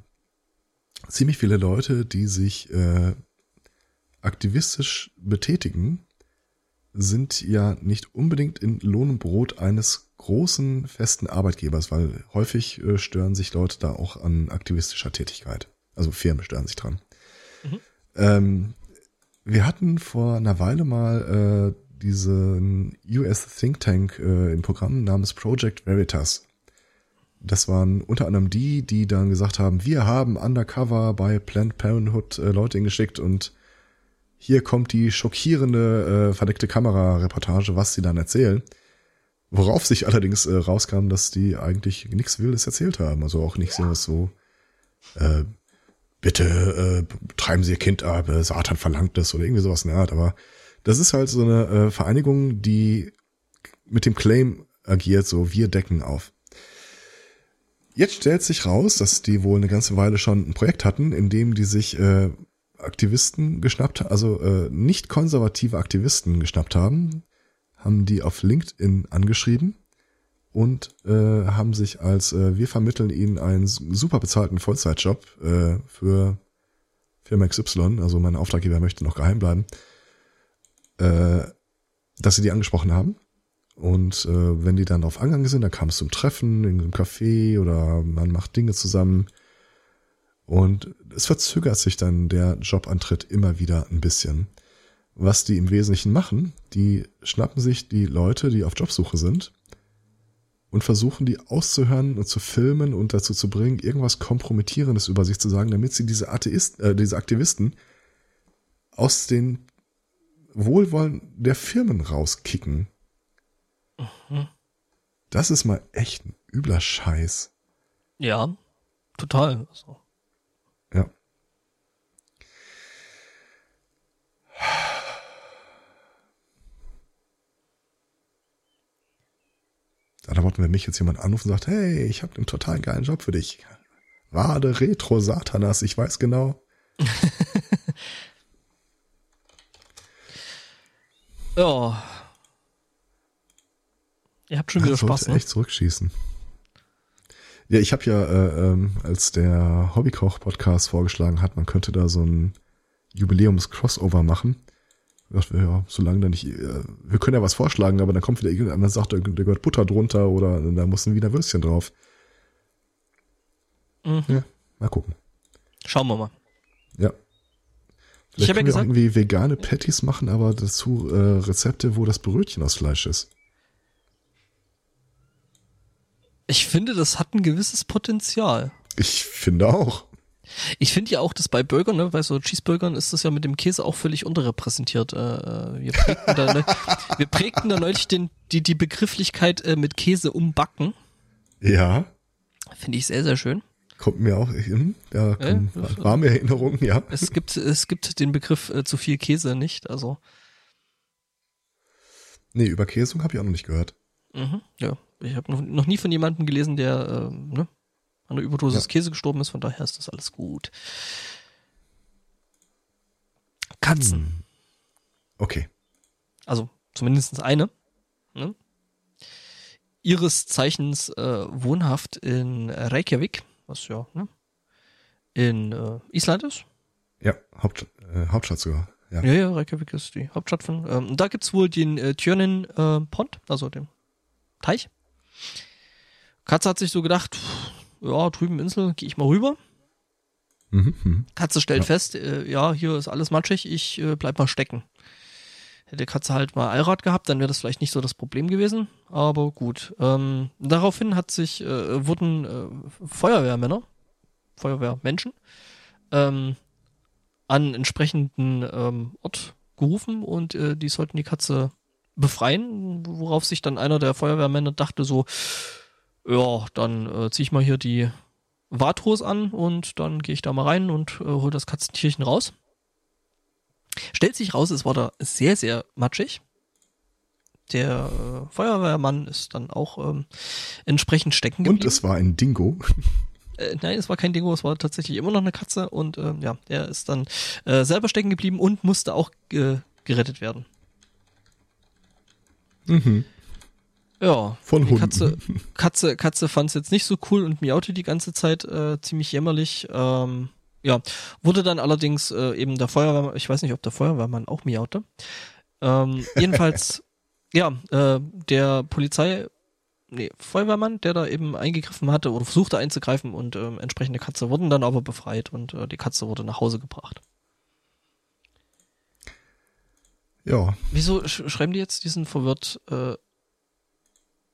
ziemlich viele Leute, die sich äh, aktivistisch betätigen, sind ja nicht unbedingt in Lohn und Brot eines großen festen Arbeitgebers, weil häufig äh, stören sich Leute da auch an aktivistischer Tätigkeit. Also Firmen stören sich dran. Mhm. Ähm, wir hatten vor einer Weile mal äh, diesen US Think Tank äh, im Programm namens Project Veritas. Das waren unter anderem die, die dann gesagt haben, wir haben undercover bei Planned Parenthood äh, Leute hingeschickt und hier kommt die schockierende äh, verdeckte Kamera-Reportage, was sie dann erzählen. Worauf sich allerdings äh, rauskam, dass die eigentlich nichts Wildes erzählt haben. Also auch nicht so, so äh, bitte äh, treiben Sie Ihr Kind ab, äh, Satan verlangt es oder irgendwie sowas in der Art. Aber das ist halt so eine äh, Vereinigung, die mit dem Claim agiert, so wir decken auf. Jetzt stellt sich raus, dass die wohl eine ganze Weile schon ein Projekt hatten, in dem die sich äh, Aktivisten geschnappt, also äh, nicht konservative Aktivisten geschnappt haben, haben die auf LinkedIn angeschrieben und äh, haben sich als äh, wir vermitteln ihnen einen super bezahlten Vollzeitjob äh, für Firma XY, also mein Auftraggeber möchte noch geheim bleiben, äh, dass sie die angesprochen haben. Und äh, wenn die dann auf Angang sind, dann kam es zum Treffen in einem Café oder man macht Dinge zusammen. Und es verzögert sich dann der Jobantritt immer wieder ein bisschen. Was die im Wesentlichen machen, die schnappen sich die Leute, die auf Jobsuche sind und versuchen die auszuhören und zu filmen und dazu zu bringen, irgendwas Kompromittierendes über sich zu sagen, damit sie diese Atheisten, äh, diese Aktivisten aus den Wohlwollen der Firmen rauskicken. Das ist mal echt ein übler Scheiß. Ja, total. Also, Da wollten wenn mich jetzt jemand anruft und sagt, hey, ich habe einen total geilen Job für dich. Wade Retro Satanas, ich weiß genau. *laughs* ja. Ihr habt schon wieder sollte Spaß, ne? echt zurückschießen. Ja, ich habe ja, äh, ähm, als der Hobbykoch-Podcast vorgeschlagen hat, man könnte da so ein Jubiläums-Crossover machen. Ich dachte, ja, solange da nicht, äh, wir können ja was vorschlagen, aber dann kommt wieder irgendeiner und sagt, da gehört Butter drunter oder da muss ein Wiener Würstchen drauf. Mhm. Ja, mal gucken. Schauen wir mal. Ja. Ich Vielleicht ja können wir auch gesagt- irgendwie vegane Patties machen, aber dazu äh, Rezepte, wo das Brötchen aus Fleisch ist. Ich finde, das hat ein gewisses Potenzial. Ich finde auch. Ich finde ja auch, dass bei Burgern, ne, bei so Cheeseburgern ist das ja mit dem Käse auch völlig unterrepräsentiert. Äh, äh, wir, prägten da, ne, *laughs* wir prägten da neulich den, die, die Begrifflichkeit äh, mit Käse umbacken. Ja, Finde ich sehr, sehr schön. kommt mir auch hin. Ja, das- warme Erinnerungen, ja. Es gibt, es gibt den Begriff äh, zu viel Käse nicht. Also, Nee, Überkäsung habe ich auch noch nicht gehört. mhm, ja. Ich habe noch, noch nie von jemandem gelesen, der äh, ne, an der Überdosis Ja. Käse gestorben ist, von daher ist das alles gut. Katzen. Okay. also zumindest eine, ne? ihres Zeichens äh, wohnhaft in Reykjavik, was ja ne? in äh, Island ist. Ja, Haupt, äh, Hauptstadt sogar. Ja. Ja, ja, Reykjavik ist die Hauptstadt von. Ähm, da gibt's wohl den äh, Tjörnin äh, Pond, also den Teich. Katze hat sich so gedacht, pff, ja, drüben Insel, gehe ich mal rüber. Mhm, mhm. Katze stellt Ja. fest, äh, ja, hier ist alles matschig, ich äh, bleib mal stecken. Hätte Katze halt mal Allrad gehabt, dann wäre das vielleicht nicht so das Problem gewesen. Aber gut. Ähm, daraufhin hat sich, äh, wurden äh, Feuerwehrmänner, Feuerwehrmenschen, ähm, an entsprechenden ähm, Ort gerufen und äh, die sollten die Katze befreien, worauf sich dann einer der Feuerwehrmänner dachte so, ja, dann äh, zieh ich mal hier die Warthose an und dann gehe ich da mal rein und äh, hol das Katzentierchen raus. Stellt sich raus, es war da sehr, sehr matschig. Der äh, Feuerwehrmann ist dann auch ähm, entsprechend stecken geblieben. Und es war ein Dingo. *laughs* Äh, nein, es war kein Dingo, es war tatsächlich immer noch eine Katze und äh, ja, der ist dann äh, selber stecken geblieben und musste auch äh, gerettet werden. Mhm. Ja, Von Hunden. Katze, Katze, Katze fand es jetzt nicht so cool und miaute die ganze Zeit äh, ziemlich jämmerlich. Ähm, ja, wurde dann allerdings äh, eben der Feuerwehrmann, ich weiß nicht, ob der Feuerwehrmann auch miaute. Ähm, *laughs* jedenfalls, ja, äh, der Polizei, nee, Feuerwehrmann, der da eben eingegriffen hatte oder versuchte einzugreifen und ähm, entsprechende Katze wurden dann aber befreit und äh, die Katze wurde nach Hause gebracht. Ja, Wieso sch schreiben die jetzt diesen verwirrt? Äh,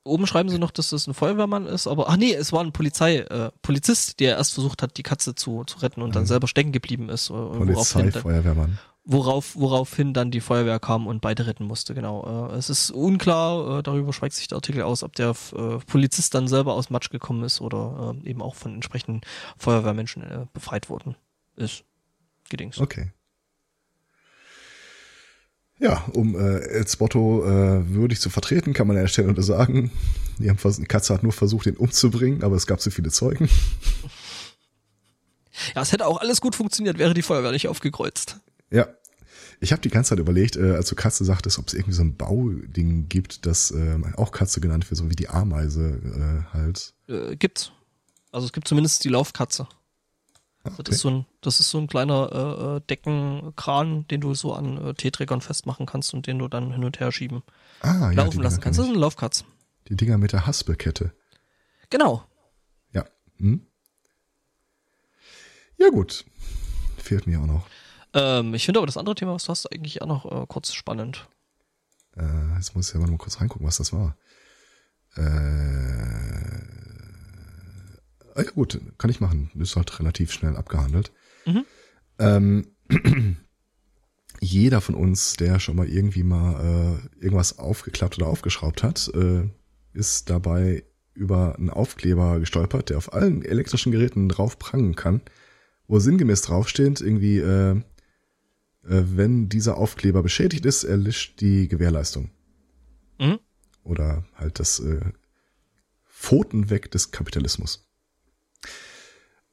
oben schreiben sie noch, dass das ein Feuerwehrmann ist, aber ach nee, es war ein Polizei, äh, Polizist, der erst versucht hat, die Katze zu, zu retten und dann Mhm. selber stecken geblieben ist. Äh, woraufhin, Polizei, dann, Feuerwehrmann. worauf, woraufhin dann die Feuerwehr kam und beide retten musste, genau. Äh, es ist unklar, äh, darüber schweigt sich der Artikel aus, ob der äh, Polizist dann selber aus Matsch gekommen ist oder äh, eben auch von entsprechenden Feuerwehrmenschen äh, befreit worden ist. Gedings. Okay. Ja, um äh, El Spotto äh, würdig zu vertreten, kann man an der Stelle nur sagen, die, haben die Katze hat nur versucht, ihn umzubringen, aber es gab zu viele Zeugen. *laughs* Ja, es hätte auch alles gut funktioniert, wäre die Feuerwehr nicht aufgekreuzt. Ja. Ich habe die ganze Zeit überlegt, äh, als du Katze sagtest, ob es irgendwie so ein Bauding gibt, das äh, auch Katze genannt wird, so wie die Ameise äh, halt. Äh, gibt's. Also es gibt zumindest die Laufkatze. Ah, Das ist so ein, das ist so ein kleiner äh, äh, Deckenkran, den du so an äh, T-Trägern festmachen kannst und den du dann hin und her schieben, ah, ja, laufen lassen kannst. Das ist eine Laufkatze. ich. Die Dinger mit der Haspelkette. Genau. Ja. Hm? Ja gut. Fehlt mir auch noch. Ähm, ich finde aber das andere Thema, was du hast, eigentlich auch noch äh, kurz spannend. Äh, jetzt muss ich aber mal kurz reingucken, was das war. Äh, ja gut, kann ich machen. Ist halt relativ schnell abgehandelt. Mhm. Ähm, *clears throat* jeder von uns, der schon mal irgendwie mal äh, irgendwas aufgeklappt oder aufgeschraubt hat, äh, ist dabei über einen Aufkleber gestolpert, der auf allen elektrischen Geräten drauf prangen kann, wo sinngemäß draufsteht, irgendwie, äh, äh, wenn dieser Aufkleber beschädigt ist, erlischt die Gewährleistung. Mhm. Oder halt das äh, Pfoten weg des Kapitalismus.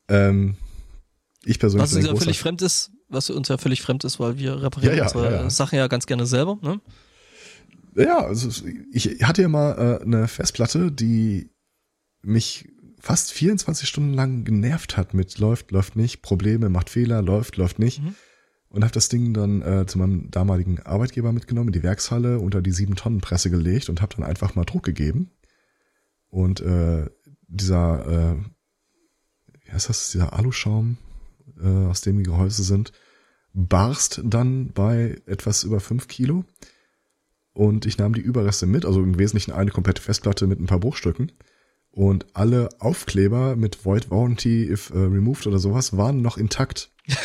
Ähm, ich persönlich Was uns ja völlig fremd ist, was uns ja völlig fremd ist, weil wir reparieren Ja, ja, unsere ja. Sachen ja ganz gerne selber. Ne? Ja, also ich hatte ja mal äh, eine Festplatte, die mich fast 24 Stunden lang genervt hat mit läuft, läuft nicht, Probleme, macht Fehler, läuft, läuft nicht. Mhm. Und habe das Ding dann äh, zu meinem damaligen Arbeitgeber mitgenommen, in die Werkshalle, unter die 7-Tonnen-Presse gelegt und habe dann einfach mal Druck gegeben. Und äh, dieser, äh, wie heißt das, dieser Aluschaum, äh, aus dem die Gehäuse sind, barst dann bei etwas über 5 Kilo. Und ich nahm die Überreste mit, also im Wesentlichen eine komplette Festplatte mit ein paar Bruchstücken. Und alle Aufkleber mit Void Warranty if uh, removed oder sowas waren noch intakt. *laughs*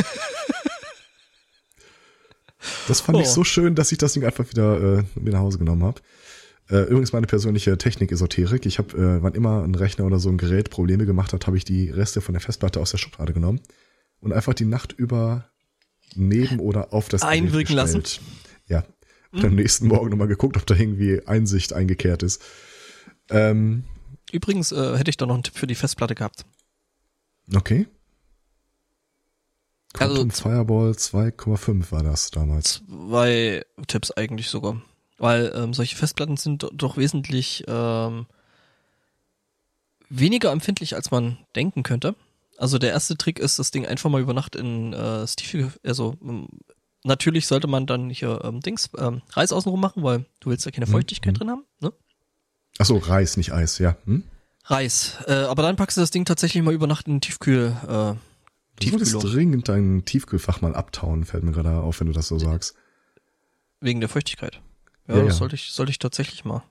Das fand ich Oh. so schön, dass ich das Ding einfach wieder äh, mit nach Hause genommen habe. Äh, übrigens meine persönliche Technik-Esoterik. Ich habe, äh, wann immer ein Rechner oder so ein Gerät Probleme gemacht hat, habe ich die Reste von der Festplatte aus der Schublade genommen und einfach die Nacht über neben oder auf das Gerät Einwirken lassen? Ja. Und am nächsten Morgen nochmal geguckt, ob da irgendwie Einsicht eingekehrt ist. Ähm, Übrigens äh, hätte ich da noch einen Tipp für die Festplatte gehabt. okay. Also Quantum z- Fireball 2,5 war das damals. Zwei Tipps eigentlich sogar. Weil ähm, solche Festplatten sind do- doch wesentlich ähm, weniger empfindlich, als man denken könnte. Also der erste Trick ist, das Ding einfach mal über Nacht in äh, Stiefel, also ähm, natürlich sollte man dann hier ähm, Dings, ähm, Reis außenrum machen, weil du willst ja keine Mhm, Feuchtigkeit mhm. drin haben, ne? Ach so, Reis, nicht Eis, ja. Hm? Reis. Äh, aber dann packst du das Ding tatsächlich mal über Nacht in den Tiefkühl, äh, Du solltest dringend dein Tiefkühlfach mal abtauen, fällt mir gerade auf, wenn du das so sagst. Wegen der Feuchtigkeit. Ja, Ja, das ja. sollte ich, sollte ich tatsächlich mal.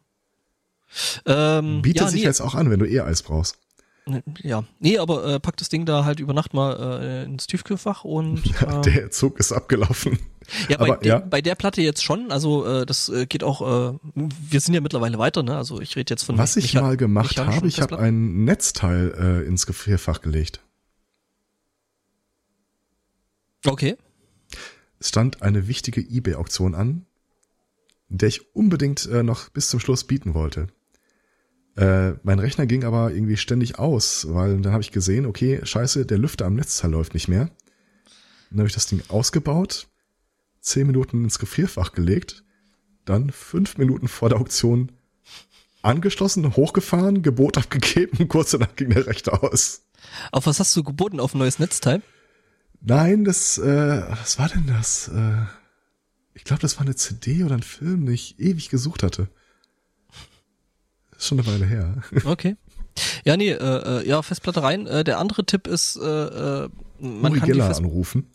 Ähm, Bietet sich nee, jetzt auch an, wenn du eh Eis brauchst. Ne, Ja, nee, aber äh, pack das Ding da halt über Nacht mal äh, ins Tiefkühlfach und *laughs* äh, Der Zug ist abgelaufen. ja, bei, aber, de, ja. bei der Platte jetzt schon, also äh, das äh, geht auch, äh, wir sind ja mittlerweile weiter, ne? Also ich rede jetzt von Was ich mecha- mal gemacht habe, ich habe ein Netzteil äh, ins Gefrierfach gelegt. Okay. stand eine wichtige eBay-Auktion an, der ich unbedingt äh, noch bis zum Schluss bieten wollte. Äh, mein Rechner ging aber irgendwie ständig aus, weil dann habe ich gesehen, okay, scheiße, der Lüfter am Netzteil läuft nicht mehr. Dann habe ich das Ding ausgebaut, zehn Minuten ins Gefrierfach gelegt, dann fünf Minuten vor der Auktion angeschlossen, hochgefahren, Gebot *laughs* abgegeben, kurz danach ging der Rechner aus. Auf was hast du geboten? Auf ein neues Netzteil? Nein, das, äh, was war denn das? Äh, ich glaube, das war eine CD oder ein Film, den ich ewig gesucht hatte. ist schon eine Weile her. *laughs* Okay. Ja, nee, äh, äh, ja, Festplatte rein. Äh, der andere Tipp ist, äh, äh, man Uri kann die Geller Fest anrufen.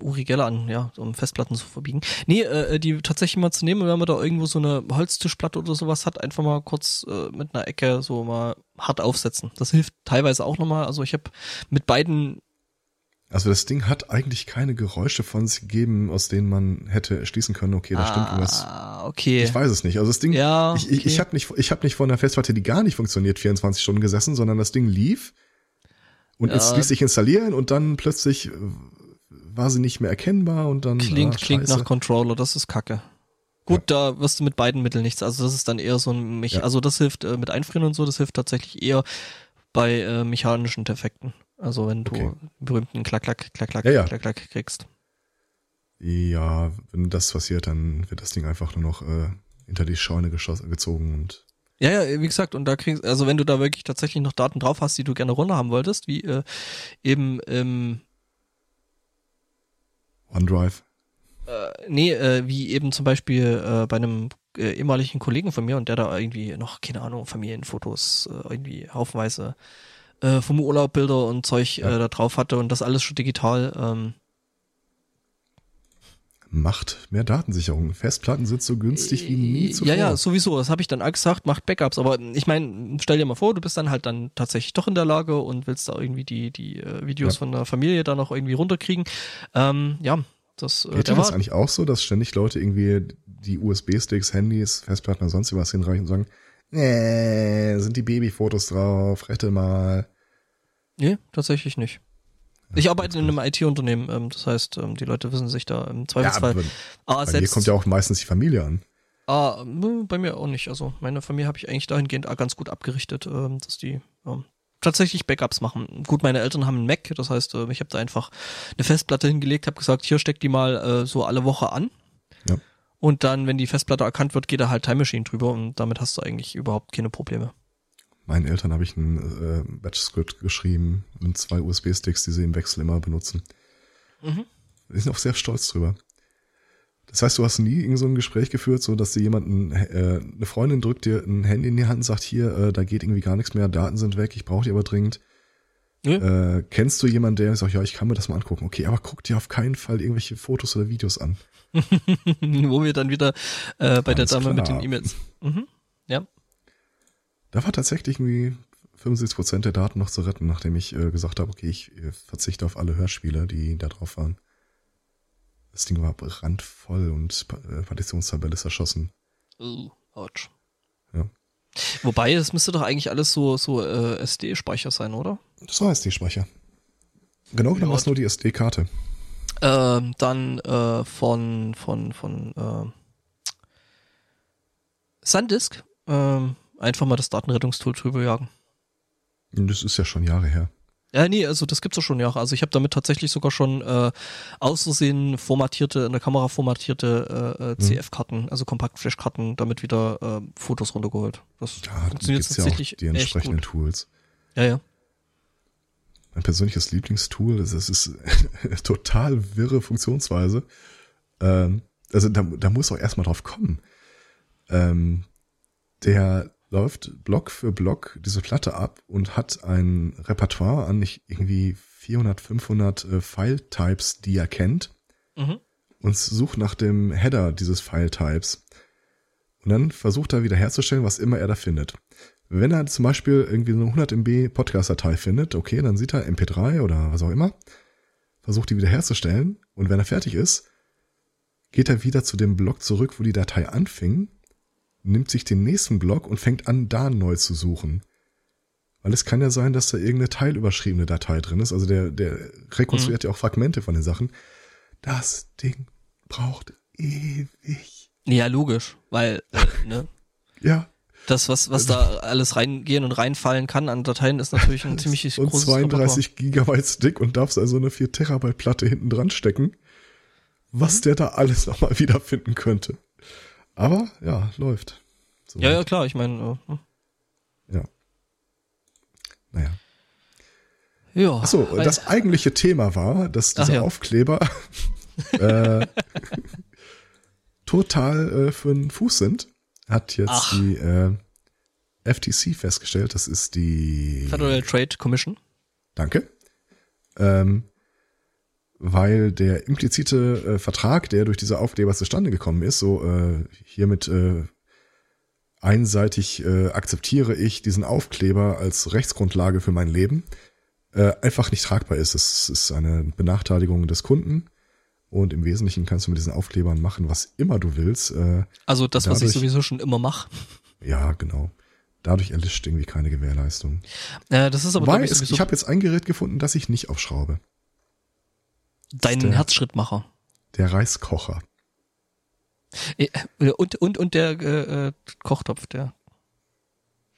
Uri Geller an, ja, um Festplatten zu verbiegen. Nee, äh, die tatsächlich mal zu nehmen, wenn man da irgendwo so eine Holztischplatte oder sowas hat, einfach mal kurz äh, mit einer Ecke so mal hart aufsetzen. Das hilft teilweise auch nochmal. Also ich habe mit beiden Also das Ding hat eigentlich keine Geräusche von sich gegeben, aus denen man hätte schließen können, okay, da stimmt irgendwas. Ah, okay. Ich weiß es nicht. Also das Ding, Ja, ich, ich, okay. ich habe nicht, ich habe nicht vor einer Festplatte, die gar nicht funktioniert, 24 Stunden gesessen, sondern das Ding lief und Ja. es ließ sich installieren und dann plötzlich war sie nicht mehr erkennbar und dann Klingt, ah, klingt nach Controller, das ist kacke. Gut, da wirst du mit beiden Mitteln nichts. Also das ist dann eher so ein Mech Ja. also das hilft äh, mit Einfrieren und so, das hilft tatsächlich eher bei äh, mechanischen Defekten. Also wenn du Okay. berühmten Klack, Klack, Klack, Klack, Ja, ja. Klack, Klack kriegst. Ja, wenn das passiert, dann wird das Ding einfach nur noch äh, hinter die Scheune gezogen und Ja, ja, wie gesagt, und da kriegst, also wenn du da wirklich tatsächlich noch Daten drauf hast, die du gerne runter haben wolltest, wie äh, eben ähm, OneDrive. äh, nee, äh, wie eben zum Beispiel äh, bei einem äh, ehemaligen Kollegen von mir und der da irgendwie noch, keine Ahnung, Familienfotos, äh, irgendwie haufenweise äh, vom Urlaub Bilder und Zeug Ja. äh, da drauf hatte und das alles schon digital. Ähm, Macht mehr Datensicherung. Festplatten sind so günstig wie nie zuvor. ja, ja, sowieso, das habe ich dann auch gesagt, macht Backups, aber ich meine, stell dir mal vor, du bist dann halt dann tatsächlich doch in der Lage und willst da irgendwie die, die äh, Videos Ja. von der Familie da noch irgendwie runterkriegen. Ähm, ja, das, äh, Geht dir das eigentlich auch so, dass ständig Leute irgendwie die USB-Sticks, Handys, Festplatten oder sonst was hinreichen und sagen, nee, sind die Babyfotos drauf, rette mal. Nee, tatsächlich nicht. Ich arbeite in einem IT-Unternehmen, ähm, das heißt, ähm, die Leute wissen sich da im Ja, Zweifelsfall. aber ah, bei selbst, kommt ja auch meistens die Familie an. ah, bei mir auch nicht. Also meine Familie habe ich eigentlich dahingehend auch ganz gut abgerichtet, ähm, dass die ähm, tatsächlich Backups machen. Gut, meine Eltern haben einen Mac, das heißt, ich habe da einfach eine Festplatte hingelegt, habe gesagt, hier steck die mal äh, so alle Woche an. Ja. Und dann, wenn die Festplatte erkannt wird, geht da halt Time Machine drüber und damit hast du eigentlich überhaupt keine Probleme. Meinen Eltern habe ich ein äh, Batch-Script geschrieben und zwei USB-Sticks, die sie im Wechsel immer benutzen. Mhm. Die sind auch sehr stolz drüber. Das heißt, du hast nie irgend so ein Gespräch geführt, so dass dir jemanden, äh, eine Freundin drückt dir ein Handy in die Hand und sagt, hier, äh, da geht irgendwie gar nichts mehr, Daten sind weg, ich brauche die aber dringend. Nö. Äh, kennst du jemanden, der sagt, ja, ich kann mir das mal angucken. Okay, aber guck dir auf keinen Fall irgendwelche Fotos oder Videos an. *laughs* Wo wir dann wieder äh, bei der Alles Dame mit klar. den E-Mails. Mhm. Ja. Da war tatsächlich irgendwie 75 Prozent der Daten noch zu retten, nachdem ich äh, gesagt habe, okay, ich äh, verzichte auf alle Hörspiele, die da drauf waren. Das Ding war brandvoll und äh, Partitionstabelle ist erschossen. Uh, ouch. Ja. Wobei, das müsste doch eigentlich alles so, so äh, SD-Speicher sein, oder? Das war SD-Speicher. Genau genommen es nur die SD-Karte. Ähm, dann äh, von, von, von äh, Sandisk ähm, einfach mal das Datenrettungstool drüber jagen. Das ist ja schon Jahre her. Ja, nee, also das gibt's ja schon Jahre. Also ich habe damit tatsächlich sogar schon äh, aus Versehen formatierte, in der Kamera formatierte äh, äh, CF-Karten, also Kompaktflash-Karten, damit wieder äh, Fotos runtergeholt. Das Ja, funktioniert gibt's ja auch tatsächlich die entsprechenden. Tools. Ja, ja. Mein persönliches Lieblingstool, das ist, das ist *laughs* total wirre Funktionsweise. Ähm, also da, da muss auch erstmal drauf kommen. Ähm, der läuft Block für Block diese Platte ab und hat ein Repertoire an nicht irgendwie 400, 500 äh, File-Types, die er kennt Mhm. und sucht nach dem Header dieses File-Types. Und dann versucht er wieder herzustellen, was immer er da findet. Wenn er zum Beispiel irgendwie so eine 100 MB Podcast-Datei findet, okay, dann sieht er MP3 oder was auch immer, versucht die wieder herzustellen und wenn er fertig ist, geht er wieder zu dem Block zurück, wo die Datei anfing, nimmt sich den nächsten Block und fängt an, da neu zu suchen. Weil es kann ja sein, dass da irgendeine teilüberschriebene Datei drin ist. Also der, der rekonstruiert ja auch Fragmente von den Sachen. das Ding braucht ewig. Ja, logisch, weil, äh, ne? *laughs* Ja. Das, was, was da alles reingehen und reinfallen kann an Dateien, ist natürlich ein *laughs* ziemlich und großes 32 Gigabyte Stick und darfst also eine 4 Terabyte Platte hinten dran stecken, was der da alles nochmal wiederfinden könnte. Aber ja, läuft. So ja, ja, klar, ich meine. Äh, hm. ja. Naja. Ja. Achso, das eigentliche Thema war, dass dieser ja. Aufkleber *laughs* äh, *laughs* total äh, für den Fuß sind. Hat jetzt Ach. die äh, FTC festgestellt. Das ist die Federal Trade Commission. Danke. Ähm, weil der implizite äh, Vertrag, der durch diese Aufkleber zustande gekommen ist, so äh, hiermit äh, einseitig äh, akzeptiere ich diesen Aufkleber als Rechtsgrundlage für mein Leben, äh, einfach nicht tragbar ist. Es ist eine Benachteiligung des Kunden und im Wesentlichen kannst du mit diesen Aufklebern machen, was immer du willst. Äh, Also das, was ich Dadurch- sowieso schon immer mache. ja, genau. Dadurch erlischt irgendwie keine Gewährleistung. Äh, das ist aber glaub ich, sowieso ich habe jetzt ein Gerät gefunden, das ich nicht aufschraube. dein der- Herzschrittmacher. Der Reiskocher. Äh, Und, und, und der äh, äh, Kochtopf, der Ja,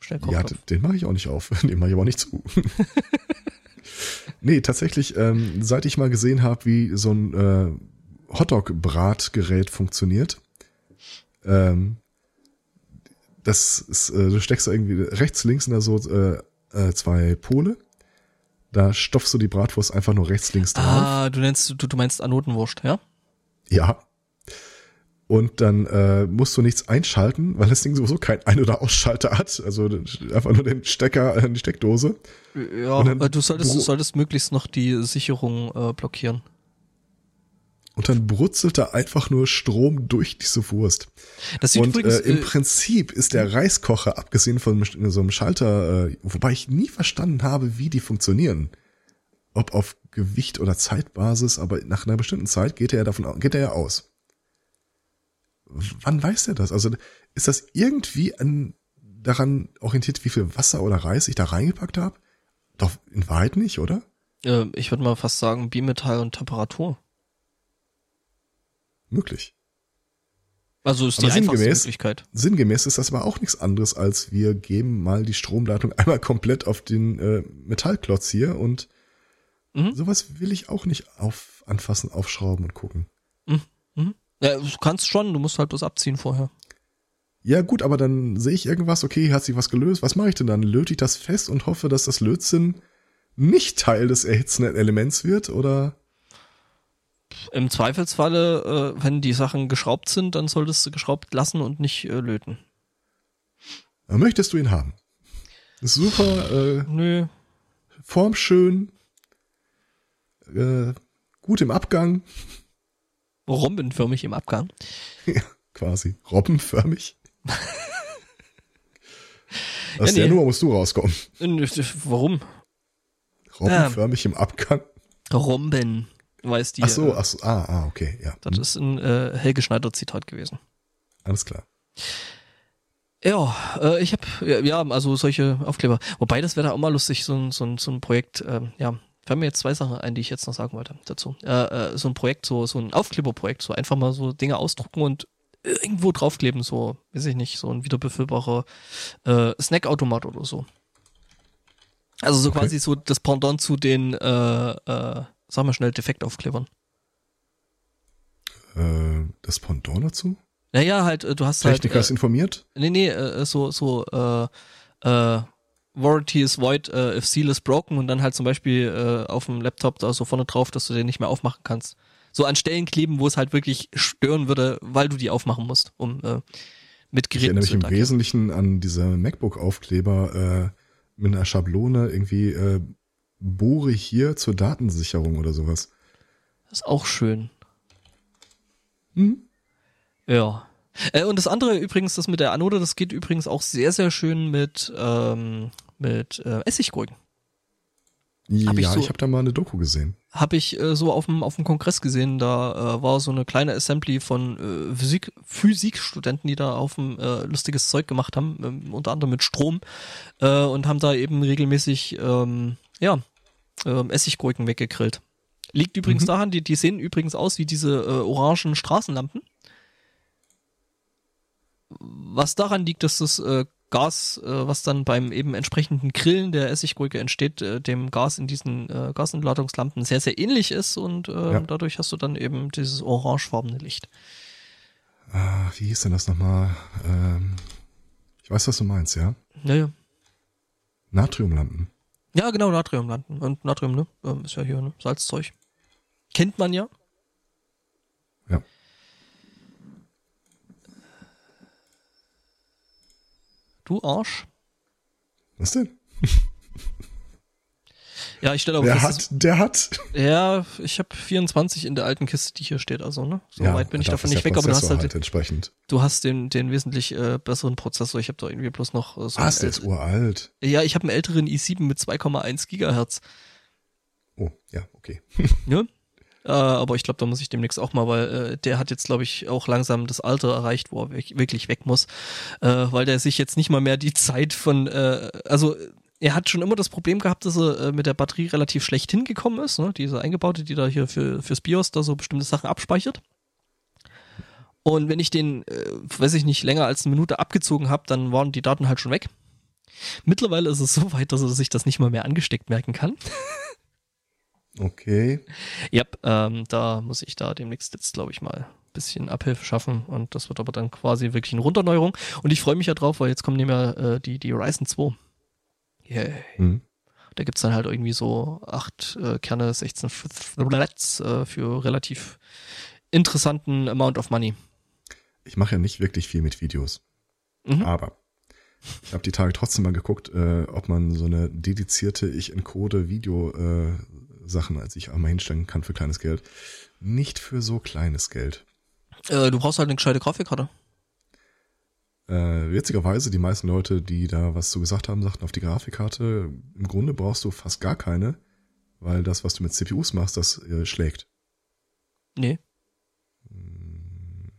Schnellkochtopf. d- den mache ich auch nicht auf. *laughs* Den mache ich aber nicht zu. *laughs* nee, tatsächlich, ähm, seit ich mal gesehen habe, wie so ein äh, Hotdog-Bratgerät funktioniert, ähm, das ist, äh, du steckst da irgendwie rechts, links in da so äh, äh, zwei Pole. Da stopfst du die Bratwurst einfach nur rechts, links drauf. ah, du nennst, du, du meinst Anotenwurst, ja? Ja. Und dann äh, musst du nichts einschalten, weil das Ding sowieso kein Ein- oder Ausschalter hat. Also einfach nur den Stecker, äh, die Steckdose. Ja, äh, du solltest, du solltest möglichst noch die Sicherung äh, blockieren. Und dann brutzelt da einfach nur Strom durch diese Wurst. Das sieht Und übrigens, äh, im äh, Prinzip ist der Reiskocher, abgesehen von so einem Schalter, äh, wobei ich nie verstanden habe, wie die funktionieren. Ob auf Gewicht oder Zeitbasis, aber nach einer bestimmten Zeit geht er ja davon geht er ja aus. Wann weiß er das? Also ist das irgendwie an, daran orientiert, wie viel Wasser oder Reis ich da reingepackt habe? Doch in Wahrheit nicht, oder? äh, ich würde mal fast sagen, Bimetall und Temperatur. Möglich. Also ist die Aber einfachste sinngemäß- Möglichkeit. Sinngemäß ist das aber auch nichts anderes, als wir geben mal die Stromleitung *laughs* einmal komplett auf den äh, Metallklotz hier und Mhm. sowas will ich auch nicht auf, anfassen, aufschrauben und gucken. Ja, du kannst schon, du musst halt bloß abziehen vorher. Ja gut, aber dann sehe ich irgendwas, okay, hat sich was gelöst, was mache ich denn dann? Löte ich das fest und hoffe, dass das Lötzinn nicht Teil des erhitzenden Elements wird oder Im Zweifelsfalle, äh, wenn die Sachen geschraubt sind, dann solltest du geschraubt lassen und nicht äh, löten. möchtest du ihn haben? Super, äh, Nö. formschön, äh, gut im Abgang, Rombenförmig im Abgang. *laughs* quasi robbenförmig. *laughs* Aus Ja, der nee. Nummer musst du rauskommen. Äh, Warum? Robbenförmig im Abgang. Romben. Du weißt die. Ach so, äh, ach so, ah, ah, okay, ja. Das ist ein äh, Helge Schneider Zitat gewesen. Alles klar. Ja, äh, ich habe ja, also solche Aufkleber. Wobei das wäre da auch mal lustig, so ein, so ein, so ein Projekt. Ähm, ja, fallen mir jetzt zwei Sachen ein, die ich jetzt noch sagen wollte dazu. Äh, äh, so ein Projekt, so so ein Aufkleberprojekt, so einfach mal so Dinge ausdrucken und irgendwo draufkleben, so, weiß ich nicht, so ein wiederbefüllbarer äh, Snackautomat oder so. Also so Okay. quasi so das Pendant zu den, äh, äh, sag mal schnell, Defektaufklebern. Äh, das Pendant dazu? Naja, halt, äh, du hast Techniker halt. ist informiert? Nee, nee, äh, so, so, äh, äh, Warranty is void äh, if seal is broken und dann halt zum Beispiel äh, auf dem Laptop da so vorne drauf, dass du den nicht mehr aufmachen kannst. So an Stellen kleben, wo es halt wirklich stören würde, weil du die aufmachen musst, um äh, mit Ich Geräten erinnere mich zu im. Wesentlichen an diese MacBook-Aufkleber äh, mit einer Schablone, irgendwie äh, bohre hier zur Datensicherung oder sowas. Das ist auch schön. Hm? Ja. Äh, und das andere übrigens, das mit der Anode, das geht übrigens auch sehr, sehr schön mit, ähm, mit äh, Essiggurken. Ja, Hab ich ich, so- habe da mal eine Doku gesehen. habe ich äh, so auf dem auf dem Kongress gesehen. Da äh, war so eine kleine Assembly von äh, Physik Physikstudenten, die da auf dem äh, lustiges Zeug gemacht haben, ähm, unter anderem mit Strom äh, und haben da eben regelmäßig ähm, ja ähm, Essiggurken weggegrillt. Liegt übrigens mhm. daran, die, die sehen übrigens aus wie diese äh, orangen Straßenlampen. Was daran liegt, dass das äh, Gas, äh, was dann beim eben entsprechenden Grillen der Essiggurke entsteht, äh, dem Gas in diesen äh, Gasentladungslampen sehr, sehr ähnlich ist und äh, ja. dadurch hast du dann eben dieses orangefarbene Licht. Ah, wie hieß denn das nochmal? Ähm, ich weiß, was du meinst, ja? Naja. Natriumlampen. Ja, genau, Natriumlampen. Und Natrium, ne? Ähm, ist ja hier, ne? Salzzeug. Kennt man. Ja. Du Arsch. Was denn? *laughs* Ja, ich stelle aber der. Hat, der hat. Ja, ich habe 24 in der alten Kiste, die hier steht, also, ne? So ja, weit bin ich davon nicht weg, aber du hast halt, halt entsprechend. Du hast den, den wesentlich äh, besseren Prozessor. Ich habe da irgendwie bloß noch äh, so. Ah, ist der ist uralt. Ja, ich habe einen älteren i7 mit 2,1 Gigahertz. Oh, ja, okay. *laughs* ja? Äh, aber ich glaube, da muss ich demnächst auch mal, weil äh, der hat jetzt, glaube ich, auch langsam das Alter erreicht, wo er wirklich weg muss, äh, weil der sich jetzt nicht mal mehr die Zeit von, äh, also er hat schon immer das Problem gehabt, dass er äh, mit der Batterie relativ schlecht hingekommen ist, ne? diese eingebaute, die da hier für, fürs BIOS da so bestimmte Sachen abspeichert. Und wenn ich den, äh, weiß ich nicht, länger als eine Minute abgezogen habe, dann waren die Daten halt schon weg. Mittlerweile ist es so weit, dass er sich das nicht mal mehr angesteckt merken kann. *laughs* Okay. Ja, ähm, da muss ich da demnächst jetzt, glaube ich, mal ein bisschen Abhilfe schaffen und das wird aber dann quasi wirklich eine Runterneuerung und ich freue mich ja drauf, weil jetzt kommen nämlich äh, die, die Ryzen 2. Yeah. Mhm. Da gibt's dann halt irgendwie so acht äh, Kerne, 16 Threads äh, für relativ interessanten Amount of Money. Ich mache ja nicht wirklich viel mit Videos. Mhm. Aber ich habe die Tage trotzdem mal geguckt, äh, ob man so eine dedizierte Ich encode Video äh, Sachen, als ich einmal hinstellen kann für kleines Geld. Nicht für so kleines Geld. Äh, du brauchst halt eine gescheite Grafikkarte. Äh, witzigerweise, die meisten Leute, die da was zu gesagt haben, sagten auf die Grafikkarte, im Grunde brauchst du fast gar keine, weil das, was du mit CPUs machst, das äh, schlägt. Nee. Hm.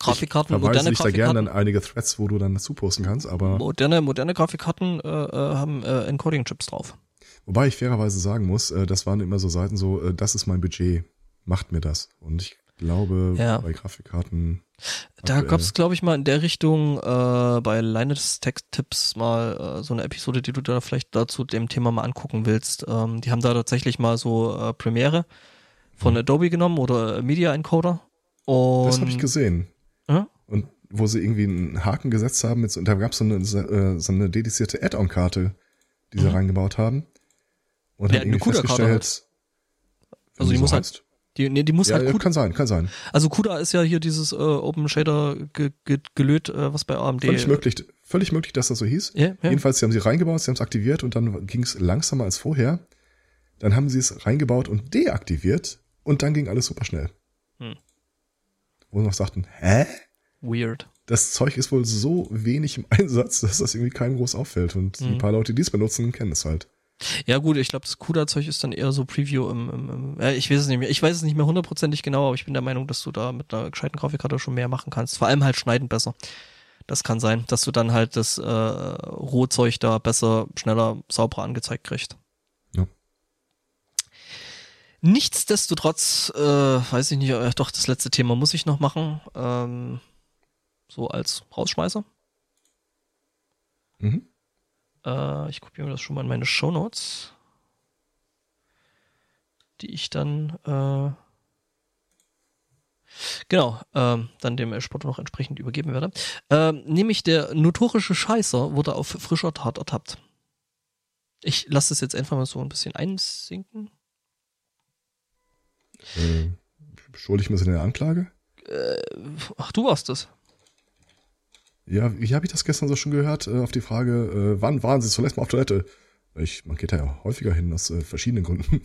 Grafikkarten, ich moderne Grafikkarten. da gerne dann einige Threads, wo du dann dazu posten kannst, aber. Moderne, moderne Grafikkarten äh, äh haben äh, Encoding-Chips drauf. Wobei ich fairerweise sagen muss, äh, das waren immer so Seiten so, äh, das ist mein Budget, macht mir das. Und ich glaube, ja. bei Grafikkarten. Da gab es, glaube ich, mal in der Richtung äh, bei Linus Tech Tips mal äh, so eine Episode, die du da vielleicht dazu dem Thema mal angucken willst. Ähm, die haben da tatsächlich mal so äh, Premiere von hm. Adobe genommen oder Media Encoder. Und, das habe ich gesehen. Äh? Und wo sie irgendwie einen Haken gesetzt haben, mit, und da gab es so eine, äh, so eine dedizierte Add-on-Karte, die sie mhm. reingebaut haben. Und ja, haben irgendwie festgestellt, halt. also die so muss halt heißt. halt die, nee, die muss ja, halt CUDA. Kann sein, kann sein. Also CUDA ist ja hier dieses äh, Open Shader ge, ge, gelöt, äh, was bei AMD. Völlig möglich, völlig möglich, dass das so hieß. Ja, ja. Jedenfalls, sie haben sie reingebaut, sie haben es aktiviert und dann ging es langsamer als vorher. Dann haben sie es reingebaut und deaktiviert und dann ging alles super schnell. Hm. Wo sie noch sagten, hä? Weird. Das Zeug ist wohl so wenig im Einsatz, *laughs* dass das irgendwie keinem groß auffällt. Und hm. ein paar Leute, die es benutzen, kennen es halt. Ja gut, ich glaube, das CUDA-Zeug ist dann eher so Preview im, im, im äh, ich weiß es nicht mehr. Ich weiß es nicht mehr hundertprozentig genau, aber ich bin der Meinung, dass du da mit einer gescheiten Grafikkarte schon mehr machen kannst. Vor allem halt schneiden besser. Das kann sein, dass du dann halt das äh, Rohzeug da besser, schneller, sauberer angezeigt kriegst. Ja. Nichtsdestotrotz, äh, weiß ich nicht, äh, doch, das letzte Thema muss ich noch machen. Ähm, so als Rausschmeißer. Mhm. Äh, ich kopiere mir das schon mal in meine Show Notes, die ich dann äh, genau ähm, dann dem Sport noch entsprechend übergeben werde. Ähm, nämlich der notorische Scheißer wurde auf frischer Tat ertappt. Ich lasse das jetzt einfach mal so ein bisschen einsinken. Äh, schuldig mir in der Anklage? Äh, ach, du warst das. Ja, wie habe ich das gestern so schon gehört? Äh, auf die Frage, äh, wann waren Sie zuletzt mal auf Toilette? Ich, man geht da ja häufiger hin aus äh, verschiedenen Gründen.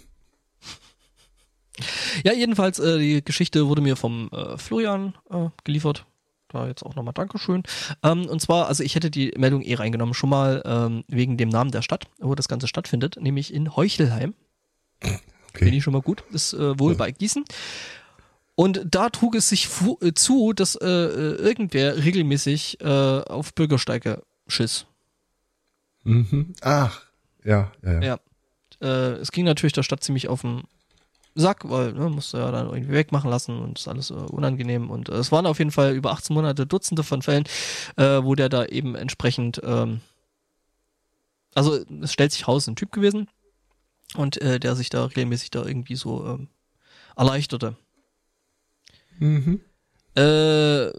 Ja, jedenfalls, äh, die Geschichte wurde mir vom äh, Florian äh, geliefert. Da jetzt auch nochmal Dankeschön. Ähm, und zwar, also ich hätte die Meldung eh reingenommen, schon mal ähm, wegen dem Namen der Stadt, wo das Ganze stattfindet, nämlich in Heuchelheim. Okay. Finde ich schon mal gut. Ist äh, wohl ja. bei Gießen. Und da trug es sich äh, zu, dass äh, äh, irgendwer regelmäßig äh, auf Bürgersteige schiss. Mhm. Ach, ja, ja, ja. ja. Äh, es ging natürlich der Stadt ziemlich auf den Sack, weil ne, musste ja dann irgendwie wegmachen lassen und ist alles äh, unangenehm. Und äh, es waren auf jeden Fall über 18 Monate Dutzende von Fällen, äh, wo der da eben entsprechend, ähm, also es stellt sich raus, ein Typ gewesen und äh, der sich da regelmäßig da irgendwie so ähm, erleichterte. Mhm. Äh,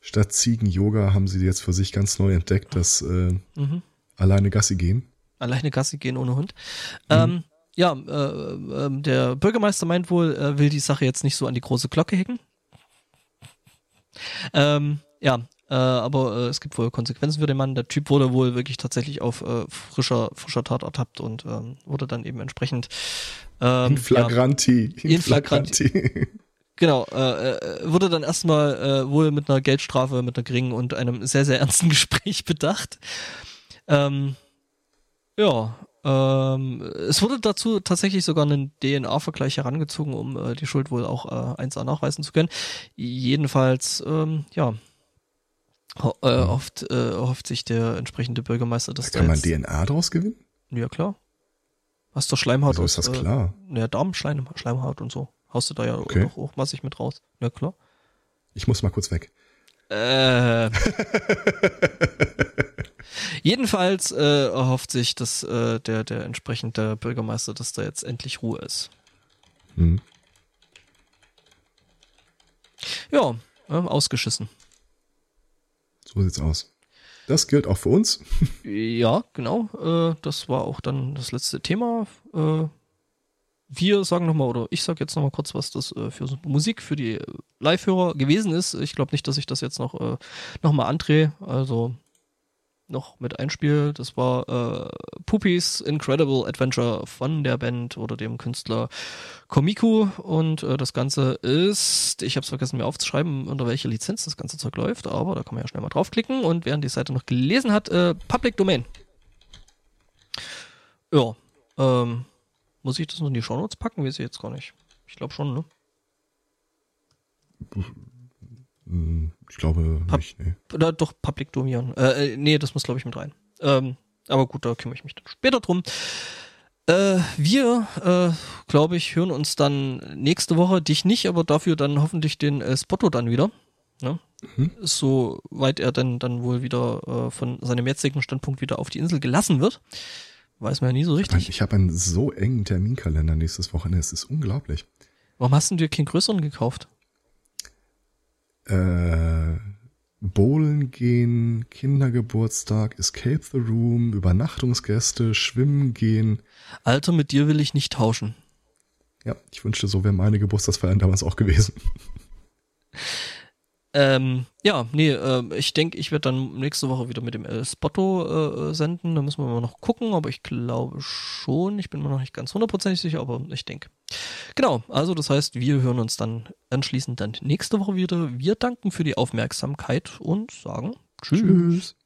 Statt Ziegen-Yoga haben sie jetzt für sich ganz neu entdeckt, dass äh, mhm. alleine Gassi gehen. Alleine Gassi gehen ohne Hund. Ähm, ja, äh, äh, der Bürgermeister meint wohl, er will die Sache jetzt nicht so an die große Glocke hängen. Ähm, ja, äh, aber äh, es gibt wohl Konsequenzen für den Mann. Der Typ wurde wohl wirklich tatsächlich auf äh, frischer, frischer Tat ertappt und ähm, wurde dann eben entsprechend ähm, In flagranti. Ja, in flagranti. Genau, äh, äh, wurde dann erstmal äh, wohl mit einer Geldstrafe, mit einer geringen und einem sehr, sehr ernsten *laughs* Gespräch bedacht. Ähm, ja, ähm, es wurde dazu tatsächlich sogar einen DNA-Vergleich herangezogen, um äh, die Schuld wohl auch äh, 1A nachweisen zu können. Jedenfalls, ähm, ja, ho äh, Mhm. hofft, äh, hofft sich der entsprechende Bürgermeister, dass Da kann man DNA draus gewinnen? Ja, klar. Hast doch Schleimhaut Also ist das äh, klar? Ja, Darmschleim, Schleimhaut und so. Haust du da ja Okay. auch, auch massig mit raus. Ja, klar. Ich muss mal kurz weg. Äh. *laughs* Jedenfalls äh, erhofft sich, dass äh, der, der entsprechende Bürgermeister, dass da jetzt endlich Ruhe ist. Hm. Ja, äh, ausgeschissen. So sieht's aus. Das gilt auch für uns. Ja, genau. Äh, das war auch dann das letzte Thema. Äh, wir sagen nochmal, oder ich sag jetzt nochmal kurz, was das äh, für Musik für die Live-Hörer gewesen ist. Ich glaube nicht, dass ich das jetzt noch, äh, noch mal andrehe. Also noch mit einspiel. Das war äh, Puppies Incredible Adventure von der Band oder dem Künstler Komiku. Und äh, das Ganze ist, ich habe es vergessen mir aufzuschreiben, unter welcher Lizenz das ganze Zeug läuft, aber da kann man ja schnell mal draufklicken. Und wer die Seite noch gelesen hat, äh, Public Domain. Ja, ähm, muss ich das noch in die Shownotes packen? Weiß ich jetzt gar nicht. Ich glaube schon, ne? Hm, Ich glaube Pap- nicht, nee. Oder doch Public Domain. Äh, äh, nee, das muss glaube ich mit rein. Ähm, aber gut, da kümmere ich mich dann später drum. Äh, wir, äh, glaube ich, hören uns dann nächste Woche, dich nicht, aber dafür dann hoffentlich den äh, Spotto dann wieder. Ne? Mhm. Soweit er dann, dann wohl wieder äh, von seinem jetzigen Standpunkt wieder auf die Insel gelassen wird. Weiß man ja nie so richtig. Ich habe einen so engen Terminkalender nächstes Wochenende. Es ist unglaublich. Warum hast du dir keinen größeren gekauft? Äh, Bowlen gehen, Kindergeburtstag, Escape the Room, Übernachtungsgäste, Schwimmen gehen. Alter, mit dir will ich nicht tauschen. Ja, ich wünschte, so wäre meine Geburtstagsfeiern damals auch gewesen. *laughs* Ähm, ja, nee, äh, ich denke, ich werde dann nächste Woche wieder mit dem El Spotto äh, senden. Da müssen wir mal noch gucken, aber ich glaube schon. Ich bin mir noch nicht ganz hundertprozentig sicher, aber ich denke. Genau, also das heißt, wir hören uns dann anschließend dann nächste Woche wieder. Wir danken für die Aufmerksamkeit und sagen Tschüss. Tschüss.